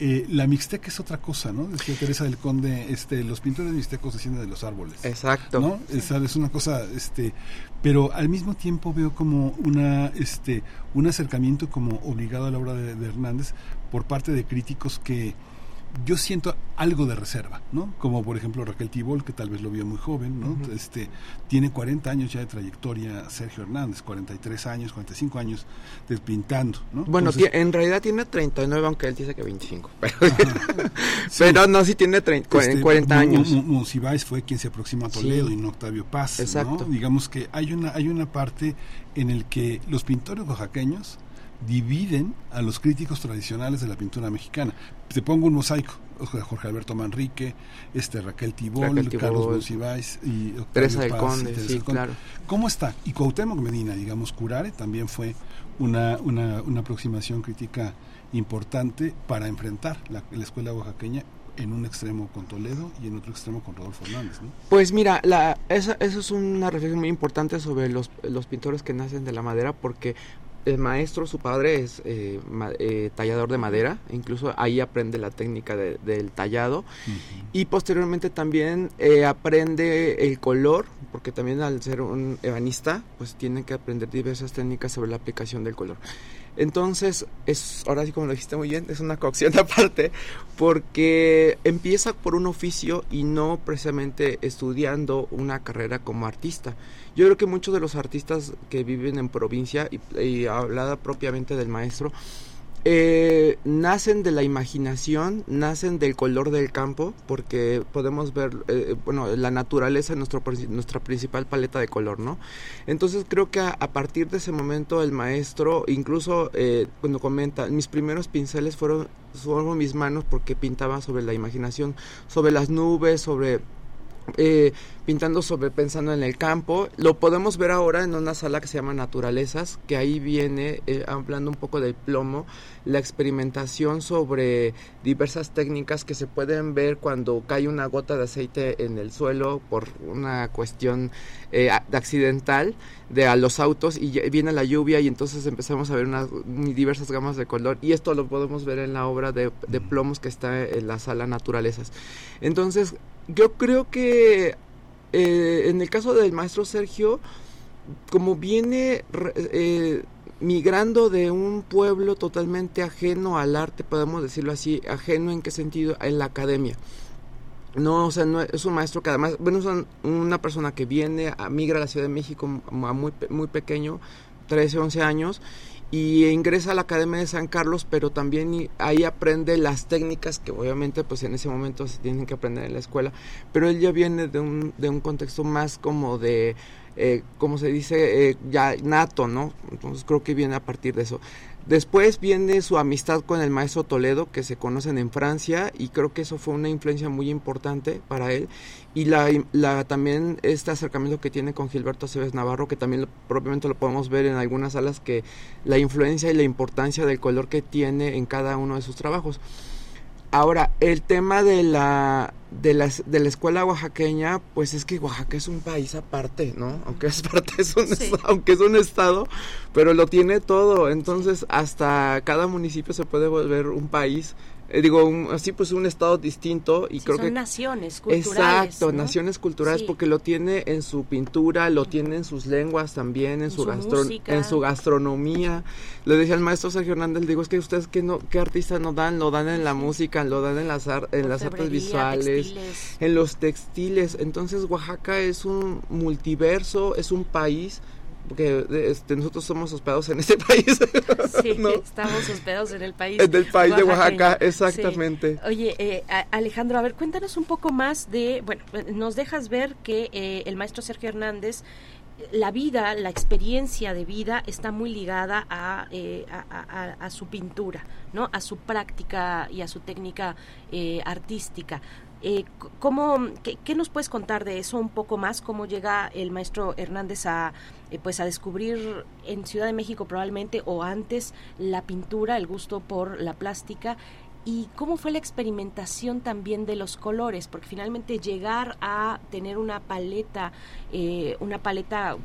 eh, la mixteca es otra cosa, ¿no? Decía Teresa del Conde, este, los pintores mixtecos descienden de los árboles. Exacto. ¿no? Es, es una cosa, este, pero al mismo tiempo veo como una, este, un acercamiento como obligado a la obra de, de Hernández por parte de críticos que yo siento algo de reserva, ¿no? Como por ejemplo Raquel Tibol, que tal vez lo vio muy joven, ¿no? Ujú. Este, tiene 40 años ya de trayectoria Sergio Hernández, 43 años, 45 años de pintando, ¿no? Bueno, Entonces, en realidad tiene 39, aunque él dice que 25. Pero, pero no, sí tiene 30, Este, 40 Mo- años. Mo- Monsiváis fue quien se aproximó a Toledo Sí. y no Octavio Paz. ¿no? Exacto. Digamos que hay una, hay una parte en el que los pintores oaxaqueños dividen a los críticos tradicionales de la pintura mexicana. Te pongo un mosaico. Jorge Alberto Manrique, este Raquel Tibol, Raquel Tibol, Carlos Monsiváis y Octavio Teresa del Paz Conde, y Teresa sí, del Conde. claro. ¿Cómo está? Y Cuauhtémoc Medina, digamos, Curare también fue una, una, una aproximación crítica importante para enfrentar la, la escuela oaxaqueña en un extremo con Toledo y en otro extremo con Rodolfo Hernández. ¿no? Pues mira, la, esa, eso es una reflexión muy importante sobre los, los pintores que nacen de la madera, porque el maestro, su padre, es eh, ma- eh, tallador de madera, incluso ahí aprende la técnica de- del tallado, y posteriormente también eh, aprende el color, porque también al ser un ebanista, pues tiene que aprender diversas técnicas sobre la aplicación del color. Entonces, es, ahora sí como lo dijiste muy bien, es una cocción aparte, porque empieza por un oficio y no precisamente estudiando una carrera como artista. Yo creo que muchos de los artistas que viven en provincia, y, hablada propiamente del maestro, eh, nacen de la imaginación, nacen del color del campo, porque podemos ver, eh, bueno, la naturaleza es nuestra principal paleta de color, ¿no? Entonces creo que a, a partir de ese momento el maestro, incluso eh, cuando comenta, mis primeros pinceles fueron, fueron mis manos porque pintaba sobre la imaginación, sobre las nubes, sobre eh, pintando sobre pensando en el campo. Lo podemos ver ahora en una sala que se llama Naturalezas, que ahí viene eh, hablando un poco del plomo, la experimentación sobre diversas técnicas que se pueden ver cuando cae una gota de aceite en el suelo por una cuestión eh, accidental de a los autos y viene la lluvia y entonces empezamos a ver unas diversas gamas de color y esto lo podemos ver en la obra de, de plomos que está en la sala Naturalezas. Entonces, yo creo que eh, en el caso del maestro Sergio, como viene eh, migrando de un pueblo totalmente ajeno al arte, podemos decirlo así, ajeno en qué sentido, en la academia. No, o sea, no, es un maestro que además, bueno, es una persona que viene, migra a la Ciudad de México a muy, muy pequeño, 13, 11 años, y ingresa a la Academia de San Carlos, pero también ahí aprende las técnicas que obviamente pues en ese momento se tienen que aprender en la escuela, pero él ya viene de un, de un contexto más como de, eh, como se dice, eh, ya nato, ¿no? Entonces creo que viene a partir de eso. Después viene su amistad con el maestro Toledo, que se conocen en Francia, y creo que eso fue una influencia muy importante para él. Y la, la también este acercamiento que tiene con Gilberto Aceves Navarro, que también lo, propiamente lo podemos ver en algunas salas, que la influencia y la importancia del color que tiene en cada uno de sus trabajos. Ahora, el tema de la, de la, de la escuela oaxaqueña, pues es que Oaxaca es un país aparte, ¿no? Aunque es parte, es un, sí. aunque es un estado, pero lo tiene todo. Entonces, hasta cada municipio se puede volver un país eh, digo, un, así pues un estado distinto y sí, creo son que... naciones culturales. Exacto, ¿no? naciones culturales Sí. porque lo tiene en su pintura, lo tiene en sus lenguas también, en, su, su gastro- en su gastronomía. Le decía al maestro Sergio Hernández, digo, es que ustedes qué, no, qué artistas no dan, lo dan en la música, lo dan en las, ar- en las artes visuales, textiles. en los textiles. Entonces Oaxaca es un multiverso, es un país porque este, nosotros somos hospedados en este país. Sí, ¿no? estamos hospedados en el país. En el país de. Oaxaca, exactamente. Sí. Oye, eh, Alejandro, a ver, cuéntanos un poco más de, bueno, nos dejas ver que eh, el maestro Sergio Hernández, la vida, la experiencia de vida está muy ligada a, eh, a, a- a su pintura, ¿no? A su práctica y a su técnica eh, artística. Eh, ¿cómo, qué, qué nos puedes contar de eso un poco más? ¿Cómo llega el maestro Hernández a, eh, pues a descubrir en Ciudad de México probablemente o antes la pintura, el gusto por la plástica? ¿Y cómo fue la experimentación también de los colores? Porque finalmente llegar a tener una paleta, eh, una paleta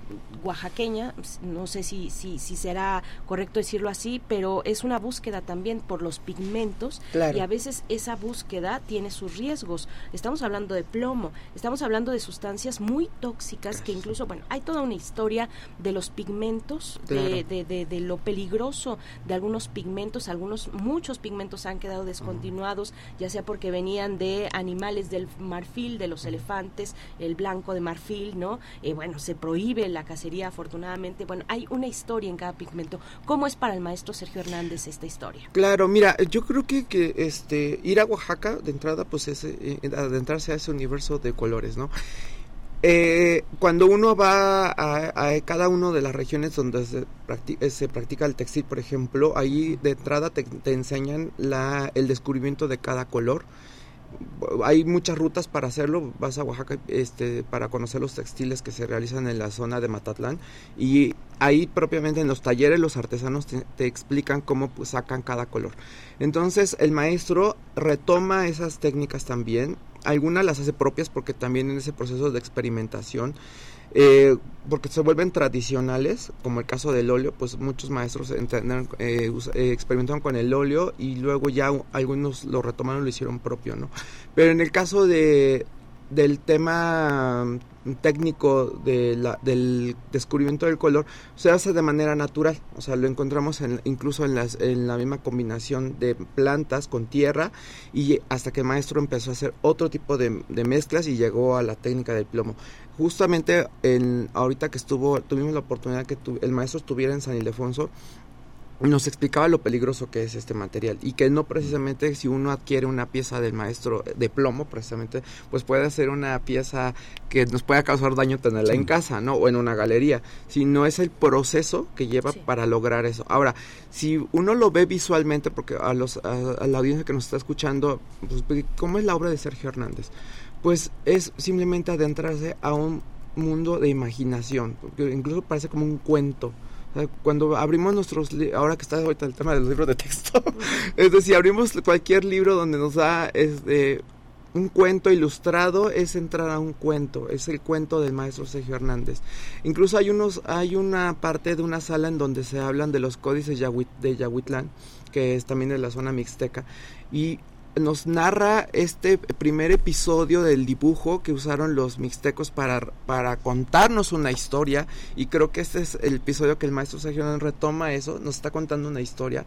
oaxaqueña, no sé si, si, si será correcto decirlo así, pero es una búsqueda también por los pigmentos Claro. y a veces esa búsqueda tiene sus riesgos. Estamos hablando de plomo, estamos hablando de sustancias muy tóxicas que incluso, bueno, hay toda una historia de los pigmentos, de, Claro. de, de, de lo peligroso de algunos pigmentos, algunos, muchos pigmentos han quedado descontinuados, ya sea porque venían de animales del marfil, de los elefantes, el blanco de marfil, ¿no? Eh, bueno, se prohíbe la cacería afortunadamente. Bueno, hay una historia en cada pigmento. ¿Cómo es para el maestro Sergio Hernández esta historia? Claro, mira, yo creo que, que este ir a Oaxaca de entrada pues es eh, adentrarse a ese universo de colores, ¿no? Eh, cuando uno va a, cada una de las regiones donde se, practi- eh, se practica el textil, por ejemplo, ahí de entrada te, te enseñan la, el descubrimiento de cada color. Hay muchas rutas para hacerlo. Vas a Oaxaca este, para conocer los textiles que se realizan en la zona de Matatlán y ahí propiamente en los talleres los artesanos te, te explican cómo pues, sacan cada color. Entonces el maestro retoma esas técnicas también. Algunas las hace propias porque también en ese proceso de experimentación eh, porque se vuelven tradicionales, como el caso del óleo, pues muchos maestros entendieron, eh, eh, experimentaron con el óleo y luego ya algunos lo retomaron y lo hicieron propio, ¿no? Pero en el caso de, del tema técnico de la, del descubrimiento del color se hace de manera natural, o sea, lo encontramos en, incluso en, las, en la misma combinación de plantas con tierra y hasta que el maestro empezó a hacer otro tipo de, mezclas y llegó a la técnica del plomo. Justamente en, ahorita que estuvo, tuvimos la oportunidad que el maestro estuviera en San Ildefonso, nos explicaba lo peligroso que es este material y que no precisamente si uno adquiere una pieza del maestro de plomo precisamente pues puede ser una pieza que nos pueda causar daño tenerla en casa no o en una galería sino es el proceso que lleva para lograr eso. Ahora si uno lo ve visualmente porque a los a, la audiencia que nos está escuchando pues, cómo es la obra de Sergio Hernández pues es simplemente adentrarse a un mundo de imaginación incluso parece como un cuento cuando abrimos nuestros ahora que está ahorita el tema de los libros de texto es decir abrimos cualquier libro donde nos da este un cuento ilustrado es entrar a un cuento es el cuento del maestro Sergio Hernández. Incluso hay unos hay una parte de una sala en donde se hablan de los códices de Yahuitlán que es también de la zona mixteca y nos narra este primer episodio del dibujo que usaron los mixtecos para, para contarnos una historia y creo que este es el episodio que el maestro Sergio retoma eso, nos está contando una historia,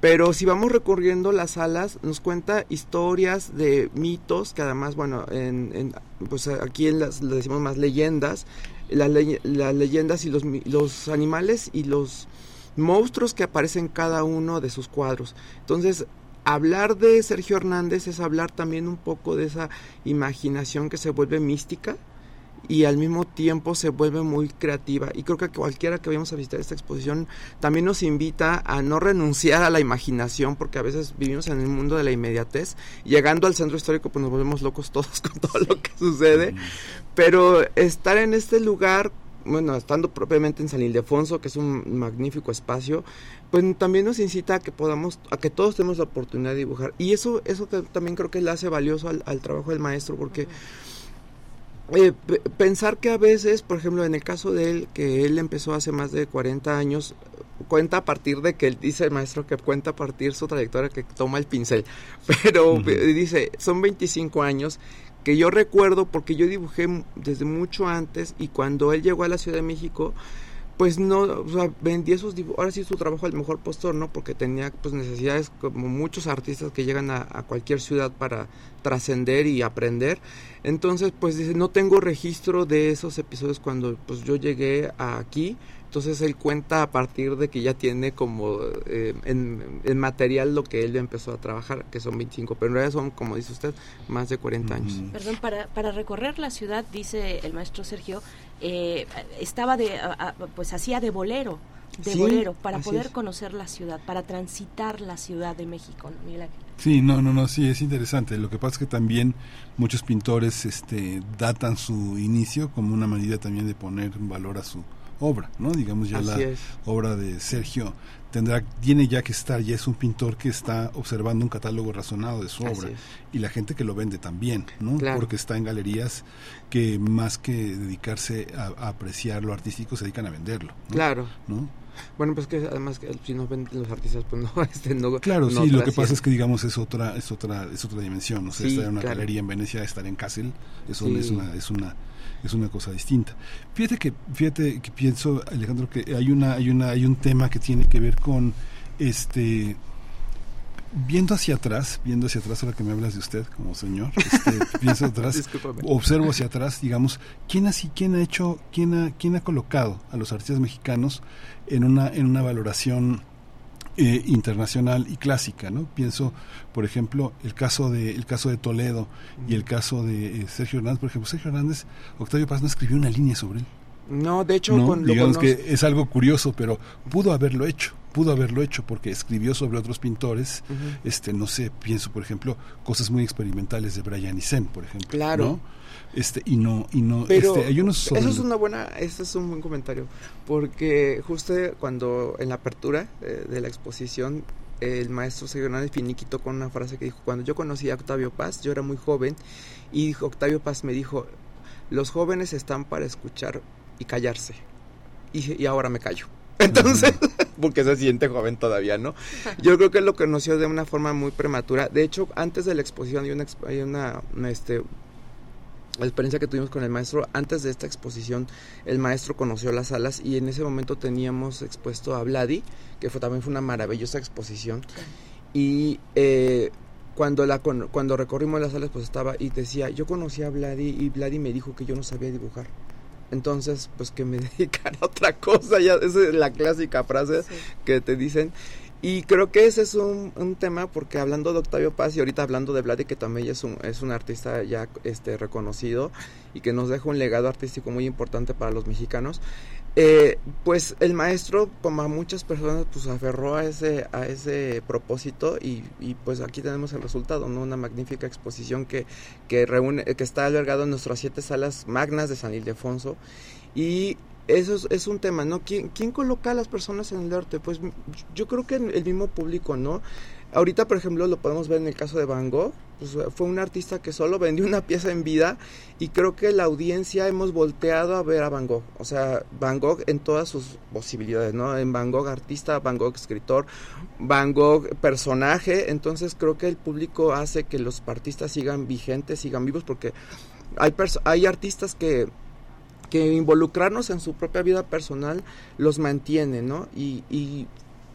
pero si vamos recorriendo las salas nos cuenta historias de mitos que además, bueno, en, pues aquí en las, le decimos más leyendas, las, leyendas y los, los animales y los monstruos que aparecen en cada uno de sus cuadros. Entonces, hablar de Sergio Hernández es hablar también un poco de esa imaginación que se vuelve mística y al mismo tiempo se vuelve muy creativa. Y creo que cualquiera que vayamos a visitar esta exposición también nos invita a no renunciar a la imaginación, porque a veces vivimos en el mundo de la inmediatez. Llegando al centro histórico, pues nos volvemos locos todos con todo lo que sucede. Pero estar en este lugar bueno, estando propiamente en San Ildefonso, que es un magnífico espacio, pues también nos incita a que podamos, a que todos tenemos la oportunidad de dibujar. Y eso, eso también creo que le hace valioso al, trabajo del maestro, porque eh, pensar que a veces, por ejemplo, en el caso de él, que él empezó hace más de 40 años, cuenta a partir de que él dice el maestro que cuenta a partir su trayectoria que toma el pincel, pero dice, son 25 años que yo recuerdo porque yo dibujé desde mucho antes y cuando él llegó a la Ciudad de México, pues no, o sea, vendía sus dibujos, ahora sí su trabajo al mejor postor, ¿no? Porque tenía pues necesidades como muchos artistas que llegan a, cualquier ciudad para trascender y aprender. Entonces, pues dice, no tengo registro de esos episodios cuando pues yo llegué aquí, entonces él cuenta a partir de que ya tiene como eh, en, material lo que él empezó a trabajar, que son 25, pero en realidad son, como dice usted, más de 40 años. Perdón, para, para recorrer la ciudad, dice el maestro Sergio, eh, estaba de, pues hacía de bolero, de bolero, para poder conocer la ciudad, para transitar la Ciudad de México. Sí, no, no, no, sí, es interesante. Lo que pasa es que también muchos pintores este, datan su inicio como una manera también de poner valor a su obra, ¿no? Digamos ya la obra de Sergio tendrá tiene ya que estar, ya es un pintor que está observando un catálogo razonado de su obra y la gente que lo vende también, ¿no? Porque está en galerías que más que dedicarse a, apreciar lo artístico se dedican a venderlo. Claro. ¿No? Bueno, pues que además que si no venden los artistas, pues no, este, no Claro, sí, lo que pasa es que digamos es otra, es otra, es otra dimensión. O sea, estar en una galería en Venecia, estar en Kassel, eso es una, es una es una cosa distinta. Fíjate que, fíjate que pienso, Alejandro, que hay una, hay una, hay un tema que tiene que ver con este viendo hacia atrás, viendo hacia atrás ahora que me hablas de usted como señor, este, pienso atrás, observo hacia atrás, digamos, quién así, quién ha hecho, quién ha, quién ha colocado a los artistas mexicanos en una, en una valoración eh, internacional y clásica, ¿no? Pienso, por ejemplo, el caso de el caso de Toledo y el caso de eh, Sergio Hernández, por ejemplo, Sergio Hernández, Octavio Paz no escribió una línea sobre él. No, de hecho, digamos que es algo curioso, pero pudo haberlo hecho, pudo haberlo hecho porque escribió sobre otros pintores, este, no sé, pienso, por ejemplo, cosas muy experimentales de Brian Isen, por ejemplo, claro este y no y no Pero este, hay unos eso es una buena este es un buen comentario porque justo cuando en la apertura eh, de la exposición el maestro Sergio Hernández finiquitó con una frase que dijo cuando yo conocí a Octavio Paz yo era muy joven y Octavio Paz me dijo los jóvenes están para escuchar y callarse y, y ahora me callo entonces, porque se siente joven todavía, ¿no? Yo creo que lo conoció de una forma muy prematura. De hecho, antes de la exposición hay una, hay una este, la experiencia que tuvimos con el maestro, antes de esta exposición, el maestro conoció las salas y en ese momento teníamos expuesto a Vladi, que fue, también fue una maravillosa exposición. Y eh, cuando, la, cuando recorrimos las salas, pues estaba y decía, yo conocí a Vladi y Vladi me dijo que yo no sabía dibujar. Entonces, pues que me dedicara a otra cosa, ya esa es la clásica frase que te dicen. Y creo que ese es un, un, tema porque hablando de Octavio Paz y ahorita hablando de Vladi, que también es un, es un artista ya este, reconocido y que nos deja un legado artístico muy importante para los mexicanos, eh, pues el maestro, como a muchas personas, pues aferró a ese, a ese propósito y, y pues aquí tenemos el resultado, ¿no? Una magnífica exposición que, que reúne, que está albergado en nuestras siete salas magnas de San Ildefonso y eso es, un tema, ¿no? ¿Quién, ¿Quién coloca a las personas en el arte? Pues yo creo que el mismo público, ¿no? Ahorita, por ejemplo, lo podemos ver en el caso de Van Gogh, pues fue un artista que solo vendió una pieza en vida y creo que la audiencia hemos volteado a ver a Van Gogh, o sea, Van Gogh en todas sus posibilidades, ¿no? En Van Gogh artista, Van Gogh escritor, Van Gogh personaje, entonces creo que el público hace que los artistas sigan vigentes, sigan vivos, porque hay, hay artistas que que involucrarnos en su propia vida personal los mantiene, ¿no? Y, y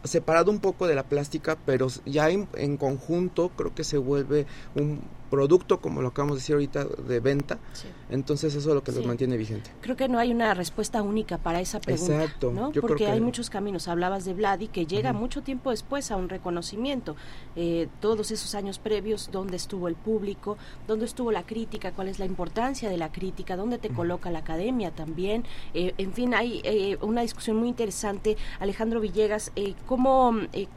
separado un poco de la plástica, pero ya en, en, conjunto creo que se vuelve un producto, como lo acabamos de decir ahorita, de venta. Entonces eso es lo que los mantiene vigente. Creo que no hay una respuesta única para esa pregunta, Exacto. ¿no? Yo Porque creo que... hay muchos caminos. Hablabas de Vladi, que llega uh -huh. mucho tiempo después a un reconocimiento. Eh, todos esos años previos, dónde estuvo el público, dónde estuvo la crítica, cuál es la importancia de la crítica, dónde te uh -huh. coloca la academia también. Eh, en fin, hay eh, una discusión muy interesante. Alejandro Villegas, eh, ¿cómo,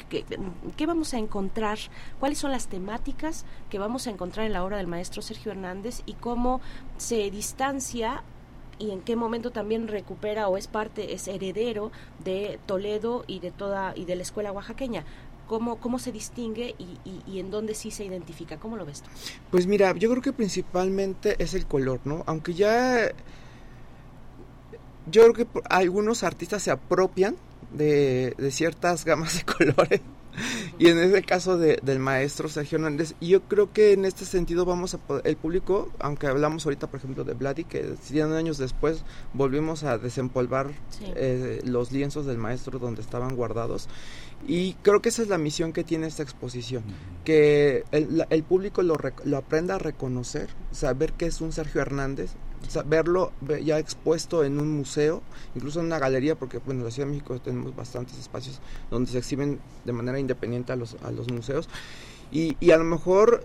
qué, qué vamos a encontrar? ¿Cuáles son las temáticas que vamos a en la obra del maestro Sergio Hernández y cómo se distancia y en qué momento también recupera o es parte, es heredero de Toledo y de toda y de la escuela oaxaqueña. ¿Cómo, cómo se distingue y, en dónde sí se identifica? ¿Cómo lo ves tú? Pues mira, yo creo que principalmente es el color, ¿no? Aunque ya yo creo que algunos artistas se apropian de ciertas gamas de colores y en ese caso de, del maestro Sergio Hernández, y yo creo que en este sentido vamos a poder, el público, aunque hablamos ahorita por ejemplo de Vladi, que 100 años después volvimos a desempolvar sí. eh, los lienzos del maestro donde estaban guardados, y creo que esa es la misión que tiene esta exposición, que el, el público lo, lo aprenda a reconocer, saber que es un Sergio Hernández, verlo ya expuesto en un museo, incluso en una galería, porque bueno, en la Ciudad de México tenemos bastantes espacios donde se exhiben de manera independiente a los, a los museos. Y, y a lo mejor,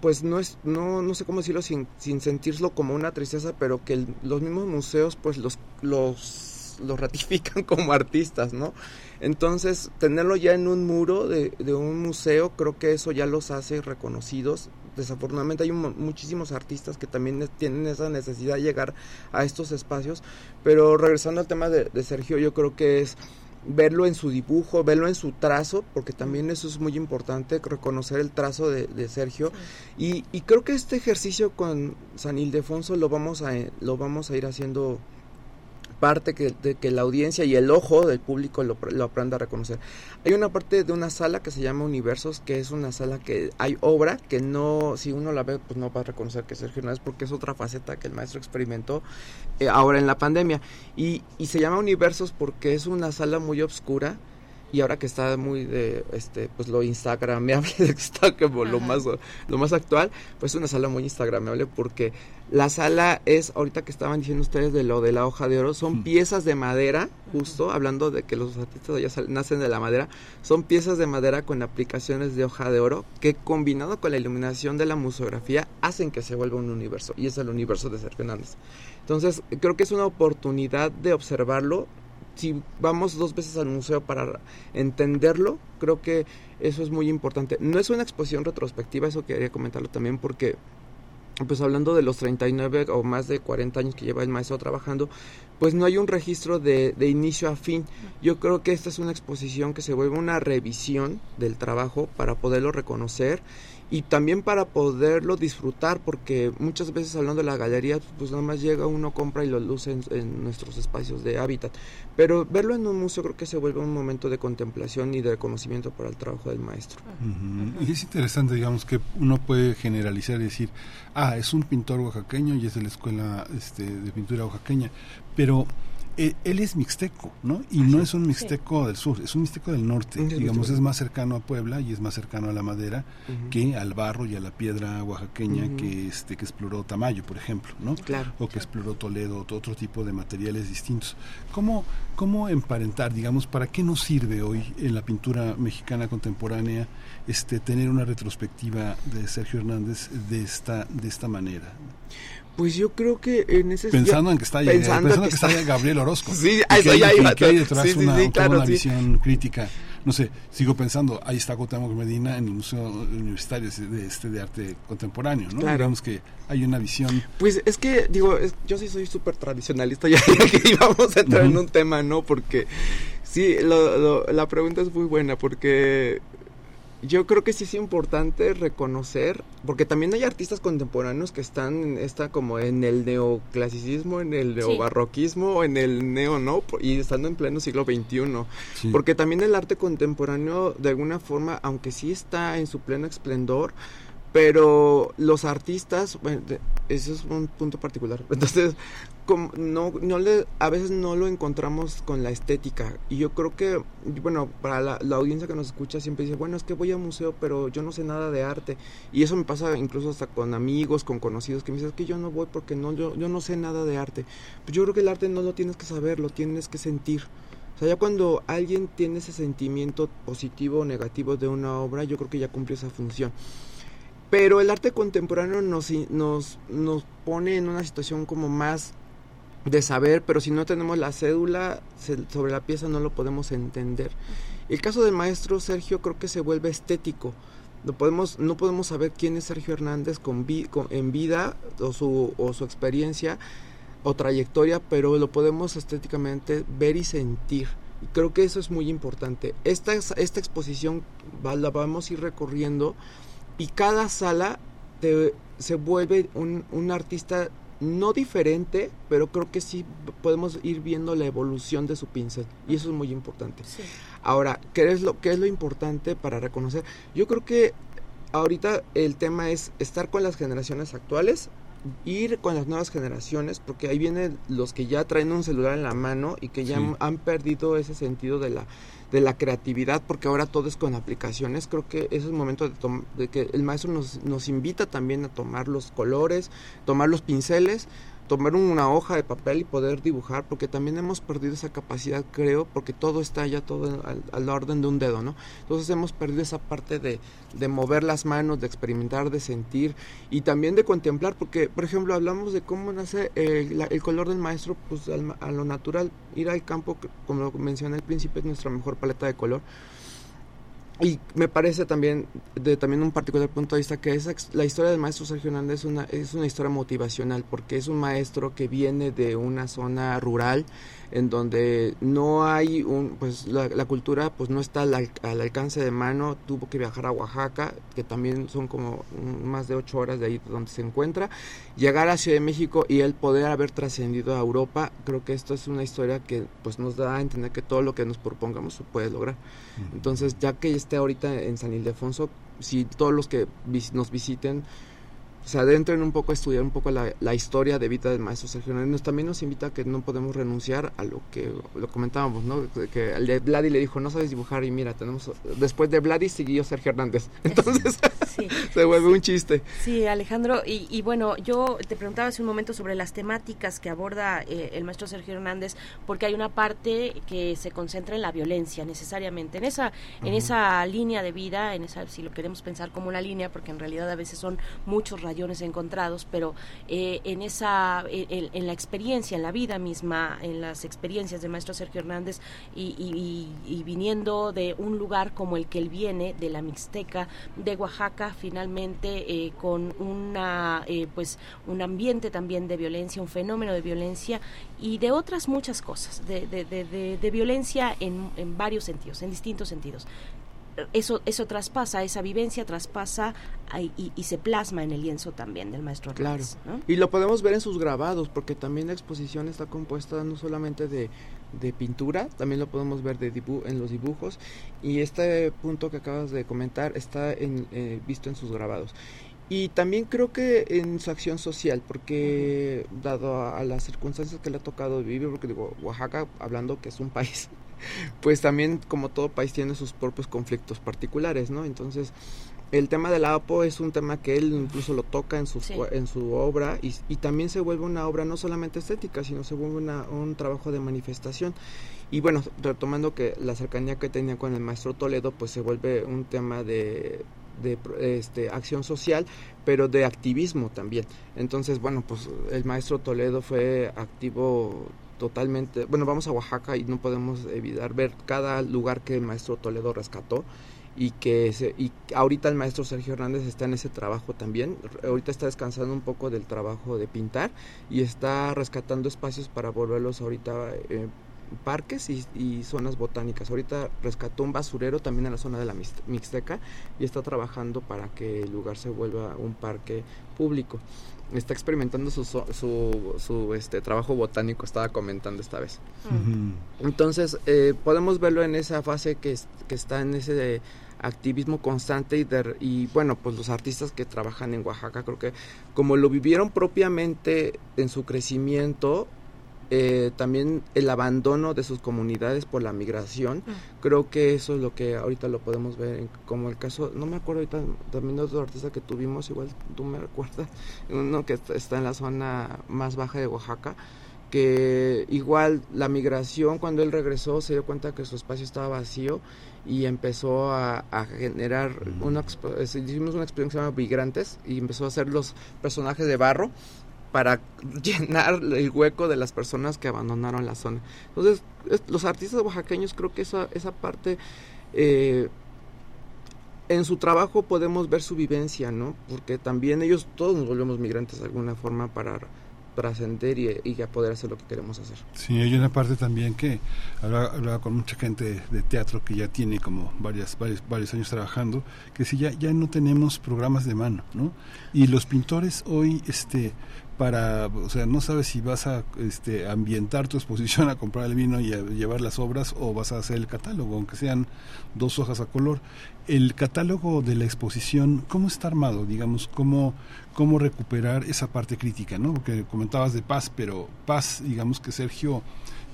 pues no es, no, no sé cómo decirlo sin, sin sentirlo como una tristeza, pero que el, los mismos museos pues los, los, los ratifican como artistas, ¿no? Entonces, tenerlo ya en un muro de, de un museo, creo que eso ya los hace reconocidos desafortunadamente hay un, muchísimos artistas que también tienen esa necesidad de llegar a estos espacios, pero regresando al tema de, de, Sergio, yo creo que es verlo en su dibujo, verlo en su trazo, porque también eso es muy importante, reconocer el trazo de, de Sergio. Sí. Y, y, creo que este ejercicio con San Ildefonso lo vamos a, lo vamos a ir haciendo parte que, de que la audiencia y el ojo del público lo, aprenda a reconocer. Hay una parte de una sala que se llama Universos, que es una sala que hay obra que no, si uno la ve, pues no va a reconocer que es Sergio Hernández porque es otra faceta que el maestro experimentó eh, ahora en la pandemia. Y, y se llama Universos porque es una sala muy oscura y ahora que está muy de este pues lo instagramable está como lo más lo más actual pues es una sala muy instagramable porque la sala es ahorita que estaban diciendo ustedes de lo de la hoja de oro son mm. piezas de madera justo hablando de que los artistas ya nacen de la madera son piezas de madera con aplicaciones de hoja de oro que combinado con la iluminación de la museografía hacen que se vuelva un universo y es el universo de Sergio Hernández entonces creo que es una oportunidad de observarlo si vamos dos veces al museo para entenderlo, creo que eso es muy importante. No es una exposición retrospectiva, eso quería comentarlo también porque pues hablando de los 39 o más de 40 años que lleva el maestro trabajando, pues no hay un registro de, de, inicio a fin. Yo creo que esta es una exposición que se vuelve una revisión del trabajo para poderlo reconocer y también para poderlo disfrutar porque muchas veces hablando de la galería pues nada más llega uno compra y lo luce en, nuestros espacios de hábitat. Pero verlo en un museo creo que se vuelve un momento de contemplación y de reconocimiento para el trabajo del maestro. Y es interesante digamos que uno puede generalizar y decir ah es un pintor oaxaqueño y es de la escuela este, de pintura oaxaqueña pero eh, él es mixteco, ¿no? Y no es un mixteco del sur, es un mixteco del norte. Digamos, es más cercano a Puebla y es más cercano a la madera que al barro y a la piedra oaxaqueña que este que exploró Tamayo, por ejemplo, ¿no? Claro. O que exploró Toledo, otro tipo de materiales distintos. ¿Cómo, cómo emparentar, digamos, para qué nos sirve hoy en la pintura mexicana contemporánea este tener una retrospectiva de Sergio Hernández de esta de esta manera? Pues yo creo que en ese pensando en que está pensando, pensando que, está, Gabriel Orozco. Sí eso ya iba que hay detrás sí, una, sí, claro, una visión crítica. No sé sigo pensando ahí está Cuauhtémoc Medina en el museo universitario de este de arte contemporáneo no claro. digamos que hay una visión. Pues es que digo es, yo sí soy súper tradicionalista ya que íbamos a entrar uh -huh. en un tema no porque sí lo, lo, la pregunta es muy buena porque yo creo que sí es importante reconocer, porque también hay artistas contemporáneos que están está como en el neoclasicismo, en el neobarroquismo, sí. en el neo no, y estando en pleno siglo XXI. Sí. Porque también el arte contemporáneo, de alguna forma, aunque sí está en su pleno esplendor, pero los artistas, bueno, eso es un punto particular. Entonces, como no, no le, a veces no lo encontramos con la estética. Y yo creo que, bueno, para la, la, audiencia que nos escucha siempre dice, bueno, es que voy a museo, pero yo no sé nada de arte. Y eso me pasa incluso hasta con amigos, con conocidos, que me dicen, es que yo no voy porque no, yo, yo no sé nada de arte. Pues yo creo que el arte no lo tienes que saber, lo tienes que sentir. O sea, ya cuando alguien tiene ese sentimiento positivo o negativo de una obra, yo creo que ya cumplió esa función. Pero el arte contemporáneo nos, nos, nos pone en una situación como más de saber, pero si no tenemos la cédula sobre la pieza no lo podemos entender. El caso del maestro Sergio creo que se vuelve estético. No podemos, no podemos saber quién es Sergio Hernández en vida o su, o su experiencia o trayectoria, pero lo podemos estéticamente ver y sentir. Y creo que eso es muy importante. Esta, esta exposición la vamos a ir recorriendo y cada sala te, se vuelve un, un, artista no diferente, pero creo que sí podemos ir viendo la evolución de su pincel y eso es muy importante. Sí. Ahora, ¿qué es, lo, ¿qué es lo importante para reconocer? Yo creo que ahorita el tema es estar con las generaciones actuales, ir con las nuevas generaciones, porque ahí vienen los que ya traen un celular en la mano y que ya sí. han perdido ese sentido de la de la creatividad, porque ahora todo es con aplicaciones. Creo que es el momento de, de que el maestro nos, nos invita también a tomar los colores, tomar los pinceles, tomar una hoja de papel y poder dibujar, porque también hemos perdido esa capacidad, creo, porque todo está ya todo al, orden de un dedo, ¿no? Entonces hemos perdido esa parte de, de mover las manos, de experimentar, de sentir y también de contemplar, porque, por ejemplo, hablamos de cómo nace el, la, el color del maestro, pues al, a lo natural, ir al campo, como lo mencioné al principio, es nuestra mejor paleta de color y me parece también de también un particular punto de vista que esa, la historia del maestro Sergio Hernández es una, es una historia motivacional porque es un maestro que viene de una zona rural en donde no hay un pues la, la cultura pues no está al, al, alcance de mano. Tuvo que viajar a Oaxaca que también son como más de ocho horas de ahí donde se encuentra. Llegar a Ciudad de México y el poder haber trascendido a Europa creo que esto es una historia que pues nos da a entender que todo lo que nos propongamos se puede lograr. Entonces ya que esté ahorita en San Ildefonso si todos los que vis nos visiten se adentren un poco a estudiar un poco la, la, historia de vida del maestro Sergio Hernández. También nos invita a que no podemos renunciar a lo que lo comentábamos, ¿no? Que el de Vladi le dijo, no sabes dibujar y mira, tenemos... Después de Vladi siguió Sergio Hernández. Entonces sí. se vuelve sí. un chiste. Sí, Alejandro. Y, y, bueno, yo te preguntaba hace un momento sobre las temáticas que aborda eh, el maestro Sergio Hernández, porque hay una parte que se concentra en la violencia necesariamente, en esa, uh -huh. en esa línea de vida, en esa, si lo queremos pensar como una línea, porque en realidad a veces son muchos encontrados, pero eh, en esa, en, en, la experiencia, en la vida misma, en las experiencias del maestro Sergio Hernández y, y, y, viniendo de un lugar como el que él viene, de la Mixteca, de Oaxaca, finalmente eh, con una, eh, pues, un ambiente también de violencia, un fenómeno de violencia y de otras muchas cosas, de, de, de, de violencia en, en varios sentidos, en distintos sentidos eso, eso traspasa, esa vivencia traspasa y, y, se plasma en el lienzo también del maestro Claro. ¿no? Y lo podemos ver en sus grabados, porque también la exposición está compuesta no solamente de, de pintura, también lo podemos ver de dibu en los dibujos. Y este punto que acabas de comentar está en, eh, visto en sus grabados. Y también creo que en su acción social, porque dado a, a, las circunstancias que le ha tocado vivir, porque digo, Oaxaca, hablando que es un país pues también como todo país tiene sus propios conflictos particulares, ¿no? Entonces, el tema del APO es un tema que él incluso lo toca en su, sí. en su obra y, y, también se vuelve una obra no solamente estética, sino se vuelve una, un trabajo de manifestación. Y bueno, retomando que la cercanía que tenía con el maestro Toledo, pues se vuelve un tema de, de este, acción social, pero de activismo también. Entonces, bueno, pues el maestro Toledo fue activo totalmente, bueno, vamos a Oaxaca y no podemos evitar ver cada lugar que el maestro Toledo rescató y que se, y ahorita el maestro Sergio Hernández está en ese trabajo también, ahorita está descansando un poco del trabajo de pintar y está rescatando espacios para volverlos ahorita eh, parques y, y, zonas botánicas. Ahorita rescató un basurero también en la zona de la Mixteca y está trabajando para que el lugar se vuelva un parque público. Está experimentando su, su, su este, trabajo botánico, estaba comentando esta vez. Uh -huh. Entonces, eh, podemos verlo en esa fase que, que está en ese activismo constante y, de, y bueno, pues los artistas que trabajan en Oaxaca, creo que como lo vivieron propiamente en su crecimiento, eh, también el abandono de sus comunidades por la migración, mm. creo que eso es lo que ahorita lo podemos ver, en, como el caso, no me acuerdo ahorita, también de otro artista que tuvimos, igual tú me recuerdas, uno que está en la zona más baja de Oaxaca, que igual la migración, cuando él regresó, se dio cuenta que su espacio estaba vacío y empezó a, a generar una, hicimos una exposición que se llama Migrantes y empezó a hacer los personajes de barro para llenar el hueco de las personas que abandonaron la zona. Entonces, es, los artistas oaxaqueños creo que esa, esa parte, eh, en su trabajo podemos ver su vivencia, ¿no? Porque también ellos, todos nos volvemos migrantes de alguna forma para trascender y, y a poder hacer lo que queremos hacer. Sí, hay una parte también que hablaba, hablaba con mucha gente de teatro que ya tiene como varias, varios, varios años trabajando, que si ya, ya no tenemos programas de mano, ¿no? Y los pintores hoy, este, para, o sea, no sabes si vas a este, ambientar tu exposición a comprar el vino y a llevar las obras o vas a hacer el catálogo, aunque sean dos hojas a color. El catálogo de la exposición, ¿cómo está armado? Digamos, ¿cómo, cómo recuperar esa parte crítica, ¿no? Porque comentabas de Paz, pero Paz, digamos que Sergio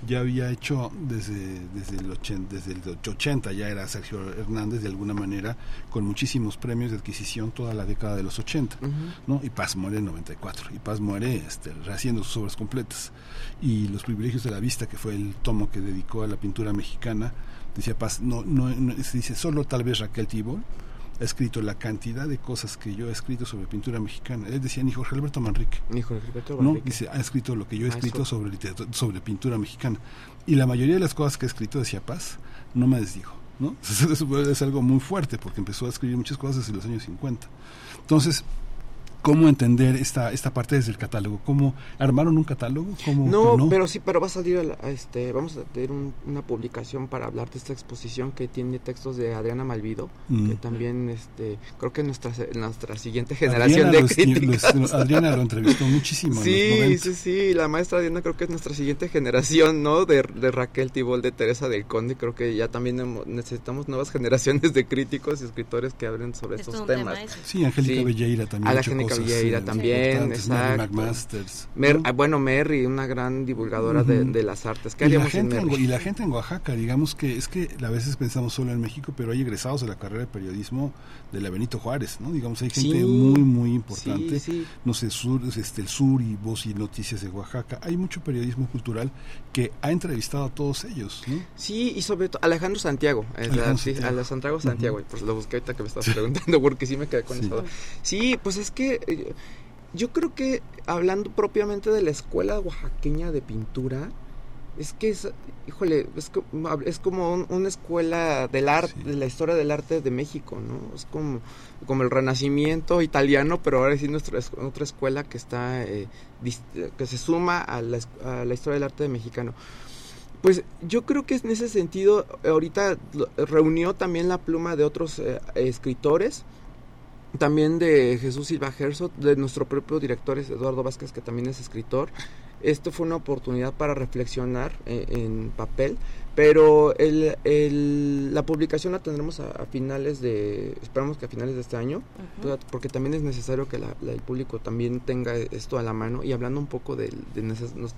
ya había hecho desde, desde, el 80, desde el 80, ya era Sergio Hernández de alguna manera, con muchísimos premios de adquisición toda la década de los 80, uh -huh. ¿no? Y Paz muere en 94, y Paz muere este, rehaciendo sus obras completas. Y Los privilegios de la vista, que fue el tomo que dedicó a la pintura mexicana, decía Paz, no, no, no se dice solo tal vez Raquel Tibol, ha escrito la cantidad de cosas que yo he escrito sobre pintura mexicana. Él decía ni Jorge Alberto Manrique. Ni Jorge Alberto Manrique. No, dice, ha escrito lo que yo he escrito sobre, sobre pintura mexicana. Y la mayoría de las cosas que he escrito, decía Paz, no me desdijo. ¿no? Eso es algo muy fuerte porque empezó a escribir muchas cosas desde los años 50. Entonces, cómo entender esta esta parte desde el catálogo cómo armaron un catálogo ¿Cómo, no, no, pero sí pero va a salir a, la, a este vamos a tener un, una publicación para hablar de esta exposición que tiene textos de Adriana Malvido mm. que también este creo que nuestra nuestra siguiente generación Adriana de críticos. los, Adriana lo entrevistó muchísimo sí sí sí la maestra Adriana creo que es nuestra siguiente generación no de, de Raquel Tibol de Teresa del Conde creo que ya también hemos, necesitamos nuevas generaciones de críticos y escritores que hablen sobre estos temas. tema sí Angélica sí. Belleira también a la Angélica Villeira también, exacto. Mer, ¿no? Bueno, Mary, una gran divulgadora uh -huh. de, de, las artes. ¿Qué y la, gente en, y la gente en Oaxaca, digamos que es que a veces pensamos solo en México, pero hay egresados de la carrera de periodismo de la Benito Juárez, ¿no? Digamos, hay gente sí, muy, muy importante. Sí, sí. No sé, sur, este, el sur y voz y noticias de Oaxaca. Hay mucho periodismo cultural que ha entrevistado a todos ellos, ¿no? Sí, y sobre todo Alejandro Santiago. Alejandro Santiago. Santiago, uh -huh. pues lo busqué ahorita que me estabas preguntando porque sí me quedé con eso. Sí, pues es que yo creo que hablando propiamente de la escuela oaxaqueña de pintura, es que es, híjole, es, es como un, una escuela del arte, sí. de la historia del arte de México, ¿no? Es como, como el renacimiento italiano, pero ahora sí nuestra otra escuela que está, eh, que se suma a la, a la historia del arte mexicano. Pues yo creo que en ese sentido, ahorita reunió también la pluma de otros eh, escritores, también de Jesús Silva Herzog, de nuestro propio director Eduardo Vázquez, que también es escritor. Esto fue una oportunidad para reflexionar eh, en papel pero el, el, la publicación la tendremos a, finales de, esperamos que a finales de este año, porque también es necesario que la, el público también tenga esto a la mano. Y hablando un poco de,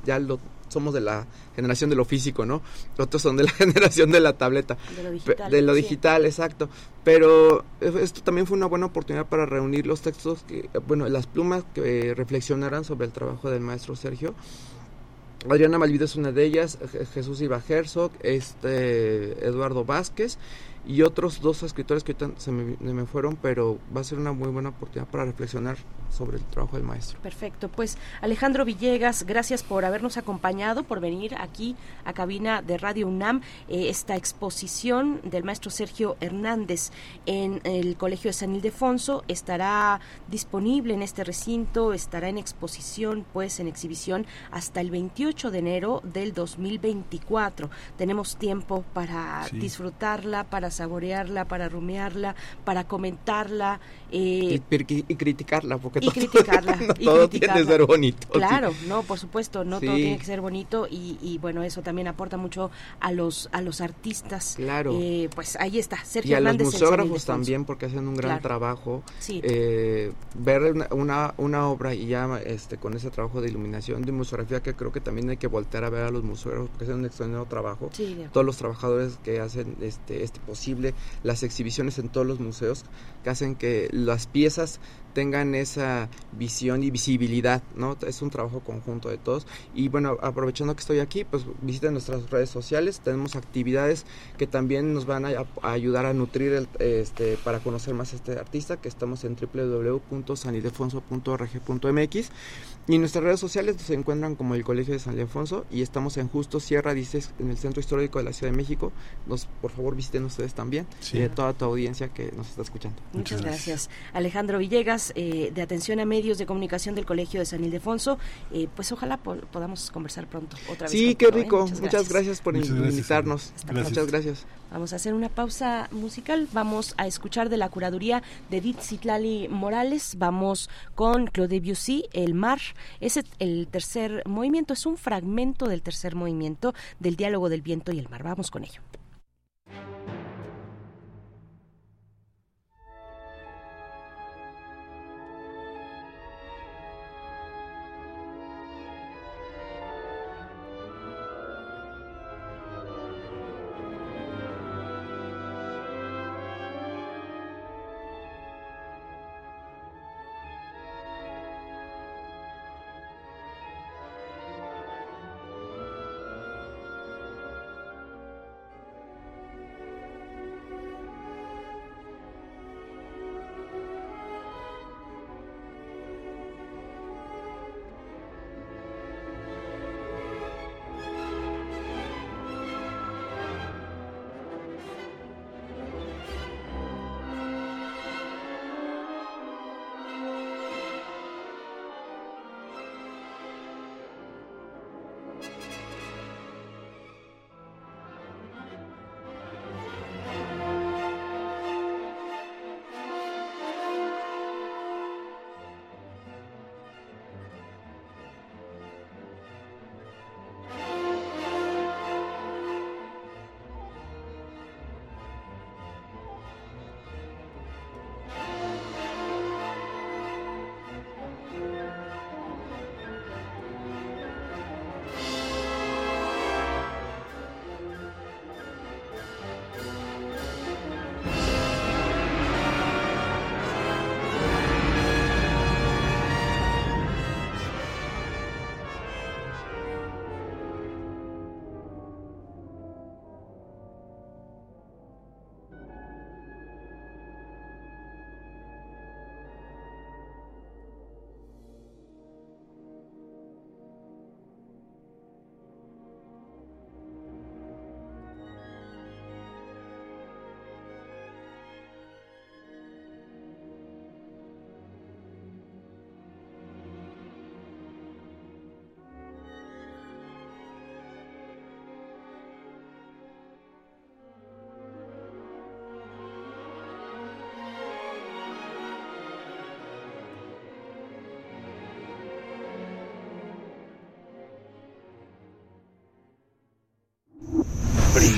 ya lo, somos de la generación de lo físico, ¿no? Otros son de la generación de la tableta. De lo digital. De lo digital, exacto. Pero esto también fue una buena oportunidad para reunir los textos, que, bueno, las plumas que reflexionaran sobre el trabajo del maestro Sergio Adriana Malvido es una de ellas, Jesús Iba Herzog, este, Eduardo Vázquez y otros dos escritores que se me, fueron, pero va a ser una muy buena oportunidad para reflexionar sobre el trabajo del maestro. Perfecto, pues Alejandro Villegas, gracias por habernos acompañado, por venir aquí a cabina de Radio UNAM, eh, esta exposición del maestro Sergio Hernández en el Colegio de San Ildefonso estará disponible en este recinto, estará en exposición, pues en exhibición hasta el 28 de enero del 2024. Tenemos tiempo para disfrutarla, para saborearla, para rumearla, para comentarla. Eh, y, criticarla, porque y criticarla, todo, tiene que ser bonito. Claro, no, por supuesto, no todo tiene que ser bonito y, bueno, eso también aporta mucho a los a los artistas. Claro. Eh, pues ahí está, Sergio Y a los museógrafos también, porque hacen un gran trabajo. Eh, ver una, una, obra y ya este con ese trabajo de iluminación, de museografía, que creo que también hay que voltear a ver a los museógrafos, que hacen un extraordinario trabajo. Todos los trabajadores que hacen este, este las exhibiciones en todos los museos, que hacen que las piezas tengan esa visión y visibilidad, ¿no? Es un trabajo conjunto de todos. Y bueno, aprovechando que estoy aquí, pues visiten nuestras redes sociales, tenemos actividades que también nos van a, ayudar a nutrir este, para conocer más a este artista, que estamos en www.sanidefonso.org.mx y en nuestras redes sociales se encuentran como el Colegio de San Ildefonso y estamos en Justo Sierra, dices, en el Centro Histórico de la Ciudad de México. Nos, por favor, visiten ustedes también y de toda tu audiencia que nos está escuchando. Muchas, gracias. Alejandro Villegas, eh, de Atención a Medios de Comunicación del Colegio de San Ildefonso. Eh, pues ojalá podamos conversar pronto otra vez. Sí, qué rico. Muchas, gracias. por invitarnos. Muchas gracias. Vamos a hacer una pausa musical. Vamos a escuchar de la curaduría de Edith Citlali Morales. Vamos con Claude Debussy, El Mar. Es el tercer movimiento, es un fragmento del tercer movimiento del diálogo del viento y el mar. Vamos con ello.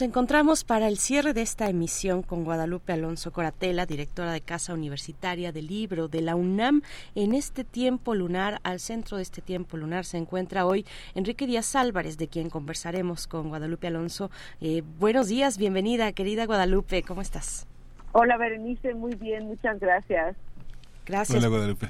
Nos encontramos para el cierre de esta emisión con Guadalupe Alonso Coratela, directora de Casa Universitaria del Libro de la UNAM. En este tiempo lunar, al centro de este tiempo lunar, se encuentra hoy Enrique Díaz Álvarez, de quien conversaremos con Guadalupe Alonso. Eh, buenos días, bienvenida, querida Guadalupe, ¿cómo estás? Hola Berenice, muy bien, muchas gracias. Gracias. Hola Guadalupe.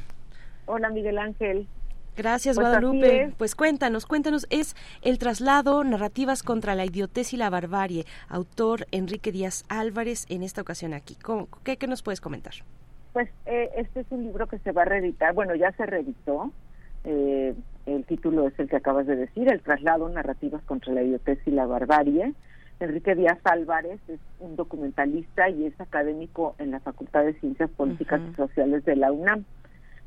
Hola Miguel Ángel. Gracias, Pues Guadalupe. Pues cuéntanos, cuéntanos, es El traslado, narrativas contra la idiotez y la barbarie, autor Enrique Díaz Álvarez, en esta ocasión aquí. ¿Cómo- qué, qué nos puedes comentar? Pues eh, este es un libro que se va a reeditar, bueno, ya se reeditó. Eh, el título es el que acabas de decir, El traslado, narrativas contra la idiotez y la barbarie. Enrique Díaz Álvarez es un documentalista y es académico en la Facultad de Ciencias Políticas y Sociales de la UNAM.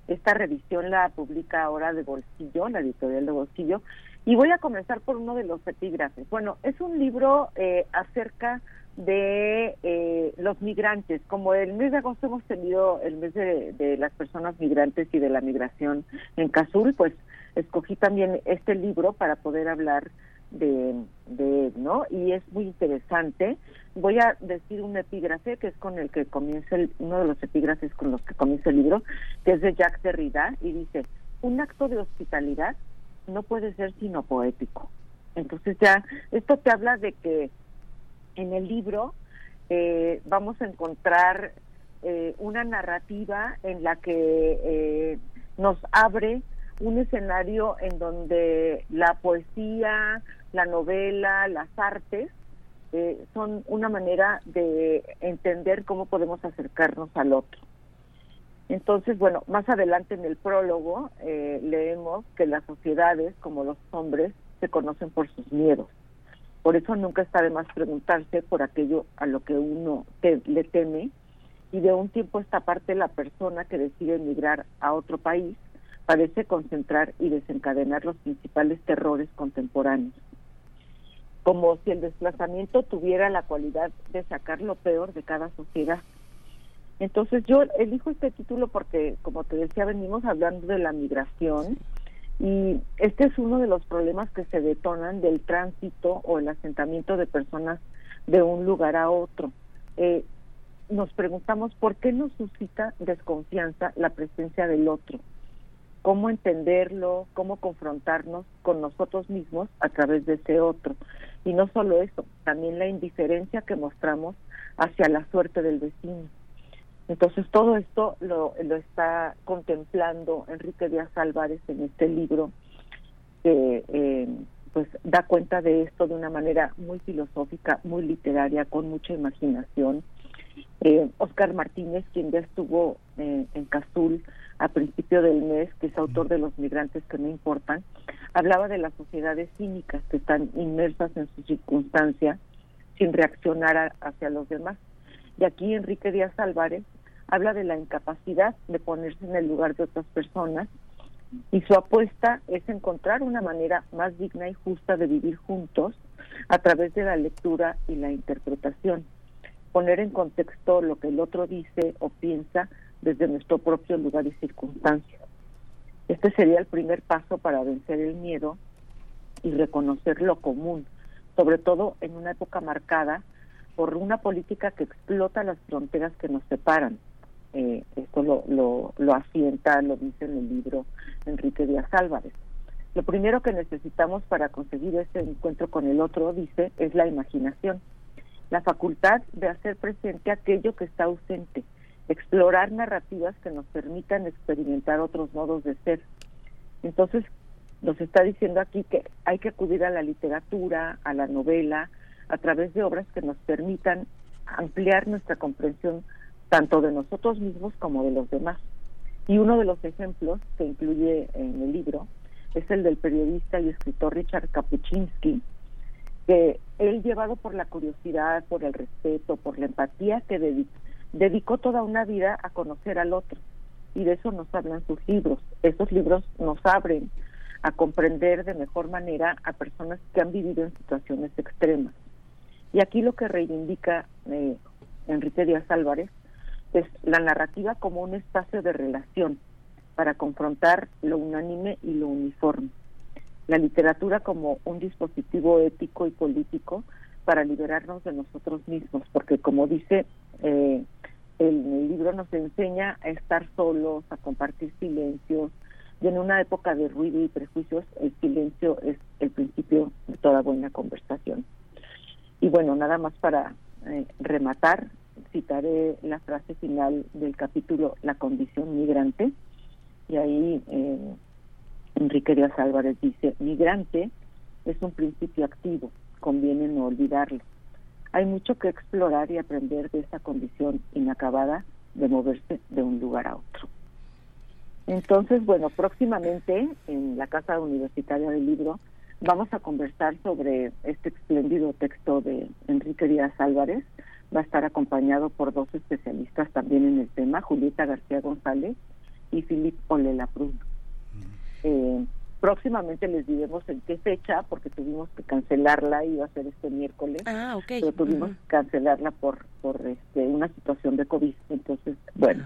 Esta revisión la publica ahora de Bolsillo, la editorial de Bolsillo, y voy a comenzar por uno de los epígrafes. Bueno, es un libro eh, acerca de eh, los migrantes. Como el mes de agosto hemos tenido el mes de, de las personas migrantes y de la migración en Cazul, pues escogí también este libro para poder hablar de, de ¿no? Y es muy interesante. Voy a decir un epígrafe que es con el que comienza el, uno de los epígrafes con los que comienza el libro, que es de Jacques Derrida y dice: un acto de hospitalidad no puede ser sino poético. Entonces ya esto te habla de que en el libro eh, vamos a encontrar eh, una narrativa en la que eh, nos abre un escenario en donde la poesía, la novela, las artes eh, son una manera de entender cómo podemos acercarnos al otro. Entonces, bueno, más adelante en el prólogo eh, leemos que las sociedades, como los hombres, se conocen por sus miedos. Por eso nunca está de más preguntarse por aquello a lo que uno te- le teme y de un tiempo a esta parte la persona que decide emigrar a otro país parece concentrar y desencadenar los principales terrores contemporáneos. Como si el desplazamiento tuviera la cualidad de sacar lo peor de cada sociedad. Entonces yo elijo este título porque, como te decía, venimos hablando de la migración y este es uno de los problemas que se detonan del tránsito o el asentamiento de personas de un lugar a otro. Eh, nos preguntamos por qué nos suscita desconfianza la presencia del otro, cómo entenderlo, cómo confrontarnos con nosotros mismos a través de ese otro. Y no solo eso, también la indiferencia que mostramos hacia la suerte del vecino. Entonces todo esto lo, lo está contemplando Enrique Díaz Álvarez en este libro que eh, pues da cuenta de esto de una manera muy filosófica, muy literaria, con mucha imaginación. Eh, Oscar Martínez, quien ya estuvo eh, en Cazul a principio del mes, que es autor de Los migrantes que no importan, hablaba de las sociedades cínicas que están inmersas en su circunstancia sin reaccionar a- hacia los demás. Y aquí Enrique Díaz Álvarez habla de la incapacidad de ponerse en el lugar de otras personas y su apuesta es encontrar una manera más digna y justa de vivir juntos a través de la lectura y la interpretación. Poner en contexto lo que el otro dice o piensa desde nuestro propio lugar y circunstancias. Este sería el primer paso para vencer el miedo y reconocer lo común, sobre todo en una época marcada por una política que explota las fronteras que nos separan. Eh, esto lo, lo, lo asienta, lo dice en el libro Enrique Díaz Álvarez. Lo primero que necesitamos para conseguir este encuentro con el otro, dice, es la imaginación, la facultad de hacer presente aquello que está ausente, explorar narrativas que nos permitan experimentar otros modos de ser. Entonces, nos está diciendo aquí que hay que acudir a la literatura, a la novela, a través de obras que nos permitan ampliar nuestra comprensión tanto de nosotros mismos como de los demás. Y uno de los ejemplos que incluye en el libro es el del periodista y escritor Richard Kapuczynski, que él llevado por la curiosidad, por el respeto, por la empatía, que dedicó toda una vida a conocer al otro. Y de eso nos hablan sus libros. Esos libros nos abren a comprender de mejor manera a personas que han vivido en situaciones extremas. Y aquí lo que reivindica eh, Enrique Díaz Álvarez es la narrativa como un espacio de relación para confrontar lo unánime y lo uniforme. La literatura como un dispositivo ético y político para liberarnos de nosotros mismos, porque como dice eh, el libro nos enseña a estar solos, a compartir silencios, y en una época de ruido y prejuicios, el silencio es el principio de toda buena conversación. Y bueno, nada más para eh, rematar, citaré la frase final del capítulo La condición migrante, y ahí eh, Enrique Díaz Álvarez dice, migrante es un principio activo, conviene no olvidarlo. Hay mucho que explorar y aprender de esta condición inacabada de moverse de un lugar a otro. Entonces, bueno, próximamente en la Casa Universitaria del Libro vamos a conversar sobre este espléndido texto de Enrique Díaz Álvarez. Va a estar acompañado por dos especialistas también en el tema, Julieta García González y Philip Olela Prun. Eh, próximamente les diremos en qué fecha, porque tuvimos que cancelarla, iba a ser este miércoles, ah, pero tuvimos que cancelarla por, por este, una situación de COVID. Entonces, bueno,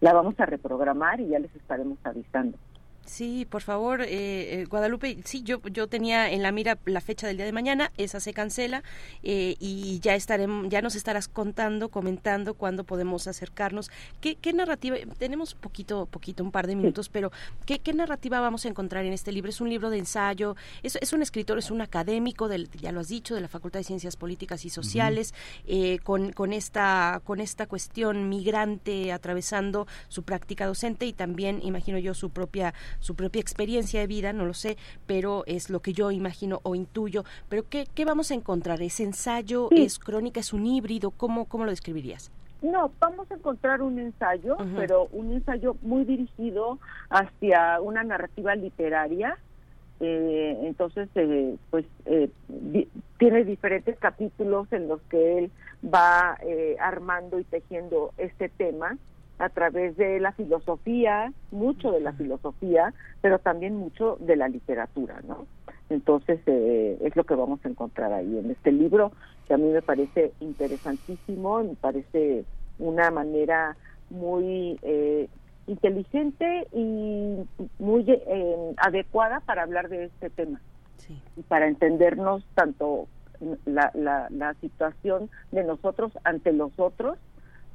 la vamos a reprogramar y ya les estaremos avisando. Sí, por favor, eh, eh, Guadalupe. Sí, yo yo tenía en la mira la fecha del día de mañana. Esa se cancela eh, y ya estaremos, ya nos estarás contando, comentando cuándo podemos acercarnos. ¿Qué, qué narrativa? Tenemos poquito, poquito, un par de minutos, pero ¿qué, ¿qué, narrativa vamos a encontrar en este libro? Es un libro de ensayo. Es, es un escritor, es un académico del, ya lo has dicho, de la Facultad de Ciencias Políticas y Sociales, con con esta con esta cuestión migrante atravesando su práctica docente y también, imagino yo, su propia su propia experiencia de vida, no lo sé, pero es lo que yo imagino o intuyo. Pero ¿qué, qué vamos a encontrar? ¿Es ensayo? ¿Es crónica? ¿Es un híbrido? ¿Cómo, cómo lo describirías? No, vamos a encontrar un ensayo, pero un ensayo muy dirigido hacia una narrativa literaria. Eh, entonces, eh, pues eh, tiene diferentes capítulos en los que él va armando y tejiendo este tema a través de la filosofía, mucho de la filosofía, pero también mucho de la literatura, ¿no? Entonces eh, es lo que vamos a encontrar ahí en este libro, que a mí me parece interesantísimo, me parece una manera muy eh, inteligente y muy eh, adecuada para hablar de este tema. Y para entendernos tanto la, la, la situación de nosotros ante los otros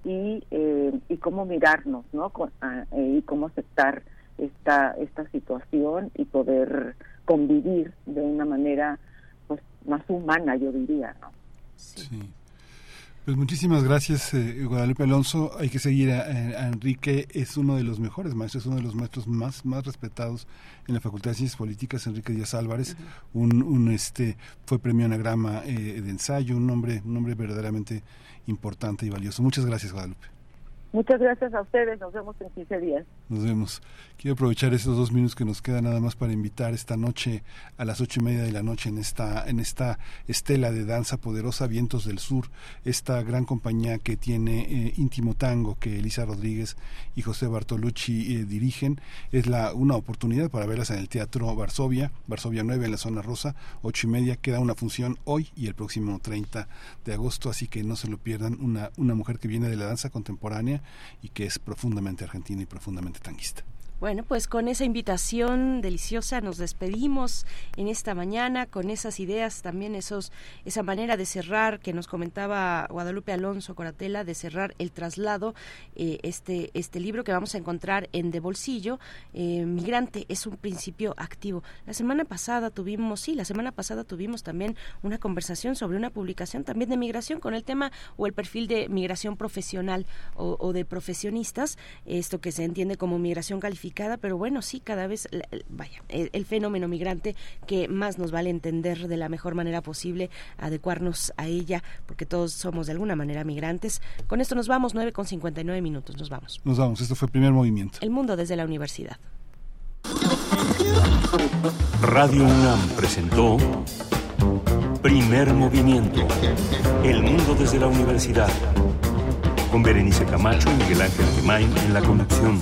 y, eh, y cómo mirarnos, ¿no? Ah, eh, y cómo aceptar esta, esta situación y poder convivir de una manera pues más humana, yo diría, ¿no? Sí. Pues muchísimas gracias, eh, Guadalupe Alonso. Hay que seguir a, Enrique, es uno de los mejores maestros, uno de los maestros más, más respetados en la Facultad de Ciencias Políticas, Enrique Díaz Álvarez. un, un, este, fue premio Anagrama de ensayo, un hombre, un hombre verdaderamente importante y valioso. Muchas gracias, Guadalupe. Muchas gracias a ustedes. Nos vemos en 15 días. Nos vemos. Quiero aprovechar estos dos minutos que nos quedan nada más para invitar esta noche a las ocho y media de la noche en esta en esta estela de danza poderosa Vientos del Sur, esta gran compañía que tiene eh, íntimo tango que Elisa Rodríguez y José Bartolucci eh, dirigen. Es la una oportunidad para verlas en el Teatro Varsovia, Varsovia 9 en la zona rosa, ocho y media. Queda una función hoy y el próximo 30 de agosto, así que no se lo pierdan. Una, una mujer que viene de la danza contemporánea y que es profundamente argentina y profundamente tanguista. Bueno, pues con esa invitación deliciosa nos despedimos en esta mañana con esas ideas, también esos esa manera de cerrar que nos comentaba Guadalupe Alonso Coratela de cerrar el traslado eh, este este libro que vamos a encontrar en De Bolsillo eh, Migrante es un principio activo. La semana pasada tuvimos sí, la semana pasada tuvimos también una conversación sobre una publicación también de migración con el tema o el perfil de migración profesional o, o de profesionistas, esto que se entiende como migración calificada pero bueno, sí, cada vez, vaya, el, fenómeno migrante que más nos vale entender de la mejor manera posible, adecuarnos a ella, porque todos somos de alguna manera migrantes. Con esto nos vamos, 9 con 59 minutos, nos vamos. Nos vamos, esto fue el primer movimiento. El mundo desde la universidad. Radio UNAM presentó Primer Movimiento. El mundo desde la universidad. Con Berenice Camacho y Miguel Ángel Gemain en la conducción.